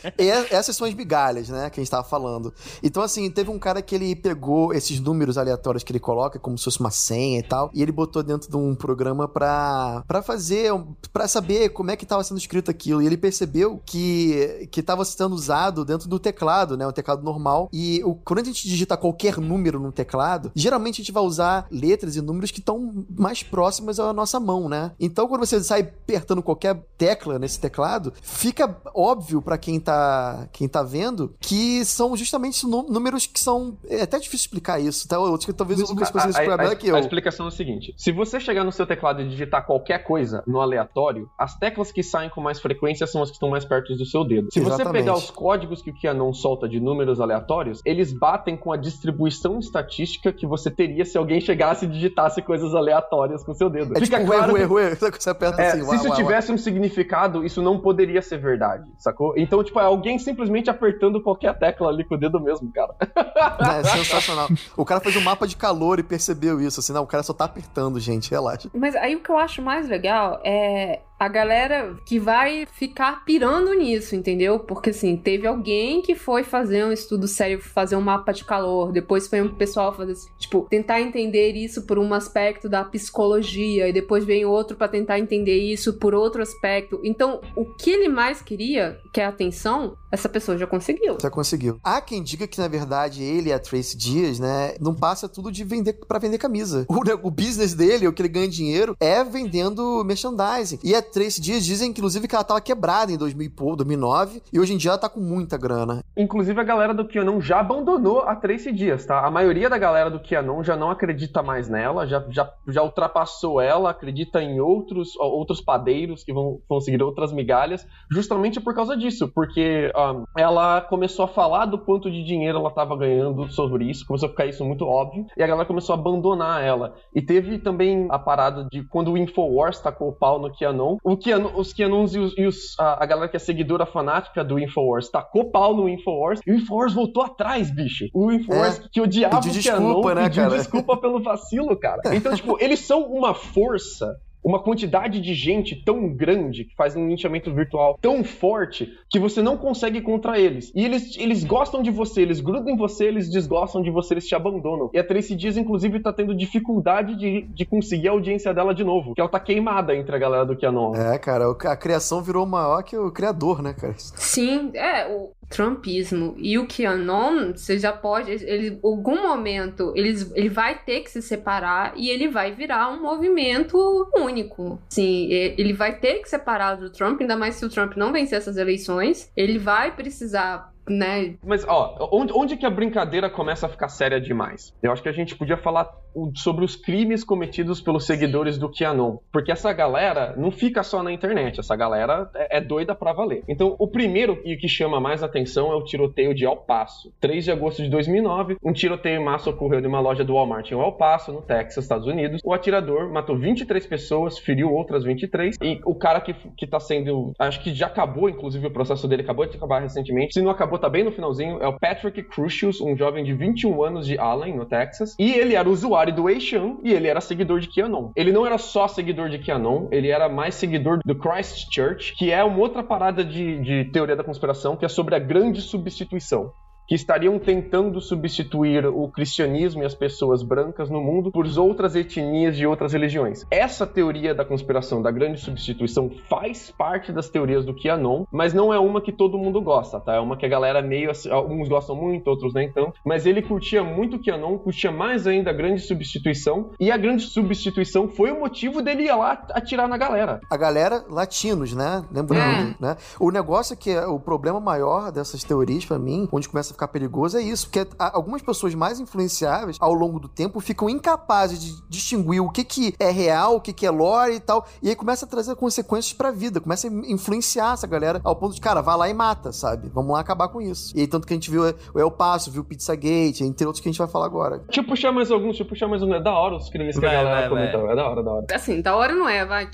essas são as migalhas, né, que a gente tava falando. Então, assim, teve um cara que ele pegou esses números aleatórios que ele coloca, como se fosse uma senha e tal, e ele botou dentro de um programa pra, pra fazer, pra saber como é que tava sendo escrito aquilo. E ele percebeu que, que tava sendo usado dentro do teclado, né, um teclado normal. E o, quando a gente digita qualquer número no teclado, geralmente a gente vai usar letras e números que estão mais próximas à nossa mão, né? Então, quando você sai apertando qualquer tecla nesse teclado, fica óbvio pra quem tá, quem tá vendo que são justamente nú- números que são. É até difícil explicar isso, tá? Eu que talvez o Lucas consiga explicar melhor que eu. a explicação é o seguinte: se você chegar no seu teclado e digitar qualquer coisa no aleatório, as teclas que saem com mais frequência são as que estão mais perto do seu dedo. Se você Exatamente. pegar os códigos que o QAnon solta de números aleatórios, eles batem com a distribuição estatística que você teria se alguém chegasse e digitasse coisas aleatórias com o seu dedo. É tipo, ué, claro que- ué, você aperta É, assim, se uá, isso uá. tivesse um significado, isso não poderia ser verdade, sacou? Então, tipo, é alguém simplesmente apertando qualquer tecla ali com o dedo mesmo, cara. É sensacional. O cara fez um mapa de calor e percebeu isso, assim, não, o cara só tá apertando, gente, relaxa. Mas aí o que eu acho mais legal é a galera que vai ficar pirando nisso, entendeu? Porque assim, teve alguém que foi fazer um estudo sério, fazer um mapa de calor, depois foi um pessoal fazer, tipo, tentar entender isso por um aspecto da psicologia, e depois vem outro pra tentar entender isso por outro aspecto. Então, o que ele mais queria, que é a atenção, essa pessoa já conseguiu. Já conseguiu. Há quem diga que, na verdade, ele e a Tracy Dias, né, não passa tudo de vender para vender camisa. O, né, o business dele, o que ele ganha dinheiro, é vendendo merchandising. E a Tracy Dias dizem, inclusive, que ela tava quebrada em 2000 2009, e hoje em dia ela tá com muita grana. Inclusive, a galera do QAnon já abandonou a Tracy Dias, tá? A maioria da galera do QAnon já não acredita mais nela, já, já, já ultrapassou ela, acredita em outros, outros padeiros que vão conseguir outras migalhas, justamente por causa disso, porque ela começou a falar do quanto de dinheiro ela estava ganhando sobre isso, começou a ficar isso muito óbvio, e a galera começou a abandonar ela. E teve também a parada de quando o Infowars tacou o pau no QAnon, o QAnon os QAnons e, os, e os, a, a, galera que é seguidora fanática do Infowars tacou pau no Infowars, e o Infowars voltou atrás, bicho. O Infowars é, que odiava o QAnon desculpa, né, pediu cara? desculpa pelo vacilo, cara. Então, tipo, eles são uma força uma quantidade de gente tão grande que faz um linchamento virtual tão forte que você não consegue contra eles. E eles, eles gostam de você, eles grudam em você, eles desgostam de você, eles te abandonam. E a Tracy Dias, inclusive, tá tendo dificuldade de, de conseguir a audiência dela de novo, que ela tá queimada entre a galera do Keanu. É, cara, a criação virou maior que o criador, né, cara? Sim, é, o, Trumpismo e o QAnon, você já pode, ele, algum momento, ele, ele vai ter que se separar e ele vai virar um movimento único. Sim, ele vai ter que separar do Trump, ainda mais se o Trump não vencer essas eleições. Ele vai precisar né? Mas, ó, onde, onde que a brincadeira começa a ficar séria demais? Eu acho que a gente podia falar sobre os crimes cometidos pelos seguidores do QAnon. Porque essa galera não fica só na internet, essa galera é, é doida para valer. Então, o primeiro e que chama mais atenção é o tiroteio de El Paso. 3 de agosto de 2009, um tiroteio em massa ocorreu em uma loja do Walmart em El Paso, no Texas, Estados Unidos. O atirador matou 23 pessoas, feriu outras 23. E o cara que, que tá sendo. Acho que já acabou, inclusive, o processo dele acabou de acabar recentemente. Se não acabou, tá bem no finalzinho. É o Patrick Crucius, um jovem de 21 anos de Allen, no Texas. E ele era usuário do Weishan e ele era seguidor de QAnon. Ele não era só seguidor de QAnon, ele era mais seguidor do Christchurch, que é uma outra parada de, de teoria da conspiração, que é sobre a grande substituição que estariam tentando substituir o cristianismo e as pessoas brancas no mundo por outras etnias de outras religiões. Essa teoria da conspiração da grande substituição faz parte das teorias do QAnon, mas não é uma que todo mundo gosta, tá? É uma que a galera meio assim, alguns gostam muito, outros nem tanto, mas ele curtia muito o QAnon, curtia mais ainda a grande substituição, e a grande substituição foi o motivo dele ir lá atirar na galera. A galera latinos, né? Lembrando, é. né? O negócio é que é o problema maior dessas teorias para mim, onde começa a ficar perigoso é isso, porque algumas pessoas mais influenciáveis, ao longo do tempo, ficam incapazes de distinguir o que, que é real, o que, que é lore e tal, e aí começa a trazer consequências pra vida, começa a influenciar essa galera ao ponto de, cara, vai lá e mata, sabe? Vamos lá acabar com isso. E aí, tanto que a gente viu o El Paso, viu o Pizzagate, entre outros que a gente vai falar agora. Deixa eu puxar mais alguns, deixa eu puxar mais um. É da hora os crimes que a galera comentou. É da hora, da hora. Assim, da hora não é, vai.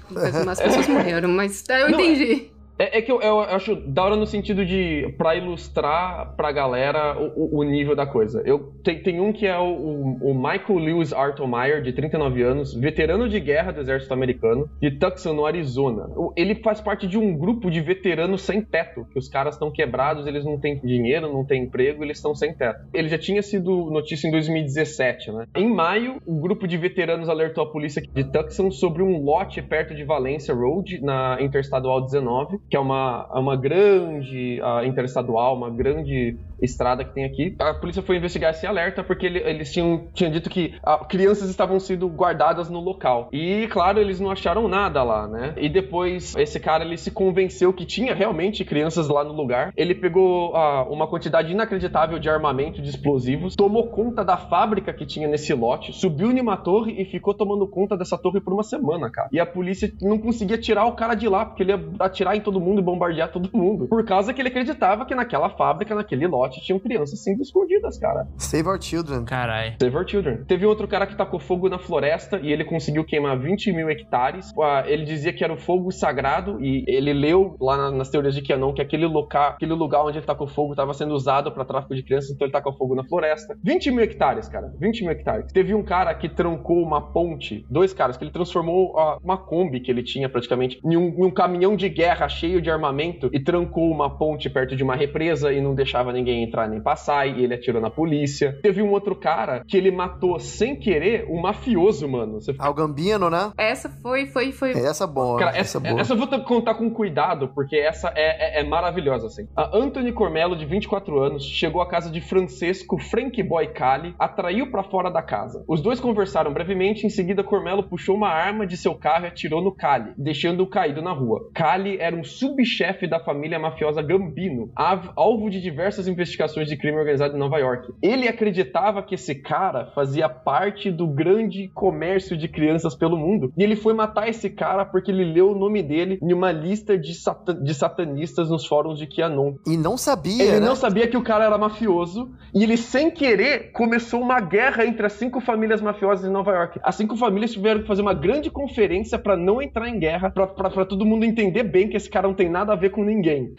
As pessoas morreram, mas eu não, entendi. É, é, que eu, eu, acho da hora no sentido de. pra ilustrar pra galera o, o nível da coisa. Eu tem, tem um que é o, o Michael Lewis Artomeyer, de 39 anos, veterano de guerra do exército americano, de Tucson, no Arizona. Ele faz parte de um grupo de veteranos sem teto, que os caras estão quebrados, eles não têm dinheiro, não têm emprego, eles estão sem teto. Ele já tinha sido notícia em 2017, né? Em maio, o grupo de veteranos alertou a polícia de Tucson sobre um lote perto de Valencia Road, na Interestadual 19, que é uma, é uma grande uh, interestadual, uma grande estrada que tem aqui. A polícia foi investigar esse alerta porque ele, eles tinham, tinham dito que uh, crianças estavam sendo guardadas no local. E, claro, eles não acharam nada lá, né? E depois, esse cara, ele se convenceu que tinha realmente crianças lá no lugar. Ele pegou uh, uma quantidade inacreditável de armamento, de explosivos, tomou conta da fábrica que tinha nesse lote, subiu em uma torre e ficou tomando conta dessa torre por uma semana, cara. E a polícia não conseguia tirar o cara de lá, porque ele ia atirar em todo mundo e bombardear todo mundo. Por causa que ele acreditava que naquela fábrica, naquele lote, tinham crianças sendo escondidas, cara. Save our children. Caralho. Save our children. Teve outro cara que tacou fogo na floresta e ele conseguiu queimar 20 mil hectares. Ele dizia que era o fogo sagrado e ele leu lá nas teorias de Kianon que aquele local, aquele lugar onde ele tacou fogo estava sendo usado para tráfico de crianças, então ele tacou fogo na floresta. 20 mil hectares, cara. 20 mil hectares. Teve um cara que trancou uma ponte, dois caras, que ele transformou uma Kombi que ele tinha praticamente em um, em um caminhão de guerra cheio de armamento e trancou uma ponte perto de uma represa e não deixava ninguém entrar nem passar, e ele atirou na polícia. Teve um outro cara que ele matou sem querer um mafioso, mano. Você... Ah, o Gambino, né? Essa foi, foi, foi. Essa é boa. Cara, essa, essa, é boa. essa eu vou ter que contar com cuidado, porque essa é, é, é maravilhosa, assim. A Anthony Cormello, de 24 anos, chegou à casa de Francesco Frank Boy Cali, atraiu pra fora da casa. Os dois conversaram brevemente, em seguida Cormello puxou uma arma de seu carro e atirou no Cali, deixando-o caído na rua. Cali era um subchefe da família mafiosa Gambino, alvo de diversas investigações de crime organizado em Nova York. Ele acreditava que esse cara fazia parte do grande comércio de crianças pelo mundo, e ele foi matar esse cara porque ele leu o nome dele em uma lista de, sata- de satanistas nos fóruns de QAnon. E não sabia, Ele né? não sabia que o cara era mafioso e ele, sem querer, começou uma guerra entre as cinco famílias mafiosas de Nova York. As cinco famílias tiveram que fazer uma grande conferência pra não entrar em guerra, pra todo mundo entender bem que esse cara não tem nada a ver com ninguém.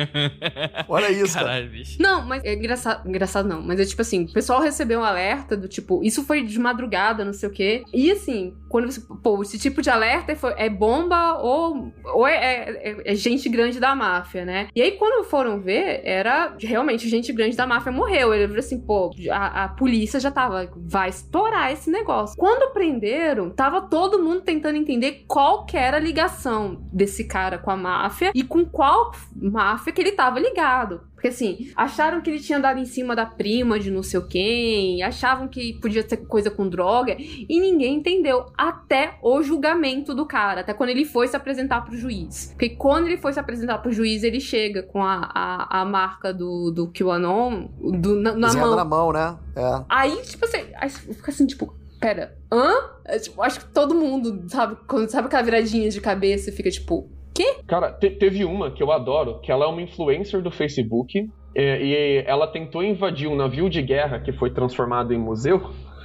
Olha isso, cara. Caralho, bicho. Não, mas é engraçado, engraçado não, mas é tipo assim, o pessoal recebeu um alerta do tipo, isso foi de madrugada, não sei o quê. E assim, quando você, pô, esse tipo de alerta foi, é bomba ou, ou é, é- é gente grande da máfia, né? E aí quando foram ver, era realmente gente grande da máfia morreu. Ele falou assim, pô, a, a polícia já tava, vai estourar esse negócio. Quando prenderam, tava todo mundo tentando entender qual que era a ligação desse cara com a máfia e com qual máfia que ele tava ligado. Porque assim, acharam que ele tinha dado em cima da prima de não sei quem, achavam que podia ter coisa com droga, e ninguém entendeu. Até o julgamento do cara, até quando ele foi se apresentar pro juiz. Porque quando ele foi se apresentar pro juiz, ele chega com a, a, a marca do, do QAnon do, na, na mão. na mão, né? É. Aí, tipo assim, aí fica assim, tipo, pera, hã? É, tipo, acho que todo mundo, sabe, quando sabe aquela viradinha de cabeça e fica tipo, Cara, te- teve uma que eu adoro, que ela é uma influencer do Facebook, é, e ela tentou invadir um navio de guerra que foi transformado em museu.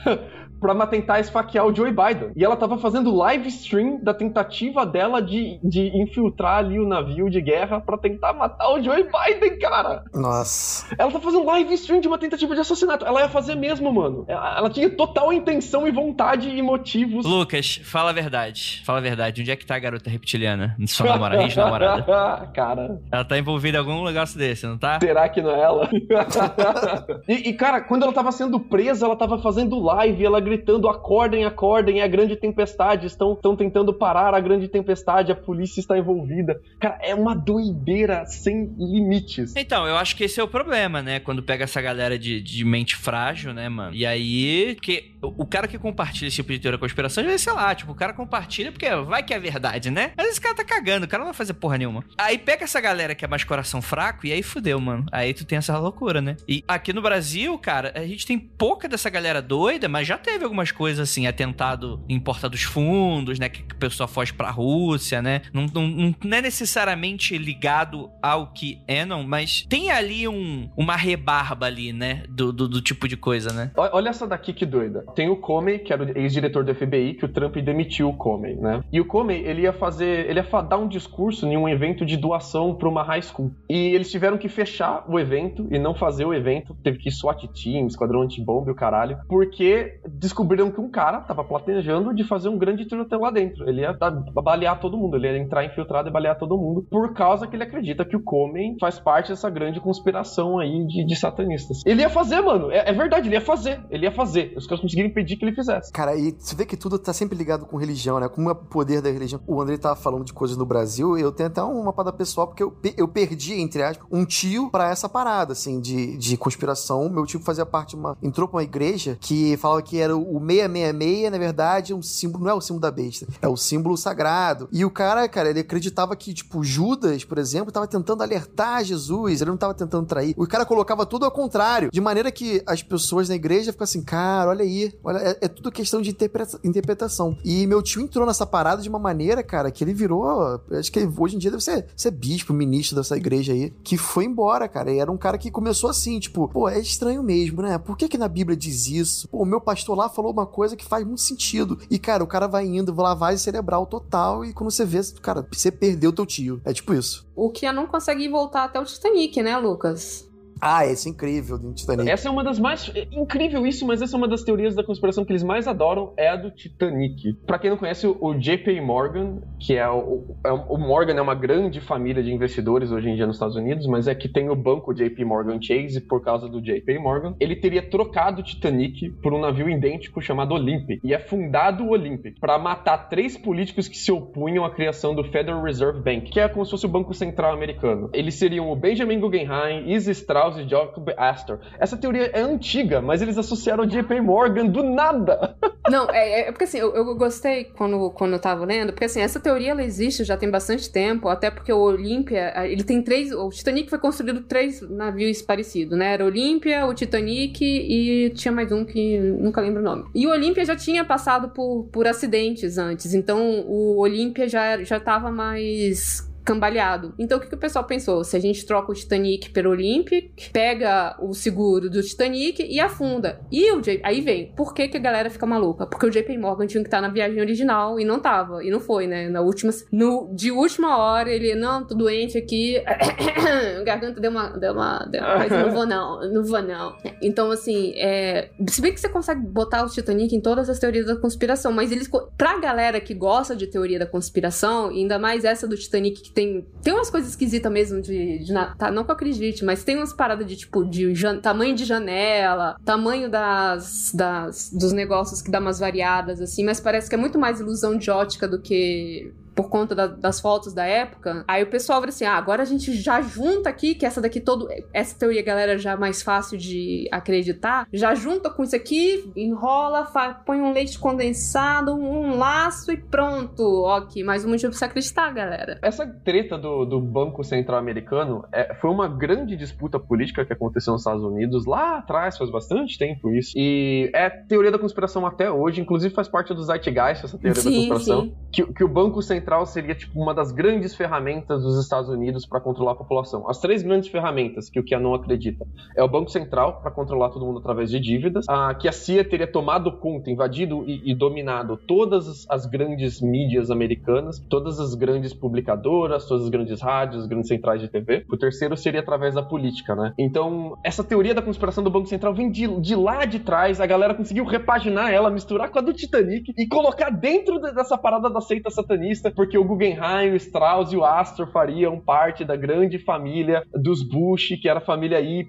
Pra ma- tentar esfaquear o Joe Biden. E ela tava fazendo live stream da tentativa dela de, de infiltrar ali o navio de guerra pra tentar matar o Joe Biden, cara. Nossa. Ela tá fazendo live stream de uma tentativa de assassinato. Ela ia fazer mesmo, mano. Ela, ela tinha total intenção e vontade e motivos. Lucas, fala a verdade. Fala a verdade. Onde é que tá a garota reptiliana? Sua namorada, ex-namorada. cara, Ela tá envolvida em algum negócio desse, não tá? será que não é ela? e, e, cara, quando ela tava sendo presa, ela tava fazendo live, ela gritando: acordem, acordem, é a grande tempestade. Estão, estão tentando parar a grande tempestade, a polícia está envolvida. Cara, é uma doideira sem limites. Então, eu acho que esse é o problema, né? Quando pega essa galera de, de mente frágil, né, mano? E aí, que o cara que compartilha esse tipo de teoria da conspiração, já sei lá, tipo, o cara compartilha porque vai que é verdade, né? Mas esse cara tá cagando, o cara não vai fazer porra nenhuma. Aí pega essa galera que é mais coração fraco e aí fudeu, mano. Aí tu tem essa loucura, né? E aqui no Brasil, cara, a gente tem pouca dessa galera doida, mas já teve algumas coisas assim, atentado em Porta dos Fundos, né? Que o pessoal foge pra Rússia, né? Não, não, não- não é necessariamente ligado ao que Enon, mas tem ali um, uma rebarba ali, né? Do, do, do tipo de coisa, né? Olha essa daqui que doida. Tem o Comey, que era o ex-diretor do FBI, que o Trump demitiu o Comey, né? E o Comey, ele ia fazer, ele ia dar um discurso em um evento de doação para uma high school. E eles tiveram que fechar o evento e não fazer o evento. Teve que SWAT team, esquadrão antibomba e o caralho, porque descobriram que um cara tava planejando de fazer um grande tiroteio lá dentro. Ele ia dar- balear todo mundo, ele ia entrar infiltrado e balear todo mundo, por causa que ele acredita que o Comey faz parte dessa grande conspiração aí de, de satanistas. Ele ia fazer, mano. É, é verdade, ele ia fazer. Ele ia fazer. Os caras conseguiram impedir que ele fizesse. Cara, e você vê que tudo tá sempre ligado com religião, né? Com o poder da religião. O André tava falando de coisas no Brasil, eu tenho até uma parada pessoal, porque eu, eu perdi, entre aspas, um tio pra essa parada, assim, de, de conspiração. Meu tio fazia parte de uma. entrou pra uma igreja que falava que era o 666, na verdade, é um símbolo, não é o símbolo da besta, é o símbolo sagrado. E o cara, cara, ele acreditava que, tipo, Judas, por exemplo, tava tentando alertar Jesus, ele não tava tentando trair. O cara colocava tudo ao contrário, de maneira que as pessoas na igreja ficam assim, cara, olha aí, olha, é, é tudo questão de interpreta- interpretação. E meu tio entrou nessa parada de uma maneira, cara, que ele virou, acho que hoje em dia deve ser, ser bispo, ministro dessa igreja aí, que foi embora, cara. E era um cara que começou assim, tipo, pô, é estranho mesmo, né? Por que que na Bíblia diz isso? Pô, o meu pastor lá falou uma coisa que faz muito sentido. E, cara, o cara vai indo, lavagem cerebral total, e quando você vê, cara, você perdeu teu tio. É tipo isso. o que não consegue voltar até o Titanic, né, Lucas? Ah, esse é incrível do Titanic. Essa é uma das mais. é incrível isso, mas essa é uma das teorias da conspiração que eles mais adoram, é a do Titanic. Pra quem não conhece, o JP Morgan, que é o, é o. Morgan é uma grande família de investidores hoje em dia nos Estados Unidos, mas é que tem o banco JP Morgan Chase por causa do JP Morgan. Ele teria trocado o Titanic por um navio idêntico chamado Olympic. E é fundado o Olympic pra matar três políticos que se opunham à criação do Federal Reserve Bank, que é como se fosse o Banco Central americano. Eles seriam o Benjamin Guggenheim, Izzy Strauss e Jacob Astor. Essa teoria é antiga, mas eles associaram o JP Morgan do nada. Não, é, é porque assim, eu, eu gostei quando, quando eu tava lendo, porque assim, essa teoria ela existe já tem bastante tempo, até porque o Olímpia, ele tem três. O Titanic foi construído três navios parecidos, né? Era o Olímpia, o Titanic e tinha mais um que nunca lembro o nome. E o Olímpia já tinha passado por, por acidentes antes, então o Olímpia já, já tava mais cambaleado. Então o que, que o pessoal pensou? Se a gente troca o Titanic pelo Olympic, pega o seguro do Titanic e afunda. E o J... aí vem, por que, que a galera fica maluca? Porque o JP Morgan tinha que estar na viagem original e não tava. E não foi, né? Na última. No... De última hora, ele, não, tô doente aqui. garganta deu uma. Deu uma, deu. Mas não vou, não. Não vou, não. Então, assim, é... se bem que você consegue botar o Titanic em todas as teorias da conspiração, mas eles. Pra galera que gosta de teoria da conspiração, ainda mais essa do Titanic que tem, tem umas coisas esquisitas mesmo de, de tá, não que eu acredite, mas tem umas paradas de tipo de jan, tamanho de janela, tamanho das, das dos negócios que dá umas variadas assim, mas parece que é muito mais ilusão de ótica do que por conta da, das fotos da época. Aí o pessoal fala assim: ah, agora a gente já junta aqui, que essa daqui todo. Essa teoria, galera, já é mais fácil de acreditar. Já junta com isso aqui, enrola, põe um leite condensado, um laço e pronto. Ok, mais um motivo pra você acreditar, galera. Essa treta do, do Banco Central Americano é, foi uma grande disputa política que aconteceu nos Estados Unidos lá atrás, faz bastante tempo isso. E é teoria da conspiração até hoje, inclusive faz parte do Zeitgeist, essa teoria Sim, da conspiração. sim. Que, que o Banco Central seria tipo uma das grandes ferramentas dos Estados Unidos para controlar a população. As três grandes ferramentas que o Kianon acredita é o Banco Central para controlar todo mundo através de dívidas, a, que a CIA teria tomado conta, invadido e, e dominado todas as, as grandes mídias americanas, todas as grandes publicadoras, todas as grandes rádios, as grandes centrais de TV. O terceiro seria através da política, né? Então, essa teoria da conspiração do Banco Central vem de, de lá de trás, a galera conseguiu repaginar ela, misturar com a do Titanic e colocar dentro de- dessa parada da seita satanista, porque o Guggenheim, o Strauss e o Astor fariam parte da grande família dos Bush, que era a família Y,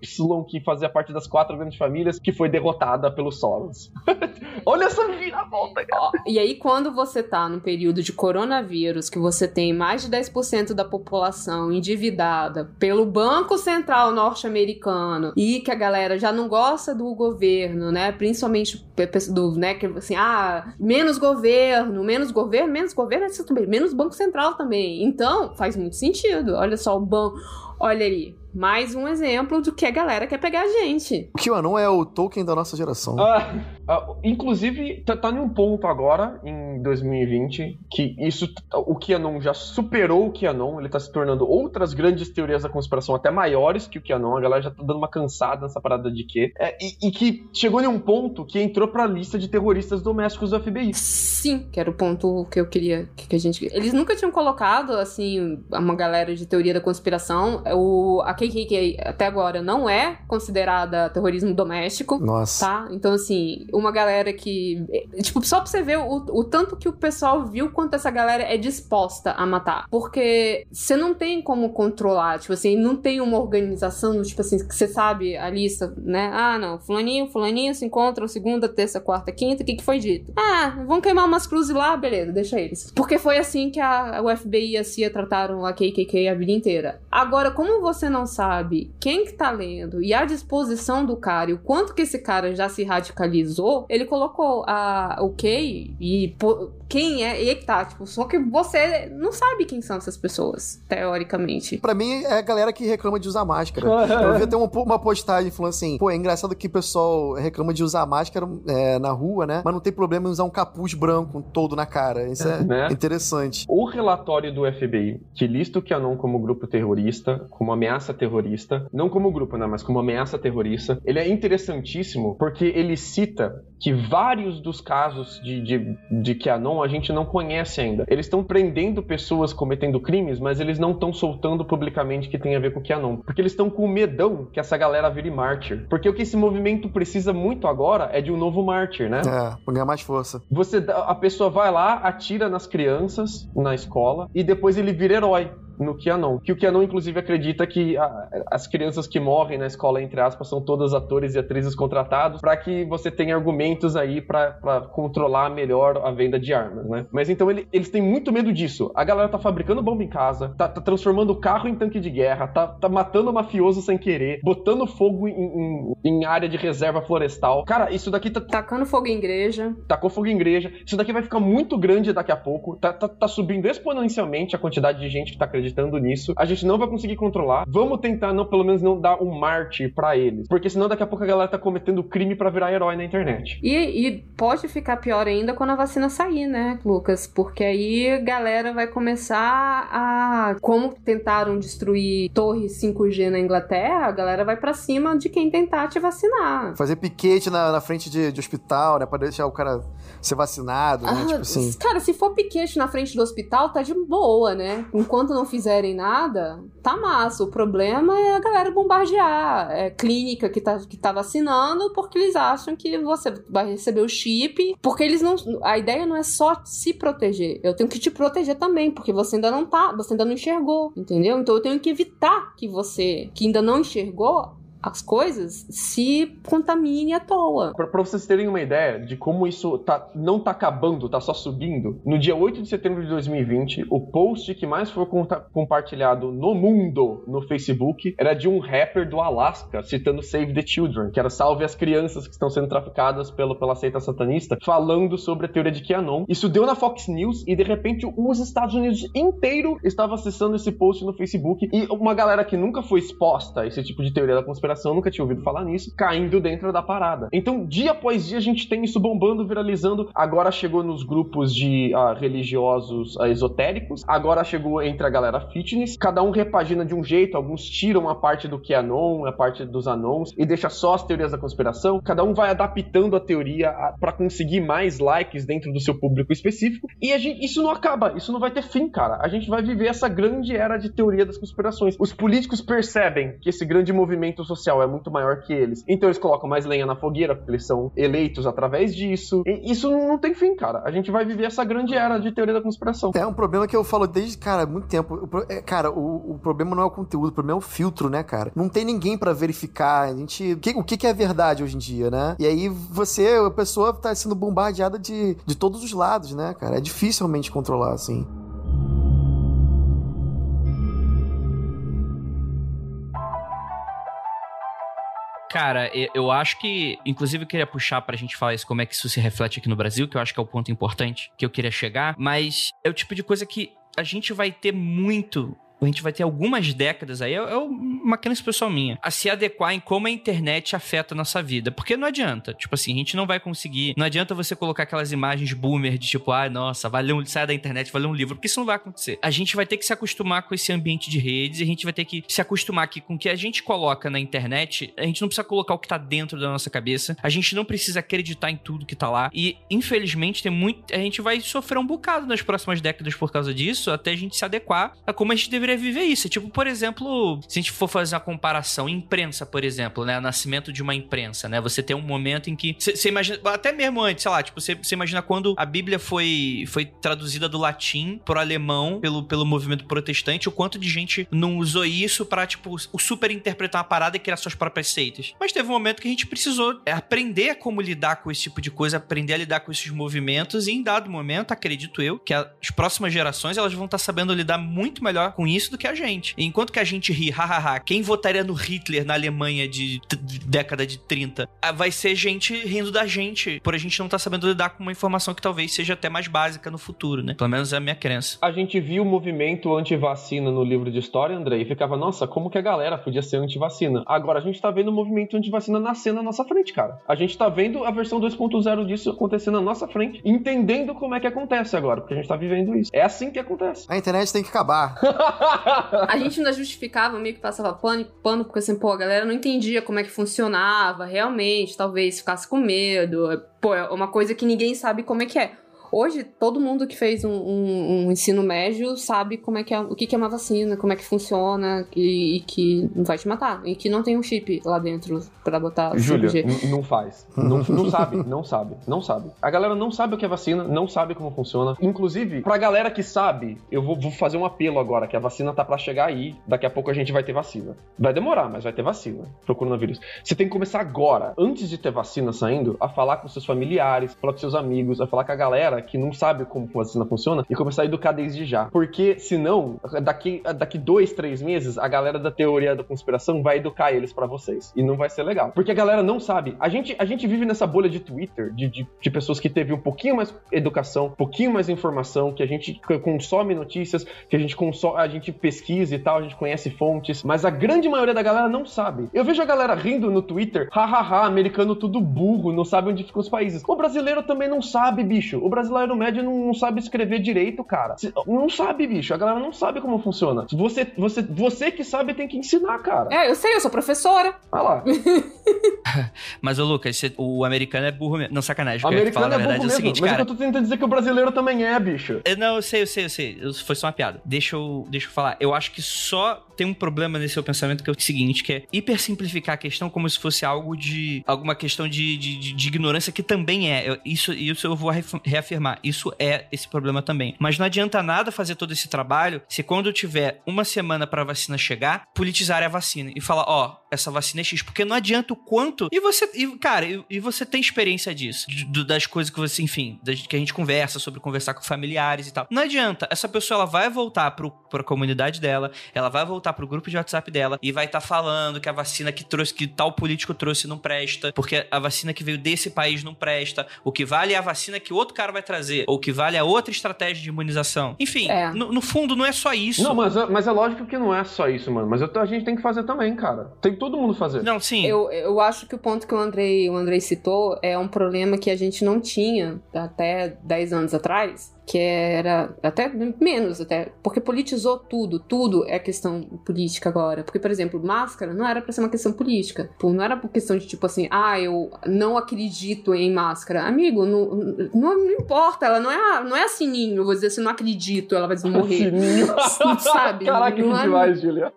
que fazia parte das quatro grandes famílias, que foi derrotada pelo Soros. Olha essa viravolta, cara. E aí, quando você tá num período de coronavírus, que você tem mais de 10% da população endividada pelo Banco Central norte-americano e que a galera já não gosta do governo, né? Principalmente do, né? Que assim, ah, menos governo, menos governo, menos governo, também, menos Banco Central também. Então, faz muito sentido. Olha só o banco. Olha ali. Mais um exemplo do que a galera quer pegar a gente. O QAnon é o Tolkien da nossa geração. Ah, ah, inclusive, tá, tá num ponto agora, em 2020, que isso, o QAnon já superou o QAnon, ele tá se tornando outras grandes teorias da conspiração, até maiores que o QAnon, a galera já tá dando uma cansada nessa parada de que, é, e, e que chegou em um ponto que entrou pra lista de terroristas domésticos do FBI. Sim, que era o ponto que eu queria que que a gente. Eles nunca tinham colocado, assim, uma galera de teoria da conspiração. O, a KKK até agora não é considerada terrorismo doméstico. Nossa. Tá? Então, assim, uma galera que. Tipo, só pra você ver o, o tanto que o pessoal viu quanto essa galera é disposta a matar. Porque você não tem como controlar, tipo assim, não tem uma organização, tipo assim, que você sabe a lista, né? Ah, não, fulaninho, fulaninho se encontram segunda, terça, quarta, quinta, o que, que foi dito? Ah, vão queimar umas cruzes lá, beleza, deixa eles. Porque foi assim que a, o FBI e a CIA trataram a KKK a vida inteira. Agora, como você não sabe quem que tá lendo e a disposição do cara e o quanto que esse cara já se radicalizou, ele colocou a, o Kay e pô, quem é, e tá, tipo, só que você não sabe quem são essas pessoas, teoricamente. Pra mim, é a galera que reclama de usar máscara. Eu vi até uma, uma postagem falando assim: pô, é engraçado que o pessoal reclama de usar máscara é, na rua, né? Mas não tem problema em usar um capuz branco todo na cara. Isso é Né? interessante. O relatório do FBI, que lista o QAnon como grupo terrorista, terrorista, como ameaça terrorista, não como grupo, né, mas como ameaça terrorista. Ele é interessantíssimo porque ele cita que vários dos casos de, de, de QAnon a gente não conhece ainda. Eles estão prendendo pessoas cometendo crimes, mas eles não estão soltando publicamente que tem a ver com QAnon. Porque eles estão com medão que essa galera vire mártir. Porque o que esse movimento precisa muito agora é de um novo mártir, né? É, pra ganhar mais força. Você, a pessoa vai lá, atira nas crianças na escola e depois ele vira herói no Kianon. Que o Kianon, inclusive, acredita que a, as crianças que morrem na escola, entre aspas, são todas atores e atrizes contratados para que você tenha argumentos aí para controlar melhor a venda de armas, né? Mas então ele, eles têm muito medo disso. A galera tá fabricando bomba em casa, tá, tá transformando o carro em tanque de guerra, tá, tá matando mafioso sem querer, botando fogo em, em, em, área de reserva florestal. Cara, isso daqui tá. Tacando fogo em igreja. Tacou fogo em igreja. Isso daqui vai ficar muito grande daqui a pouco. Tá, tá, tá subindo exponencialmente a quantidade de gente que tá acreditando acreditando nisso. A gente não vai conseguir controlar. Vamos tentar, não, pelo menos, não dar um mártir para eles. Porque senão daqui a pouco a galera tá cometendo crime para virar herói na internet. E, e, pode ficar pior ainda quando a vacina sair, né, Lucas? Porque aí a galera vai começar a. Como tentaram destruir torres 5G na Inglaterra, a galera vai para cima de quem tentar te vacinar. Fazer piquete na, na frente de, de hospital, né? Pra deixar o cara ser vacinado, né? Ah, tipo assim. Cara, se for piquete na frente do hospital, tá de boa, né? Enquanto não fizerem nada, tá massa. O problema é a galera bombardear. É clínica que tá, que tá vacinando porque eles acham que você vai receber o chip. Porque eles não. A ideia não é só se proteger. Eu tenho que te proteger também, porque você ainda não tá. Você ainda não enxergou, entendeu? Então eu tenho que evitar que você, que ainda não enxergou, as coisas se contamine à toa. Pra, vocês terem uma ideia de como isso tá, não tá acabando, tá só subindo, no dia 8 de setembro de 2020, o post que mais foi compartilhado no mundo no Facebook era de um rapper do Alasca citando Save the Children, que era salve as crianças que estão sendo traficadas pelo, pela seita satanista, falando sobre a teoria de QAnon. Isso deu na Fox News e de repente os Estados Unidos inteiro estava acessando esse post no Facebook e uma galera que nunca foi exposta a esse tipo de teoria da conspiração nunca tinha ouvido falar nisso, caindo dentro da parada. Então, dia após dia, a gente tem isso bombando, viralizando. Agora chegou nos grupos de uh, religiosos uh, esotéricos, agora chegou entre a galera fitness. Cada um repagina de um jeito, alguns tiram a parte do que é anon, a parte dos anons, e deixa só as teorias da conspiração. Cada um vai adaptando a teoria para conseguir mais likes dentro do seu público específico. E gente, isso não acaba, isso não vai ter fim, cara. A gente vai viver essa grande era de teoria das conspirações. Os políticos percebem que esse grande movimento social social é muito maior que eles. Então eles colocam mais lenha na fogueira, porque eles são eleitos através disso. E isso não tem fim, cara. A gente vai viver essa grande era de teoria da conspiração. É um problema que eu falo desde, cara, muito tempo. É, cara, o, o problema não é o conteúdo, o problema é o filtro, né, cara? Não tem ninguém para verificar. A gente. O que, o que é verdade hoje em dia, né? E aí você, a pessoa tá sendo bombardeada de, de todos os lados, né, cara? É dificilmente controlar, assim. Cara, eu acho que, inclusive, eu queria puxar pra gente falar isso, como é que isso se reflete aqui no Brasil, que eu acho que é o ponto importante que eu queria chegar, mas é o tipo de coisa que a gente vai ter muito a gente vai ter algumas décadas aí, é, é uma crença pessoal minha, a se adequar em como a internet afeta a nossa vida. Porque não adianta. Tipo assim, a gente não vai conseguir. Não adianta você colocar aquelas imagens boomer de tipo, ah, nossa, vai um, sai da internet, vai ler um livro, porque isso não vai acontecer. A gente vai ter que se acostumar com esse ambiente de redes, e a gente vai ter que se acostumar que com o que a gente coloca na internet, a gente não precisa colocar o que tá dentro da nossa cabeça, a gente não precisa acreditar em tudo que tá lá. E, infelizmente, tem muito. A gente vai sofrer um bocado nas próximas décadas por causa disso, até a gente se adequar a como a gente deveria deveria viver isso. Tipo, por exemplo, se a gente for fazer uma comparação, imprensa, por exemplo, né? O nascimento de uma imprensa, né? Você tem um momento em que. Você imagina. Até mesmo antes, sei lá, tipo, você imagina quando a Bíblia foi, foi traduzida do latim pro alemão pelo, pelo movimento protestante, o quanto de gente não usou isso pra, tipo, super interpretar uma parada e criar suas próprias seitas. Mas teve um momento que a gente precisou aprender como lidar com esse tipo de coisa, aprender a lidar com esses movimentos, e em dado momento, acredito eu, que as próximas gerações elas vão estar sabendo lidar muito melhor com isso isso do que a gente. Enquanto que a gente ri, hahaha, quem votaria no Hitler na Alemanha de, de década de 30? Ah, vai ser gente rindo da gente, por a gente não estar tá sabendo lidar com uma informação que talvez seja até mais básica no futuro, né? Pelo menos é a minha crença. A gente viu o movimento anti-vacina no livro de história, André, e ficava, nossa, como que a galera podia ser anti-vacina? Agora a gente tá vendo o movimento anti-vacina nascer na nossa frente, cara. A gente tá vendo a versão 2.0 disso acontecendo na nossa frente, entendendo como é que acontece agora, porque a gente tá vivendo isso. É assim que acontece. A internet tem que acabar. A gente ainda justificava, meio que passava pano, pano, porque assim, pô, a galera não entendia como é que funcionava, realmente, talvez ficasse com medo. Pô, é uma coisa que ninguém sabe como é que é. Hoje, todo mundo que fez um, um- um ensino médio sabe como é que é, o que que é uma vacina, como é que funciona e, e que não vai te matar. E que não tem um chip lá dentro pra botar Júlia, 5G. n- não faz. Não, não sabe, não sabe, não sabe. A galera não sabe o que é vacina, não sabe como funciona. Inclusive, pra galera que sabe, eu vou, vou fazer um apelo agora, que a vacina tá pra chegar aí. Daqui a pouco a gente vai ter vacina. Vai demorar, mas vai ter vacina pro coronavírus. Você tem que começar agora, antes de ter vacina saindo, a falar com seus familiares, falar com seus amigos, a falar com a galera que não sabe como a vacina funciona e começar a educar desde já. Porque senão, daqui, daqui dois, três meses, a galera da teoria da conspiração vai educar eles pra vocês. E não vai ser legal. Porque a galera não sabe. A gente, a gente vive nessa bolha de Twitter, de, de, de pessoas que teve um pouquinho mais educação, um pouquinho mais informação, que a gente consome notícias, que a gente consome, a gente pesquisa e tal, a gente conhece fontes, mas a grande maioria da galera não sabe. Eu vejo a galera rindo no Twitter, hahaha, americano tudo burro, não sabe onde ficam os países. O brasileiro também não sabe, bicho. O brasileiro médio não, não sabe escrever direito, cara. Não sabe, bicho. A galera não sabe como funciona. Você, você, você que sabe tem que ensinar, cara. É, eu sei, eu sou professora. Olha lá. Mas, ô Lucas, o americano é burro mesmo. Não, sacanagem. O americano falar, é na burro verdade, é o mesmo. seguinte, mas cara. eu tô tentando dizer que o brasileiro também é, bicho. Eu- Não, eu sei, eu sei, eu sei. Eu- Foi só uma piada. Deixa eu, deixa eu falar. Eu acho que só tem um problema nesse seu pensamento que é o seguinte, que é hipersimplificar a questão como se fosse algo de... Alguma questão de, de, de- ignorância que também é. Eu- isso, isso eu vou reaf- reafirmar. Isso é esse problema também. Mas não adianta nada fazer todo esse trabalho se quando tiver uma semana pra vacina chegar, politizar a vacina e falar, ó, essa vacina é X. Porque não adianta o quanto... E você, e, cara, e, e você tem experiência disso. do- das coisas que você, enfim, das, que a gente conversa sobre conversar com familiares e tal. Não adianta. Essa pessoa, ela vai voltar pro, pra comunidade dela, ela vai voltar pro grupo de WhatsApp dela e vai estar falando que a vacina que trouxe, que tal político trouxe não presta, porque a vacina que veio desse país não presta. O que vale é a vacina que outro cara vai trazer, ou o que vale é outra estratégia de imunização. Enfim, É. no, no fundo, não é só isso. Não, mas, é- mas é lógico que não é só isso, mano. Mas eu- a gente tem que fazer também, cara. Tem que todo mundo fazer. Não, sim. Eu, eu acho que o ponto que o Andrei, o Andrei citou é um problema que a gente não tinha até 10 anos atrás, que era até menos até, porque politizou tudo, tudo é questão política agora. Porque, por exemplo, máscara não era pra ser uma questão política. Não era por questão de tipo assim, ah, eu não acredito em máscara. Amigo, não, não, não importa, ela não é, não é sininho, eu vou dizer assim, não acredito, ela vai morrer. Sininho. Sabe? Caraca, que Não é- demais, Julia.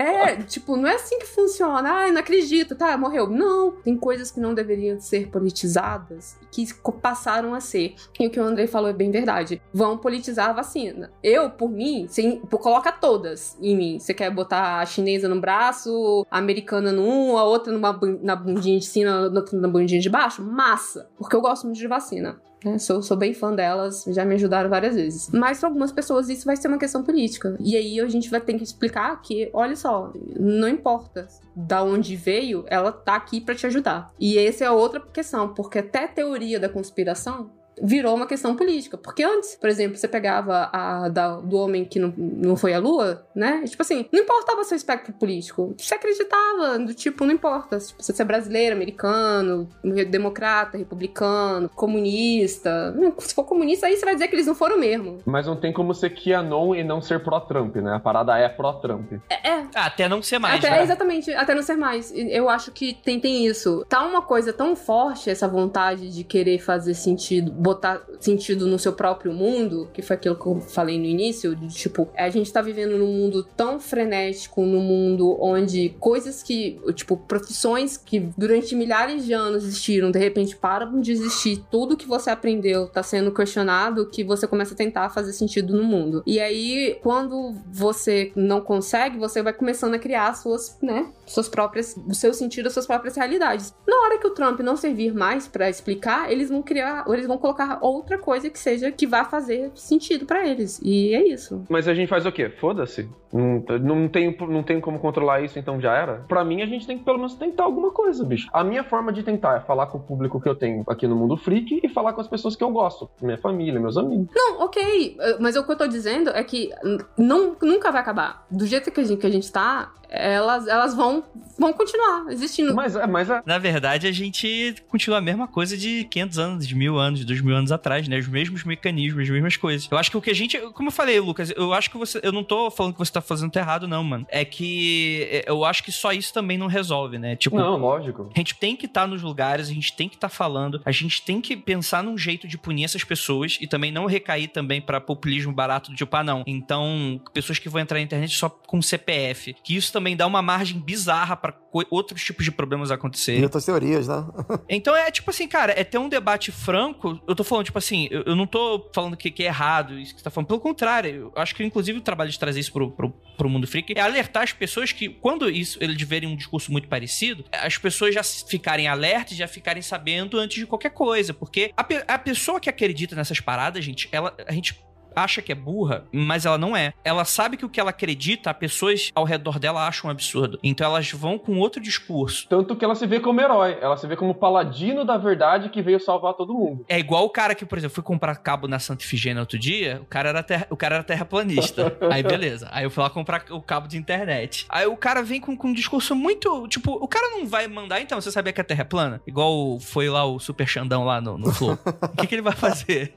É, tipo, não é assim que funciona. Ai, não acredito, tá, morreu. Não, tem coisas que não deveriam ser politizadas que passaram a ser. E o que o Andrei falou é bem verdade. Vão politizar a vacina. Eu, por mim, sim, coloca todas em mim. Você quer botar a chinesa no braço, a americana no um, a outra numa, na bundinha de cima, na outra na bundinha de baixo? Massa! Porque eu gosto muito de vacina. Né? Sou, sou bem fã delas, já me ajudaram várias vezes. Mas para algumas pessoas isso vai ser uma questão política. E aí a gente vai ter que explicar que, olha só, não importa da onde veio, ela tá aqui para te ajudar. E essa é outra questão, porque até teoria da conspiração virou uma questão política. Porque antes, por exemplo, você pegava a da- do homem que não, não foi à lua, né? Tipo assim, não importava seu espectro político. Você acreditava, do tipo, não importa. Tipo, se você é brasileiro, americano, democrata, republicano, comunista. Se for comunista, aí você vai dizer que eles não foram mesmo. Mas não tem como ser QAnon e não ser pró-Trump, né? A parada é pró-Trump. É, é, Ah, Até não ser mais, até, né? Exatamente, até não ser mais. E Eu acho que tem, tem isso. Tá uma coisa tão forte, essa vontade de querer fazer sentido, botar sentido no seu próprio mundo, que foi aquilo que eu falei no início, de tipo, a gente tá vivendo num mundo tão frenético, num mundo onde coisas que, tipo, profissões que durante milhares de anos existiram, de repente param de existir, tudo que você aprendeu tá sendo questionado, que você começa a tentar fazer sentido no mundo. E aí, quando você não consegue, você vai começando a criar suas, né, suas próprias, o seu sentido, as suas próprias realidades. Na hora que o Trump não servir mais pra explicar, eles vão criar, eles vão colocar outra coisa que seja que vá fazer sentido pra eles. E é isso. Mas a gente faz o quê? Foda-se. Não, não, tenho, não tenho como controlar isso, então já era. Pra mim, a gente tem que pelo menos tentar alguma coisa, bicho. A minha forma de tentar é falar com o público que eu tenho aqui no Mundo Freak e falar com as pessoas que eu gosto. Minha família, meus amigos. Não, ok, eh, mas o que eu tô dizendo é que não, nunca vai acabar. Do jeito que a gente, que a gente tá, elas, elas vão, vão continuar existindo. Mas, é- mas é. Na verdade, a gente continua a mesma coisa de 500 anos, de mil anos, de dois mil anos atrás, né? Os mesmos mecanismos, as mesmas coisas. Eu acho que o que a gente. Como eu falei, Lucas, eu acho que você. Eu não tô falando que você tá fazendo errado, não, mano. É que é, eu acho que só isso também não resolve, né? Tipo, Não, lógico. a gente tem que estar nos lugares, a gente tem que estar falando, a gente tem que pensar num jeito de punir essas pessoas e também não recair também pra populismo barato do tipo, ah, não. Então, pessoas que vão entrar na internet só com CPF. Que isso também dá uma margem bizarra pra co- outros tipos de problemas E acontecerem. outras teorias, né? Então é tipo assim, cara, é ter um debate franco. Eu tô falando, tipo assim, eu, eu não tô falando que, que é errado isso que você tá falando. Pelo contrário, eu acho que inclusive o trabalho de trazer isso pro, pro, pro mundo freak é alertar as pessoas que, quando isso eles verem um discurso muito parecido, as pessoas já ficarem alertas, já ficarem sabendo antes de qualquer coisa. Porque a, pe- a pessoa que acredita nessas paradas, gente, ela, a gente acha que é burra, mas ela não é. Ela sabe que o que ela acredita, pessoas ao redor dela acham um absurdo. Então elas vão com outro discurso. Tanto que ela se vê como herói. Ela se vê como paladino da verdade que veio salvar todo mundo. É igual o cara que, por exemplo, fui comprar cabo na Santa Ifigênia outro dia, o cara era, terra, o cara era terraplanista. Aí beleza. Aí eu fui lá comprar o cabo de internet. Aí o cara vem com, com um discurso muito. Tipo, o cara não vai mandar, então, você sabia que a Terra é plana? Igual foi lá o Super Xandão lá no, no Flow. o que, que ele vai fazer?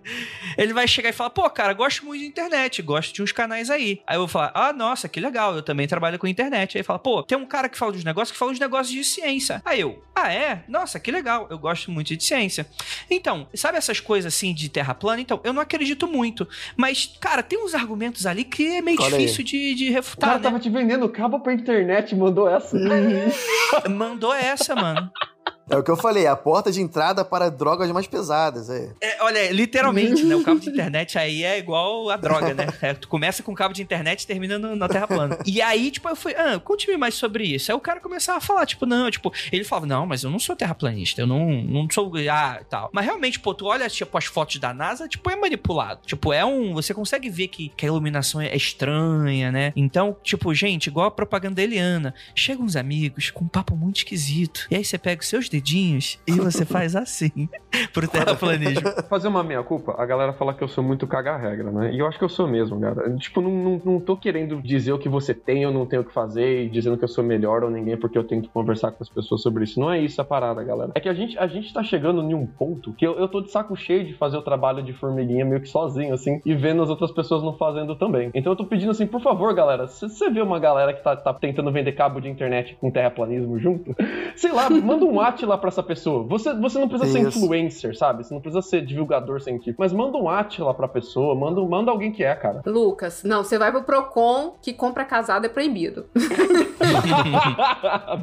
Ele vai chegar e falar, pô, cara, gosto muito de internet, gosto de uns canais aí. Aí eu vou falar, ah, nossa, que legal, eu também trabalho com internet. Aí fala, pô, tem um cara que fala dos negócios que fala dos negócios de ciência. Aí eu, ah, é? Nossa, que legal, eu gosto muito de ciência. Então, sabe essas coisas assim de terra plana? Então, eu não acredito muito. Mas, cara, tem uns argumentos ali que é meio Olha difícil de, de O refutar, cara né? tava te vendendo cabo pra internet mandou essa. Mandou essa, mano. É o que eu falei, a porta de entrada para drogas mais pesadas. É. É, olha, literalmente, né? O cabo de internet aí é igual a droga, né? É, tu começa com cabo de internet e termina no- na Terra plana. E aí, tipo, eu fui, ah, conte-me mais sobre isso. Aí o cara começava a falar, tipo, não, tipo, ele falava, não, mas eu não sou terraplanista, eu não, não sou, ah, tal. Mas realmente, pô, tu olha, tipo, as fotos da NASA, tipo, é manipulado. Tipo, é um, você consegue ver que, que a iluminação é estranha, né? Então, tipo, gente, igual a propaganda da Eliana, chegam uns amigos com um papo muito esquisito. E aí você pega os seus dedinhos e você faz assim pro terraplanismo. Fazer uma meia-culpa, a galera fala que eu sou muito caga-regra, né? E eu acho que eu sou mesmo, cara. Tipo, não, não, não tô querendo dizer o que você tem ou não tem o que fazer e dizendo que eu sou melhor ou ninguém porque eu tenho que conversar com as pessoas sobre isso. Não é isso a parada, galera. É que a gente, a gente tá chegando em um ponto que eu, eu tô de saco cheio de fazer o trabalho de formiguinha meio que sozinho, assim, e vendo as outras pessoas não fazendo também. Então eu tô pedindo assim, por favor, galera, se você vê uma galera que tá, tá tentando vender cabo de internet com terraplanismo junto, sei lá, manda um at lá pra essa pessoa. Você, você não precisa ser Isso. influencer, sabe? Você não precisa ser divulgador científico, mas manda um at lá pra pessoa, manda, manda alguém que é, cara. Lucas, não, você vai pro Procon que compra casado é proibido.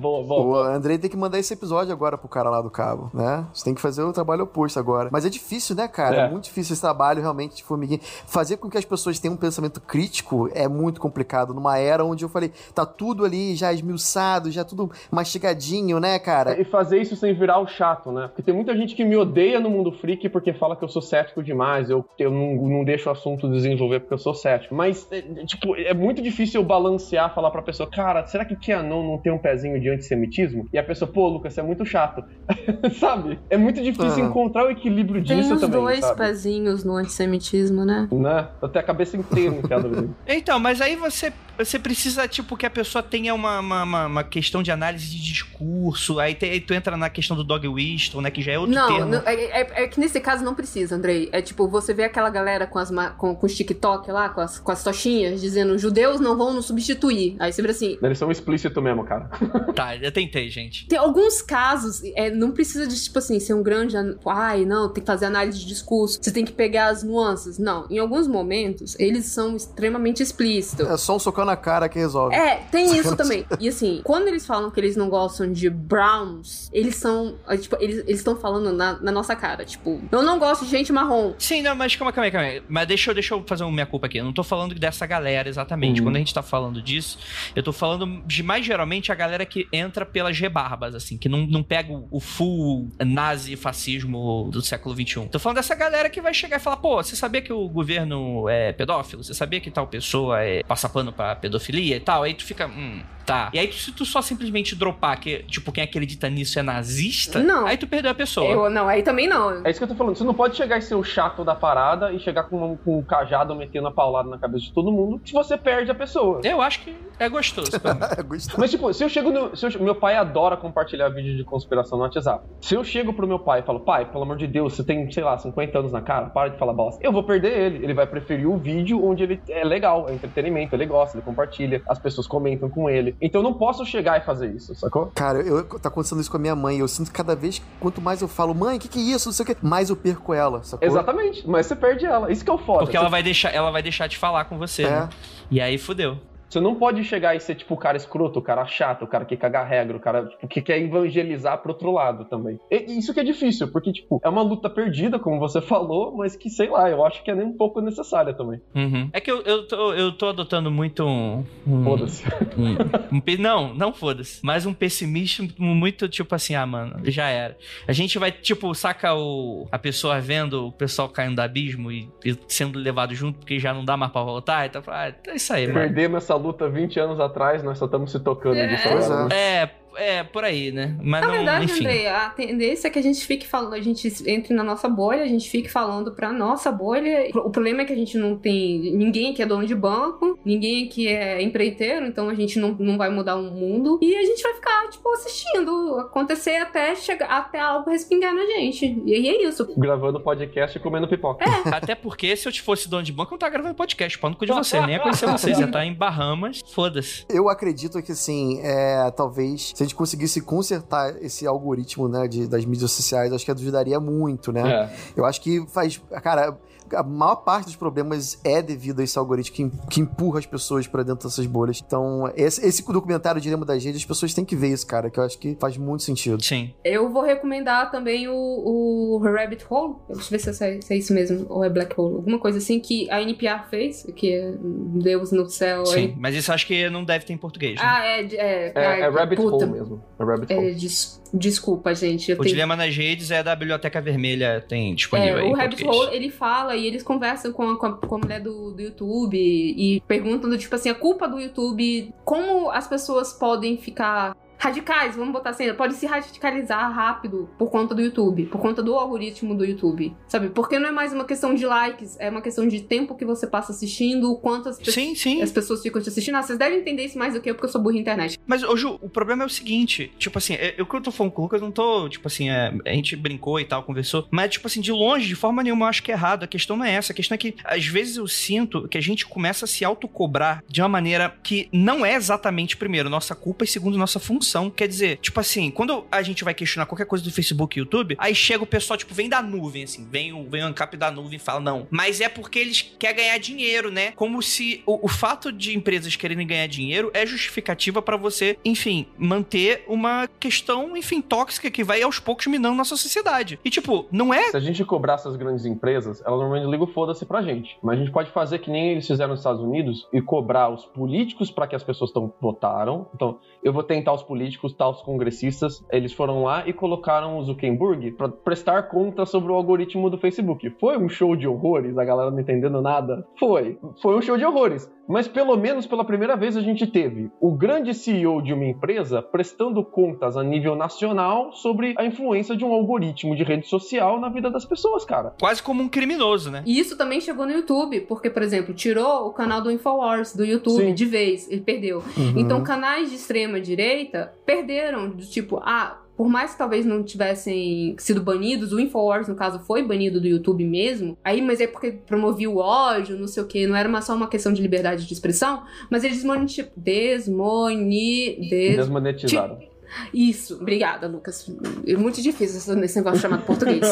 boa, boa. O Andrei tem que mandar esse episódio agora pro cara lá do cabo, né? Você tem que fazer o trabalho oposto agora. Mas é difícil, né, cara? É, É. muito difícil esse trabalho realmente de formiguinha. Fazer com que as pessoas tenham um pensamento crítico é muito complicado. Numa era onde eu falei, tá tudo ali já esmiuçado, já tudo mastigadinho, né, cara? E fazer isso sem virar o chato, né? Porque tem muita gente que me odeia no mundo freak porque fala que eu sou cético demais, eu, eu não, não deixo o assunto desenvolver porque eu sou cético. Mas, é, é, tipo, é muito difícil eu balancear, falar pra pessoa, cara, será que Keanon não tem um pezinho de antissemitismo? E a pessoa, pô, Lucas, você é muito chato. sabe? É muito difícil Ah. encontrar o equilíbrio Tem disso uns também, dois sabe? pezinhos no antissemitismo, né? Né? Até a cabeça inteira enfiada. Então, mas aí você, você precisa, tipo, que a pessoa tenha uma, uma, uma- uma questão de análise de discurso. Aí, te- aí tu entra na questão do dog wisdom, né? Que já é outro Não, termo. não, é, é- é que nesse caso não precisa, Andrei. É tipo, você vê aquela galera com, as, com, com os TikTok lá, com as, com as tochinhas, dizendo judeus não vão nos substituir. Aí você vê assim. Eles são explícitos mesmo, cara. Tá, eu tentei, gente. Tem alguns casos, é, não precisa de, tipo assim, ser um grande. an- Ai, não, tem que fazer análise de discurso, você tem que pegar as nuances. Não, em alguns momentos, eles são extremamente explícitos. É só um socão na cara que resolve. É, tem isso também. E assim, quando eles falam que eles não gostam de browns, eles são. é, Tipo, eles estão falando na, na nossa cara. Tipo, eu não gosto de gente marrom. Sim, não, mas calma, calma, calma. aí. Mas deixa eu, deixa eu fazer uma minha culpa aqui. Eu não tô falando dessa galera exatamente. Uhum. Quando a gente tá falando disso, eu tô falando de mais geralmente a galera que entra pelas rebarbas, assim, que não, não pega o, o full nazi-fascismo do século XXI. Tô falando dessa galera que vai chegar e falar, pô, você sabia que o governo é pedófilo? Você sabia que tal pessoa é passa pano pra pedofilia e tal? Aí tu fica, hum, Tá. E aí, se tu só simplesmente dropar que, tipo, quem acredita nisso é nazista, Não. aí tu perdeu a pessoa. Eu, não, aí também não. É isso que eu tô falando. Você não pode chegar e ser o chato da parada e chegar com, com um cajado metendo a paulada na cabeça de todo mundo, que você perde a pessoa. Eu acho que é gostoso. É, gostei. Mas, tipo, se eu chego no. se eu- meu pai adora compartilhar vídeo de conspiração no WhatsApp. Se eu chego pro meu pai e falo, pai, pelo amor de Deus, você tem, sei lá, 50 anos na cara, para de falar bosta. Eu vou perder ele. Ele vai preferir o vídeo onde ele é legal, é entretenimento, ele gosta, ele compartilha, as pessoas comentam com ele. Então eu não posso chegar e fazer isso, sacou? Cara, eu, tá acontecendo isso com a minha mãe. Eu sinto que cada vez, que- quanto mais eu falo, mãe, o que, que é isso? Não sei o que, mais eu perco ela, sacou? Exatamente. Mas você perde ela. Isso que é o foda. Porque ela vai deixar, ela vai deixar de falar com você, É. né? E aí fudeu. Você não pode chegar e ser tipo o cara escroto, o cara chato, o cara que caga regra, o cara tipo, que quer evangelizar pro outro lado também. E isso que é difícil, porque, tipo, é uma luta perdida, como você falou, mas que, sei lá, eu acho que é nem um pouco necessária também. Uhum. É que eu, eu, tô, eu tô adotando muito um. um Foda-se. um- um não, não foda-se. Mas um pessimismo muito tipo assim, ah, mano, já era. A gente vai, tipo, saca o, a pessoa vendo o pessoal caindo do abismo e, e sendo levado junto porque já não dá mais pra voltar. Então, ah, é isso aí, mano. Perdemos essa luta 20 anos atrás, nós só estamos se tocando É. disso agora. né? É, é, por aí, né? Mas Na não, verdade, enfim. Andrei, a tendência é que a gente fique falando, a gente entre na nossa bolha, a gente fique falando pra nossa bolha. O problema é que a gente não tem. Ninguém aqui é dono de banco, ninguém aqui é empreiteiro, então a gente não, não vai mudar o mundo. E a gente vai ficar, tipo, assistindo acontecer até chegar até algo respingar na gente. E aí é isso. Gravando podcast e comendo pipoca. É. Até porque se eu te fosse dono de banco, eu não tava gravando podcast. Pau no cu de você. Nem ia conhecer você. Você tá em Bahamas. Foda-se. Eu acredito que, assim, é, talvez, se a gente conseguisse consertar esse algoritmo, né, de, das mídias sociais, acho que ajudaria muito, né? É. Eu acho que faz. Cara, a maior parte dos problemas é devido a esse algoritmo que, que empurra as pessoas pra dentro dessas bolhas. Então, esse, esse documentário Dilema das Redes, as pessoas têm que ver isso, cara, que eu acho que faz muito sentido. Sim. Eu vou recomendar também o, o Rabbit Hole. Deixa eu ver se é, se é isso mesmo. Ou é Black Hole. Alguma coisa assim que a NPR fez, que é Deus no céu. Sim. Mas isso eu acho que não deve ter em português. Né? Ah, é. É, É, é Rabbit puta. Hole mesmo. É Rabbit É, Hole. desculpa, gente. Eu o tenho... Dilema nas Redes é da Biblioteca Vermelha, tem disponível É, aí. o Rabbit. Hole, ele fala e eles conversam com a, com a, com a mulher do, do YouTube e perguntam, do, tipo assim, a culpa do YouTube, como as pessoas podem ficar radicais, vamos botar assim, podem se radicalizar rápido por conta do YouTube, por conta do algoritmo do YouTube, sabe? Porque não é mais uma questão de likes, é uma questão de tempo que você passa assistindo, quantas pessoas... Sim, sim. As pessoas ficam te assistindo. Ah, vocês devem entender isso mais do que eu, porque eu sou burra na internet. Mas, ô Ju, o problema é o seguinte, tipo assim, é- eu que eu tô falando com o Lucas, eu não tô, tipo assim, é, a gente brincou e tal, conversou, mas, tipo assim, de longe, de forma nenhuma, eu acho que é errado. A questão não é essa, a questão é que, às vezes, eu sinto que a gente começa a se autocobrar de uma maneira que não é exatamente, primeiro, nossa culpa e, segundo, nossa função. Quer dizer, tipo assim, quando a gente vai questionar qualquer coisa do Facebook e YouTube, aí chega o pessoal, tipo, vem da nuvem, assim, vem o, vem o ANCAP da nuvem e fala, não, mas é porque eles querem ganhar dinheiro, né? Como se o, o fato de empresas quererem ganhar dinheiro é justificativa pra você, enfim, manter uma questão, enfim, tóxica que vai aos poucos minando nossa sociedade. E, tipo, não é Se a gente cobrar essas grandes empresas, elas normalmente ligam foda-se pra gente. Mas a gente pode fazer que nem eles fizeram nos Estados Unidos e cobrar os políticos para que as pessoas tão, votaram. Então, eu vou tentar os políticos, tal, os congressistas. Eles foram lá e colocaram o Zuckerberg para prestar conta sobre o algoritmo do Facebook. Foi um show de horrores, a galera não entendendo nada? Foi. Foi um show de horrores. Mas pelo menos pela primeira vez a gente teve o grande CEO de uma empresa prestando contas a nível nacional sobre a influência de um algoritmo de rede social na vida das pessoas, cara. quase como um criminoso, né? E isso também chegou no YouTube, porque, por exemplo, tirou o canal do Infowars do YouTube Sim. de vez, ele perdeu. Uhum. Então, canais de extrema direita perderam, do tipo, ah, por mais que talvez não tivessem sido banidos, o Infowars, no caso, foi banido do YouTube mesmo. Aí, mas é porque promovia o ódio, não sei o que, não era uma- só uma questão de liberdade de expressão, mas eles desmonetizaram. Desmoni. Des... Desmonetizaram. Isso, obrigada, Lucas. É muito difícil esse- negócio chamado português.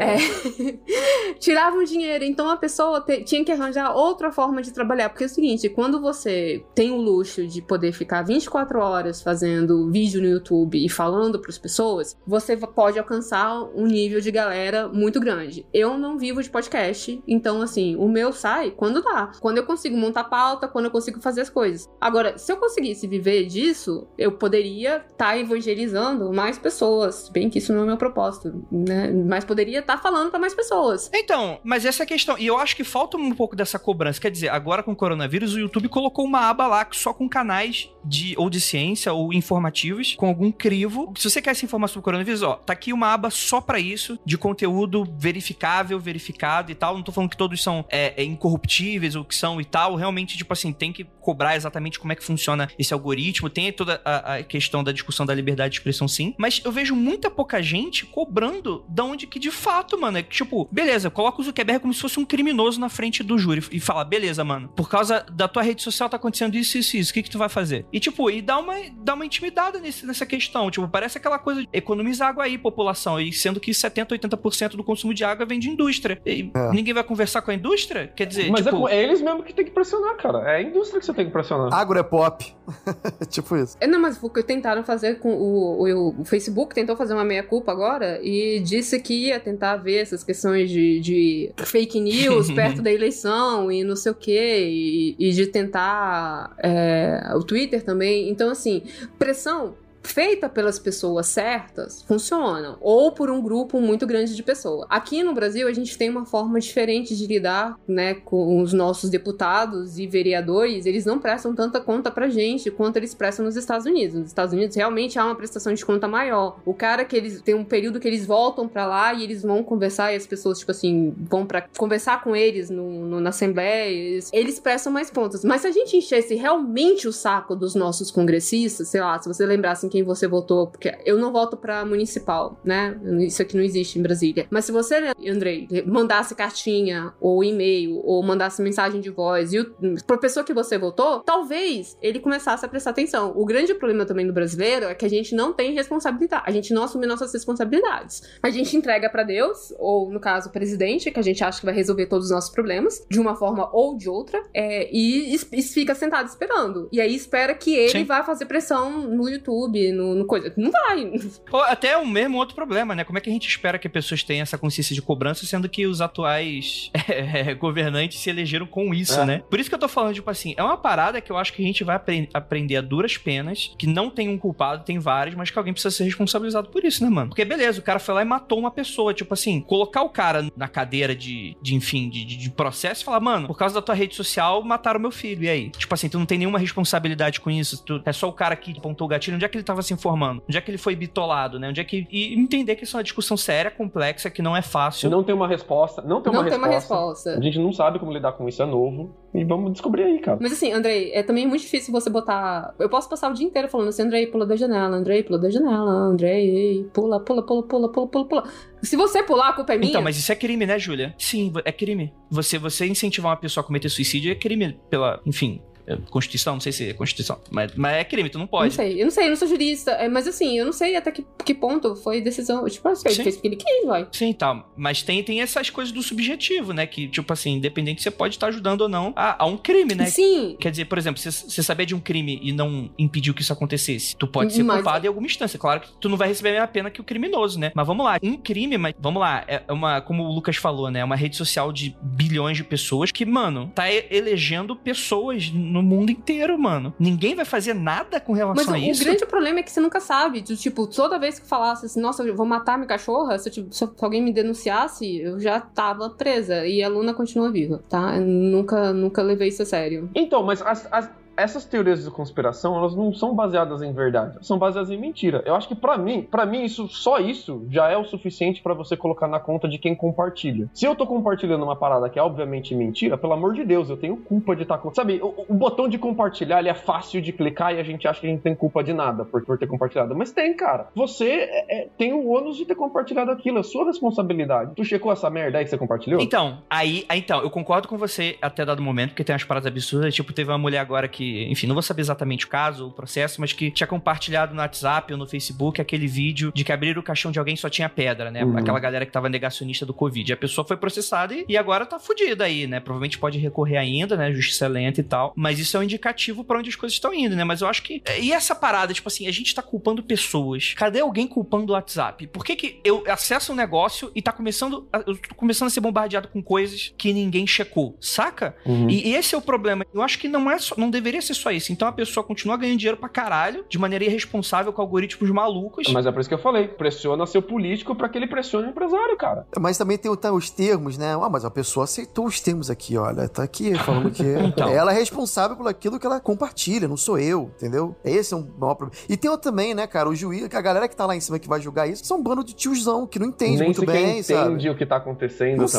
É. Tiravam dinheiro, então a pessoa te- tinha que arranjar outra forma de trabalhar. Porque é o seguinte, quando você tem o luxo de poder ficar 24 horas fazendo vídeo no YouTube e falando para as pessoas, você pode alcançar um nível de galera muito grande. Eu não vivo de podcast, então assim, o meu sai quando dá. Quando eu consigo montar pauta, quando eu consigo fazer as coisas. Agora, se eu conseguisse viver disso, eu poderia estar evangelizando mais pessoas. Bem que isso não é meu propósito, né? Mas poderia estar falando para mais pessoas. Então, mas essa é a questão. E eu acho que falta um pouco dessa cobrança. Quer dizer, agora com o coronavírus, o YouTube colocou uma aba lá só com canais de ou de ciência ou informativos com algum crivo. Se você quer essa informação sobre o coronavírus, ó, tá aqui uma aba só para isso, de conteúdo verificável, verificado e tal. Não tô falando que todos são é, é, incorruptíveis ou que são e tal. Realmente, tipo assim, tem que cobrar exatamente como é que funciona esse algoritmo. Tem toda a, a questão da discussão da liberdade de expressão, sim. Mas eu vejo muita pouca gente cobrando da onde que de fato, mano, é que, tipo, beleza, coloca o Zuckerberg como se fosse um criminoso na frente do júri e fala, beleza, mano, por causa da tua rede social tá acontecendo isso, isso, isso, o que que tu vai fazer? Tipo, e dá uma, dá uma intimidada nesse, nessa questão, tipo, parece aquela coisa de economizar água aí, população, e sendo que 70, 80% do consumo de água vem de indústria. E É. ninguém vai conversar com a indústria? Quer dizer, Mas é tipo... com- é, eles mesmo que tem que pressionar, cara. É a indústria que você tem que pressionar. Agro é pop. tipo isso. É, Não, mas o que tentaram fazer com o, o, o Facebook tentou fazer uma meia-culpa agora e disse que ia tentar ver essas questões de, de fake news perto da eleição e não sei o quê, e, e de tentar é, o Twitter também. Então, assim, pressão feita pelas pessoas certas funcionam, ou por um grupo muito grande de pessoas. Aqui no Brasil, a gente tem uma forma diferente de lidar, né, com os nossos deputados e vereadores, eles não prestam tanta conta pra gente quanto eles prestam nos Estados Unidos. Nos Estados Unidos realmente há uma prestação de conta maior. O cara que eles tem um período que eles voltam pra lá e eles vão conversar e as pessoas tipo assim, vão pra conversar com eles no, no- na assembleia, eles, eles prestam mais contas. Mas se a gente enchesse realmente o saco dos nossos congressistas, sei lá, se você lembrasse em quem você votou, porque eu não voto pra municipal, né? Isso aqui não existe em Brasília. Mas se você, Andrei, mandasse cartinha ou e-mail ou mandasse mensagem de voz e o, pra pessoa que você votou, talvez ele começasse a prestar atenção. O grande problema também do brasileiro é que a gente não tem responsabilidade. A gente não assume nossas responsabilidades. A gente entrega pra Deus, ou no caso, o presidente, que a gente acha que vai resolver todos os nossos problemas, de uma forma ou de outra, é, e, e fica sentado esperando. E aí espera que ele Sim. vá fazer pressão no YouTube, no, no coisa. Não vai. Ou até o mesmo outro problema, né? Como é que a gente espera que pessoas tenham essa consciência de cobrança, sendo que os atuais é, governantes se elegeram com isso, É. né? Por isso que eu tô falando, tipo assim, é uma parada que eu acho que a gente vai apren- aprender a duras penas, que não tem um culpado, tem vários, mas que alguém precisa ser responsabilizado por isso, né, mano? Porque beleza, o cara foi lá e matou uma pessoa, tipo assim, colocar o cara na cadeira de, de enfim, de, de- de processo e falar, mano, por causa da tua rede social, mataram meu filho, e aí? Tipo assim, tu não tem nenhuma responsabilidade com isso, tu, é só o cara que apontou o gatilho, onde é que ele tava se informando? Onde é que ele foi bitolado, né? Onde é que... E entender que isso é uma discussão séria, complexa, que não é fácil. Não tem uma resposta. Não tem não uma tem uma resposta. resposta. A gente não sabe como lidar com isso, é novo. E vamos descobrir aí, cara. Mas assim, Andrei, é também muito difícil você botar. Eu posso passar o dia inteiro falando assim, Andrei, pula da janela, Andrei, pula da janela, Andrei, pula, pula, pula, pula, pula, pula, pula. Se você pular, a culpa é minha. Então, mas isso é crime, né, Júlia? Sim, é crime. Você, você incentivar uma pessoa a cometer suicídio é crime pela, enfim, Constituição, não sei se é Constituição, mas, mas é crime, tu não Não pode. sei, eu não sei, eu não sou jurista, é, mas assim, eu não sei até que, que ponto foi decisão. Tipo, assim, ele Sim. fez porque ele quis, vai. Sim, tá. Mas tem, tem essas coisas do subjetivo, né? Que, tipo assim, independente você pode estar ajudando ou não a, a um crime, né? Sim, Quer dizer, por exemplo, se você saber de um crime e não impediu que isso acontecesse, tu pode ser Mas- culpado em alguma instância. Claro que tu não vai receber a mesma pena que o criminoso, né? Mas vamos lá, um crime, mas vamos lá, é uma, como o Lucas falou, né? É uma rede social de bilhões de pessoas que, mano, tá elegendo pessoas no mundo inteiro, mano. Ninguém vai fazer nada com mas relação o, a o isso. grande problema é que você nunca sabe. Tipo, toda vez que falasse assim, nossa, eu vou matar minha cachorra, se, eu, tipo, se alguém me denunciasse, eu já tava presa. E a Luna continua viva, tá? Eu nunca, nunca levei isso a sério. Então, mas as- as- essas teorias de conspiração, elas não são baseadas em verdade, são baseadas em mentira. Eu acho que pra mim, para mim isso só isso já é o suficiente pra você colocar na conta de quem compartilha. Se eu tô compartilhando uma parada que é obviamente mentira, pelo amor de Deus, eu tenho culpa de estar, sabe, o, o botão de compartilhar, ele é fácil de clicar e a gente acha que a gente tem culpa de nada por, por ter compartilhado, mas tem, cara. Você é- é- tem o ônus de ter compartilhado aquilo, é sua responsabilidade. Tu checou essa merda aí que você compartilhou? Então, aí, aí, então, eu concordo com você até dado momento, porque tem umas paradas absurdas. Tipo, teve uma mulher agora que, enfim, não vou saber exatamente o caso, o processo, mas que tinha compartilhado no WhatsApp ou no Facebook aquele vídeo de que abriram o caixão de alguém só tinha pedra, né? Uhum. Aquela galera que tava negacionista do Covid. E a pessoa foi processada e, e agora tá fudida aí, né? Provavelmente pode recorrer ainda, né? Justiça é lenta e tal. Mas isso é um indicativo pra onde as coisas estão indo, né? Mas eu acho que. E essa parada, tipo assim, a gente tá culpando pessoas. Cadê alguém culpando o WhatsApp? Por que, que eu acesso um negócio e tá começando. a- Eu tô começando a ser bombardeado com coisas que ninguém checou, saca? Uhum. E, e esse é o problema. Eu acho que não é só, não deveria deveria ser só isso. Então a pessoa continua ganhando dinheiro pra caralho, de maneira irresponsável com algoritmos malucos. Mas é por isso que eu falei, pressiona seu político pra que ele pressione o empresário, cara. Mas também tem, tem os termos, né? Ah, mas a pessoa aceitou os termos aqui, olha. Tá aqui falando que Então. ela é responsável por aquilo que ela compartilha, não sou eu, entendeu? Esse é um maior problema. E tem outro também, né, cara? O juiz, a galera que tá lá em cima que vai julgar isso, são um bando de tiozão que não entende Nem muito bem, entende sabe? o que tá acontecendo Não também.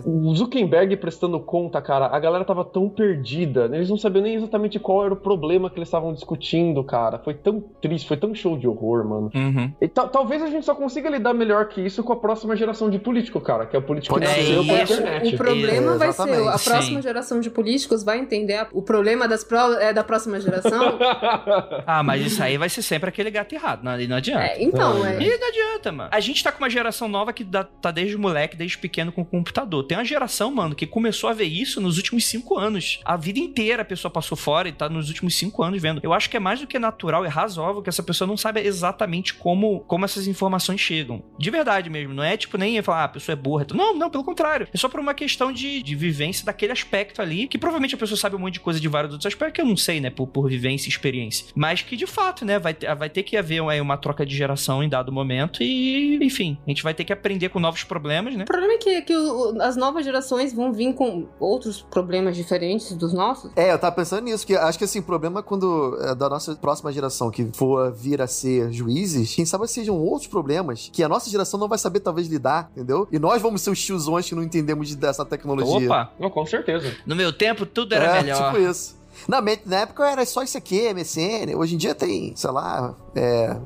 sabe. O Zuckerberg prestando conta, cara, a galera tava tão perdida, né? eles não sabiam nem exatamente qual era o problema que eles estavam discutindo, cara. Foi tão triste, foi tão show de horror, mano. Uhum. E ta- talvez a gente só consiga lidar melhor que isso com a próxima geração de político, cara, que é o político que Pode nasceu pela É, internet. O problema É, vai ser, a próxima Sim. geração de políticos vai entender a- o problema das pro- é, da próxima geração. Ah, mas isso aí vai ser sempre aquele gato errado. Não, não adianta. É, então, é. E não adianta, mano. A gente tá com uma geração nova que dá- tá desde moleque, desde pequeno com computador. Tem uma geração, mano, que começou a ver isso nos últimos cinco anos. A vida inteira a pessoa passou fora e tá nos últimos cinco anos vendo. Eu acho que é mais do que natural e razoável que essa pessoa não saiba exatamente como, como essas informações chegam. De verdade mesmo. Não é tipo nem falar, ah, a pessoa é burra. Não, não, pelo contrário. É só por uma questão de, de vivência daquele aspecto ali, que provavelmente a pessoa sabe um monte de coisa de vários outros aspectos, que eu não sei, né, por, por vivência e experiência. Mas que de fato, né, vai, ter- vai ter que haver aí, uma troca de geração em dado momento e, enfim, a gente vai ter que aprender com novos problemas, né? O problema é que, que o- as novas gerações vão vir com outros problemas diferentes dos nossos. É, eu tava pensando nisso, que acho que assim, o problema é quando é, da nossa próxima geração que for vir a ser juízes, quem sabe sejam outros problemas que a nossa geração não vai saber talvez lidar, entendeu? E nós vamos ser os tiozões que não entendemos de- dessa tecnologia. Opa! Com certeza. No meu tempo, tudo era é, melhor. tipo isso. Na, na época era só isso aqui, MSN. Hoje em dia tem, sei lá, é...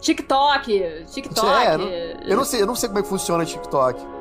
TikTok, TikTok. É, não- eu não sei, eu não sei como é que funciona o TikTok.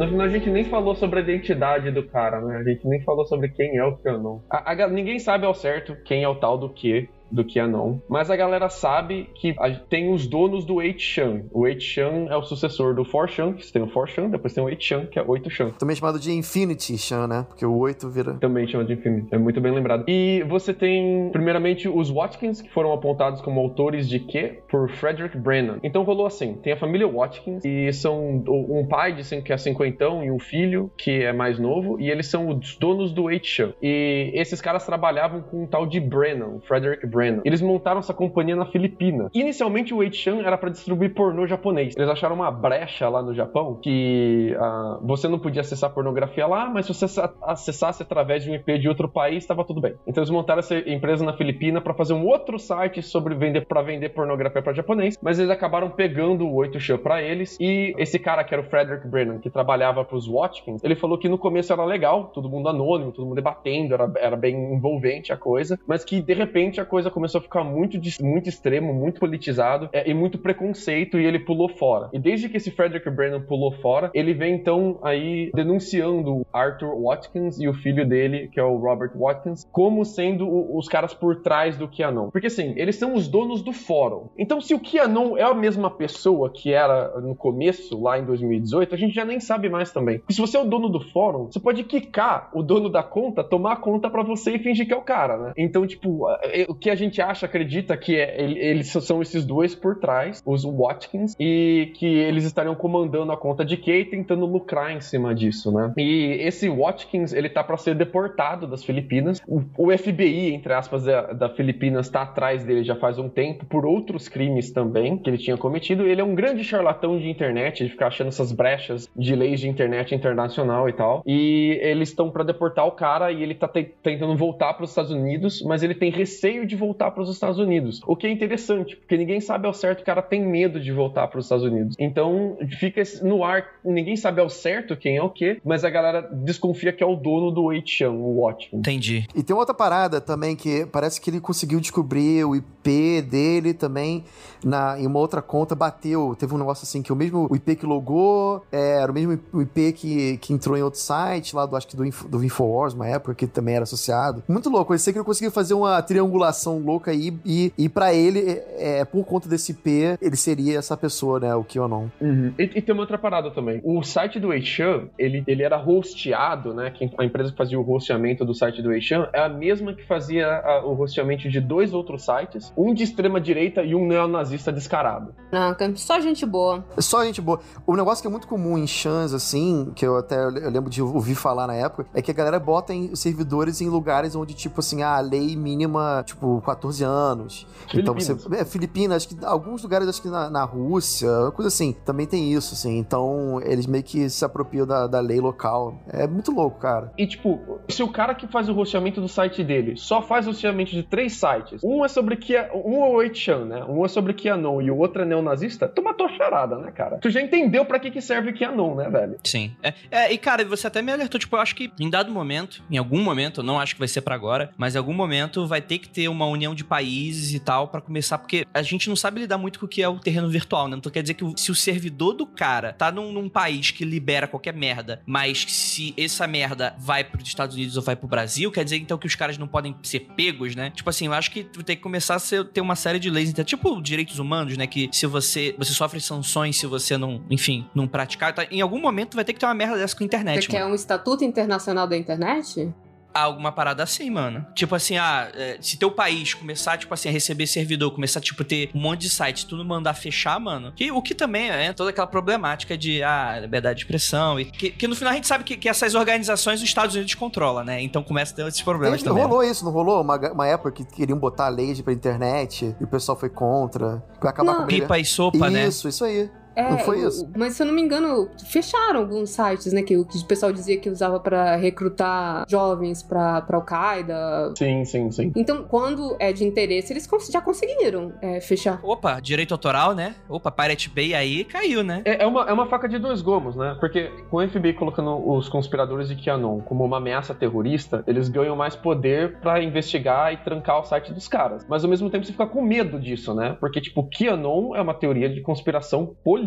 A gente nem falou sobre a identidade do cara, né? A gente nem falou sobre quem é o Canon. A, a ninguém sabe ao certo quem é o tal do que do Qanon, mas a galera sabe que a- tem os donos do 8chan. O 8chan é o sucessor do 4chan, que tem o 4chan, depois tem o 8chan, que é 8chan. Também chamado de Infinity Chan, né? Porque o 8 vira. Também chama de Infinity. É muito bem lembrado. E você tem, primeiramente, os Watkins, que foram apontados como autores de quê? Por Frederick Brennan. Então rolou assim: tem a família Watkins, e são um pai de que é cinquentão e um filho que é mais novo, e eles são os donos do 8chan. E esses caras trabalhavam com um tal de Brennan, Frederick Brennan. Eles montaram essa companhia na Filipina. Inicialmente o 8chan era para distribuir pornô japonês. Eles acharam uma brecha lá no Japão que ah, você não podia acessar pornografia lá, mas se você sa- acessasse através de um IP de outro país, estava tudo bem. Então eles montaram essa empresa na Filipina para fazer um outro site sobre vender para vender pornografia para japonês, mas eles acabaram pegando o 8chan para eles e esse cara que era o Frederick Brennan, que trabalhava para os Watkins, ele falou que no começo era legal, todo mundo anônimo, todo mundo debatendo, era, era bem envolvente a coisa, mas que de repente a coisa começou a ficar muito, muito extremo, muito politizado é, e muito preconceito e ele pulou fora. E desde que esse Frederick Brennan pulou fora, ele vem então aí denunciando Arthur Watkins e o filho dele, que é o Robert Watkins, como sendo o- os caras por trás do QAnon. Porque assim, eles são os donos do fórum. Então se o QAnon é a mesma pessoa que era no começo, lá em 2018, a gente já nem sabe mais também. E se você é o dono do fórum, você pode quicar o dono da conta, tomar a conta pra você e fingir que é o cara, né? Então, tipo, é- o que a gente acha, acredita que é, ele- eles são esses dois por trás, os Watkins, e que eles estariam comandando a conta de Kay tentando lucrar em cima disso, né? E esse Watkins, ele tá pra ser deportado das Filipinas. O, FBI, entre aspas, da, da Filipinas tá atrás dele já faz um tempo por outros crimes também que ele tinha cometido. Ele é um grande charlatão de internet, de ficar achando essas brechas de leis de internet internacional e tal. E eles estão pra deportar o cara e ele tá te- tentando voltar para os Estados Unidos, mas ele tem receio de voltar para os Estados Unidos. O que é interessante, porque ninguém sabe ao certo, o cara tem medo de voltar para os Estados Unidos. Então fica no ar, ninguém sabe ao certo quem é o que, mas a galera desconfia que é o dono do 8chan, o Watchmen. Entendi. E tem outra parada também que parece que ele conseguiu descobrir o IP dele também na, em uma outra conta, bateu. Teve um negócio assim que o mesmo o IP que logou é, era o mesmo IP que, que entrou em outro site, lá do acho que do, Info, do Infowars, uma época que também era associado. Muito louco. Eu sei que ele conseguiu fazer uma triangulação conspiração louca aí e, e para ele, é, por conta desse IP, ele seria essa pessoa, né, o QAnon. Uhum. E, e, tem uma outra parada também. O site do Eishan, ele, ele era hosteado, né, a empresa que fazia o hosteamento do site do Eishan é a mesma que fazia a, o hosteamento de dois outros sites, um de extrema direita e um neonazista descarado. Não, só gente boa. Só gente boa. O negócio que é muito comum em chans, assim, que eu até eu lembro de ouvir falar na época, é que a galera bota em servidores em lugares onde, tipo assim, a lei mínima, tipo, 14 anos. Então você. É, Filipinas, acho que alguns lugares, acho que na, na Rússia, coisa assim, também tem isso, assim. Então eles meio que se apropriam da, da lei local. É muito louco, cara. E, tipo, se o cara que faz o rosteamento do site dele só faz o rosteamento de três sites, um é sobre Kia, um é o 8chan, né? Um é sobre QAnon e o outro é neonazista, tu matou a charada, né, cara? Tu já entendeu para que que serve QAnon, né, velho? Sim. É, é, e, cara, você até me alertou, tipo, eu acho que em dado momento, em algum momento, eu não acho que vai ser para agora, mas em algum momento vai ter que ter uma união de países e tal para começar, porque a gente não sabe lidar muito com o que é o terreno virtual, né? Então quer dizer que se o servidor do cara tá num, num país que libera qualquer merda, mas se essa merda vai pros Estados Unidos ou vai pro Brasil, quer dizer então que os caras não podem ser pegos, né? Tipo assim, eu acho que tem que começar a ser, ter uma série de leis, então, tipo direitos humanos, né? Que se você, você sofre sanções se você não, enfim, não praticar, tá? em algum momento vai ter que ter uma merda dessa com a internet. Você quer um estatuto internacional da internet? Alguma parada assim, mano. Tipo assim, ah, é, se teu país começar, tipo assim, a receber servidor, começar, tipo, ter um monte de sites, tudo mandar fechar, mano. Que, o que também é toda aquela problemática de, ah, liberdade de expressão. E que, que no final a gente sabe que, que, essas organizações os Estados Unidos controlam, né? Então começa a ter esses problemas não também. rolou isso, não rolou? Uma, uma época que queriam botar lei pra internet e o pessoal foi contra. Vai acabar não. com Pipa e sopa, isso, né? Isso, isso aí. É, não foi isso? Mas se eu não me engano, fecharam alguns sites, né? Que o, que o pessoal dizia que usava para recrutar jovens pra, pra Al-Qaeda. Sim, sim, sim. Então, quando é de interesse, eles já conseguiram é, fechar. Opa, direito autoral, né? Opa, Pirate Bay aí caiu, né? É, é, uma, é uma faca de dois gomos, né? Porque com o FBI colocando os conspiradores de QAnon como uma ameaça terrorista, eles ganham mais poder para investigar e trancar o site dos caras. Mas ao mesmo tempo você fica com medo disso, né? Porque, tipo, QAnon é uma teoria de conspiração política.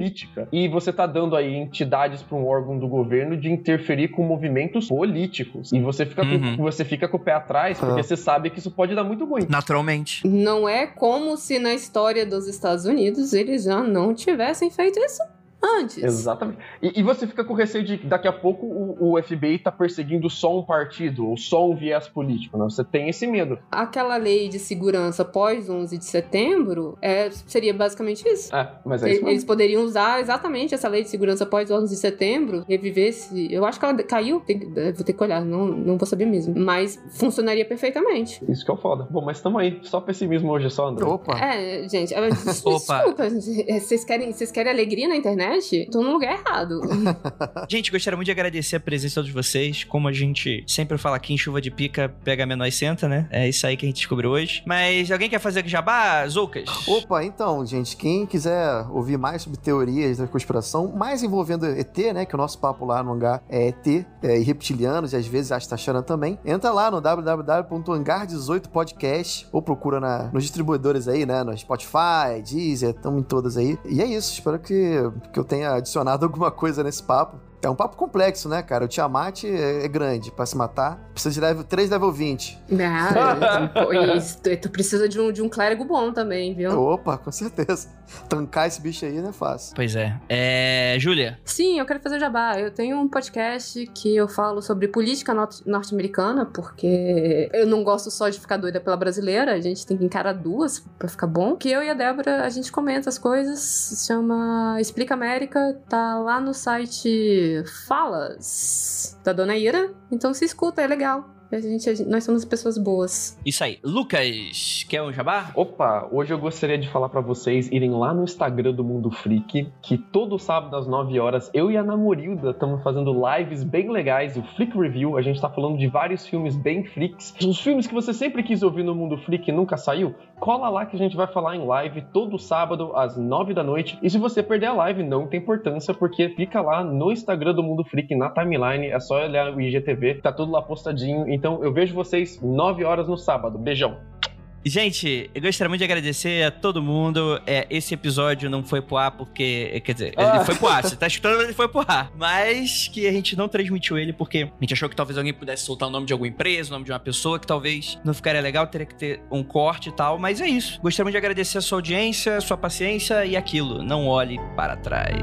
E você tá dando aí entidades para um órgão do governo de interferir com movimentos políticos. E você fica, uhum. com, você fica com o pé atrás, porque ah. você sabe que isso pode dar muito ruim. Naturalmente. Não é como se na história dos Estados Unidos eles já não tivessem feito isso antes. Exatamente. E, e, você fica com receio de daqui a pouco o, o, FBI tá perseguindo só um partido ou só um viés político, né? Você tem esse medo. Aquela lei de segurança pós 11 de setembro é, seria basicamente isso. É, mas é isso Eles poderiam usar exatamente essa lei de segurança pós 11 de setembro, reviver se... Eu acho que ela caiu, tem, vou ter que olhar, não, não vou saber mesmo. Mas funcionaria perfeitamente. Isso que é o foda. Bom, mas tamo aí. Só pessimismo hoje, só, André. Opa. É, gente, desculpa. Vocês querem, vocês querem alegria na internet? Internet, tô no lugar errado. gente, gostaria muito de agradecer a presença de todos vocês. Como a gente sempre fala aqui em chuva de pica, pega menor e senta, né? É isso aí que a gente descobriu hoje. Mas alguém quer fazer jabá, Zoucas? Opa, então, gente, quem quiser ouvir mais sobre teorias da conspiração, mais envolvendo ET, né? Que o nosso papo lá no hangar é ET é, e reptilianos, e às vezes acho que tá achando também. Entra lá no www.hangar18podcast ou procura na, nos distribuidores aí, né? No Spotify, Deezer, estamos em todas aí. E é isso, espero que, que eu tenha adicionado alguma coisa nesse papo. É um papo complexo, né, cara? O Tiamat é, é grande para se matar. Precisa de level 3, level 20. Não, isso, tu precisa de um, de um clérigo bom também, viu? Opa, com certeza. Tancar esse bicho aí não é fácil. Pois é. É. Júlia? Sim, eu quero fazer o jabá. Eu tenho um podcast que eu falo sobre política norte-americana, porque eu não gosto só de ficar doida pela brasileira, a gente tem que encarar duas pra ficar bom. Que eu e a Débora, a gente comenta as coisas, se chama Explica América, tá lá no site Falas, da Dona Ira. Então se escuta, é legal. A gente, a gente, nós somos pessoas boas. Isso aí. Lucas, quer um jabá? Opa, hoje eu gostaria de falar para vocês irem lá no Instagram do Mundo Freak, que todo sábado às 9 horas, eu e a Namorilda estamos fazendo lives bem legais, o Freak Review. A gente tá falando de vários filmes bem freaks. Os filmes que você sempre quis ouvir no Mundo Freak e nunca saiu, cola lá que a gente vai falar em live todo sábado às 9 da noite. E se você perder a live, não tem importância, porque fica lá no Instagram do Mundo Freak, na timeline, é só olhar o IGTV, tá tudo lá postadinho. Então eu vejo vocês 9 horas no sábado. Beijão. Gente, eu gostaria muito de agradecer a todo mundo. É, esse episódio não foi pro ar porque. Quer dizer, ele Ah. foi pro ar. Você tá escutando, ele foi pro ar. Mas que a gente não transmitiu ele porque a gente achou que talvez alguém pudesse soltar o nome de alguma empresa, o nome de uma pessoa, que talvez não ficaria legal, teria que ter um corte e tal. Mas é isso. Gostaria muito de agradecer a sua audiência, a sua paciência e aquilo. Não olhe para trás.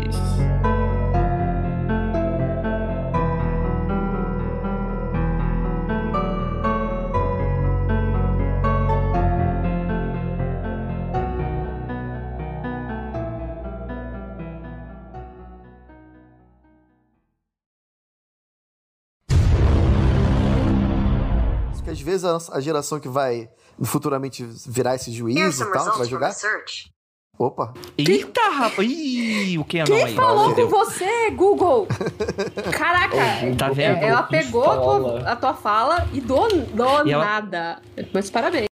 Vezes a, geração que vai futuramente virar esse juiz e tal, que vai jogar. Opa, Eita, rapaz! Ih, o que é Quem aí? falou com você, Google? Caraca, Tá vendo? ela pegou a tua, a tua fala e do, do E ela- nada. Mas parabéns.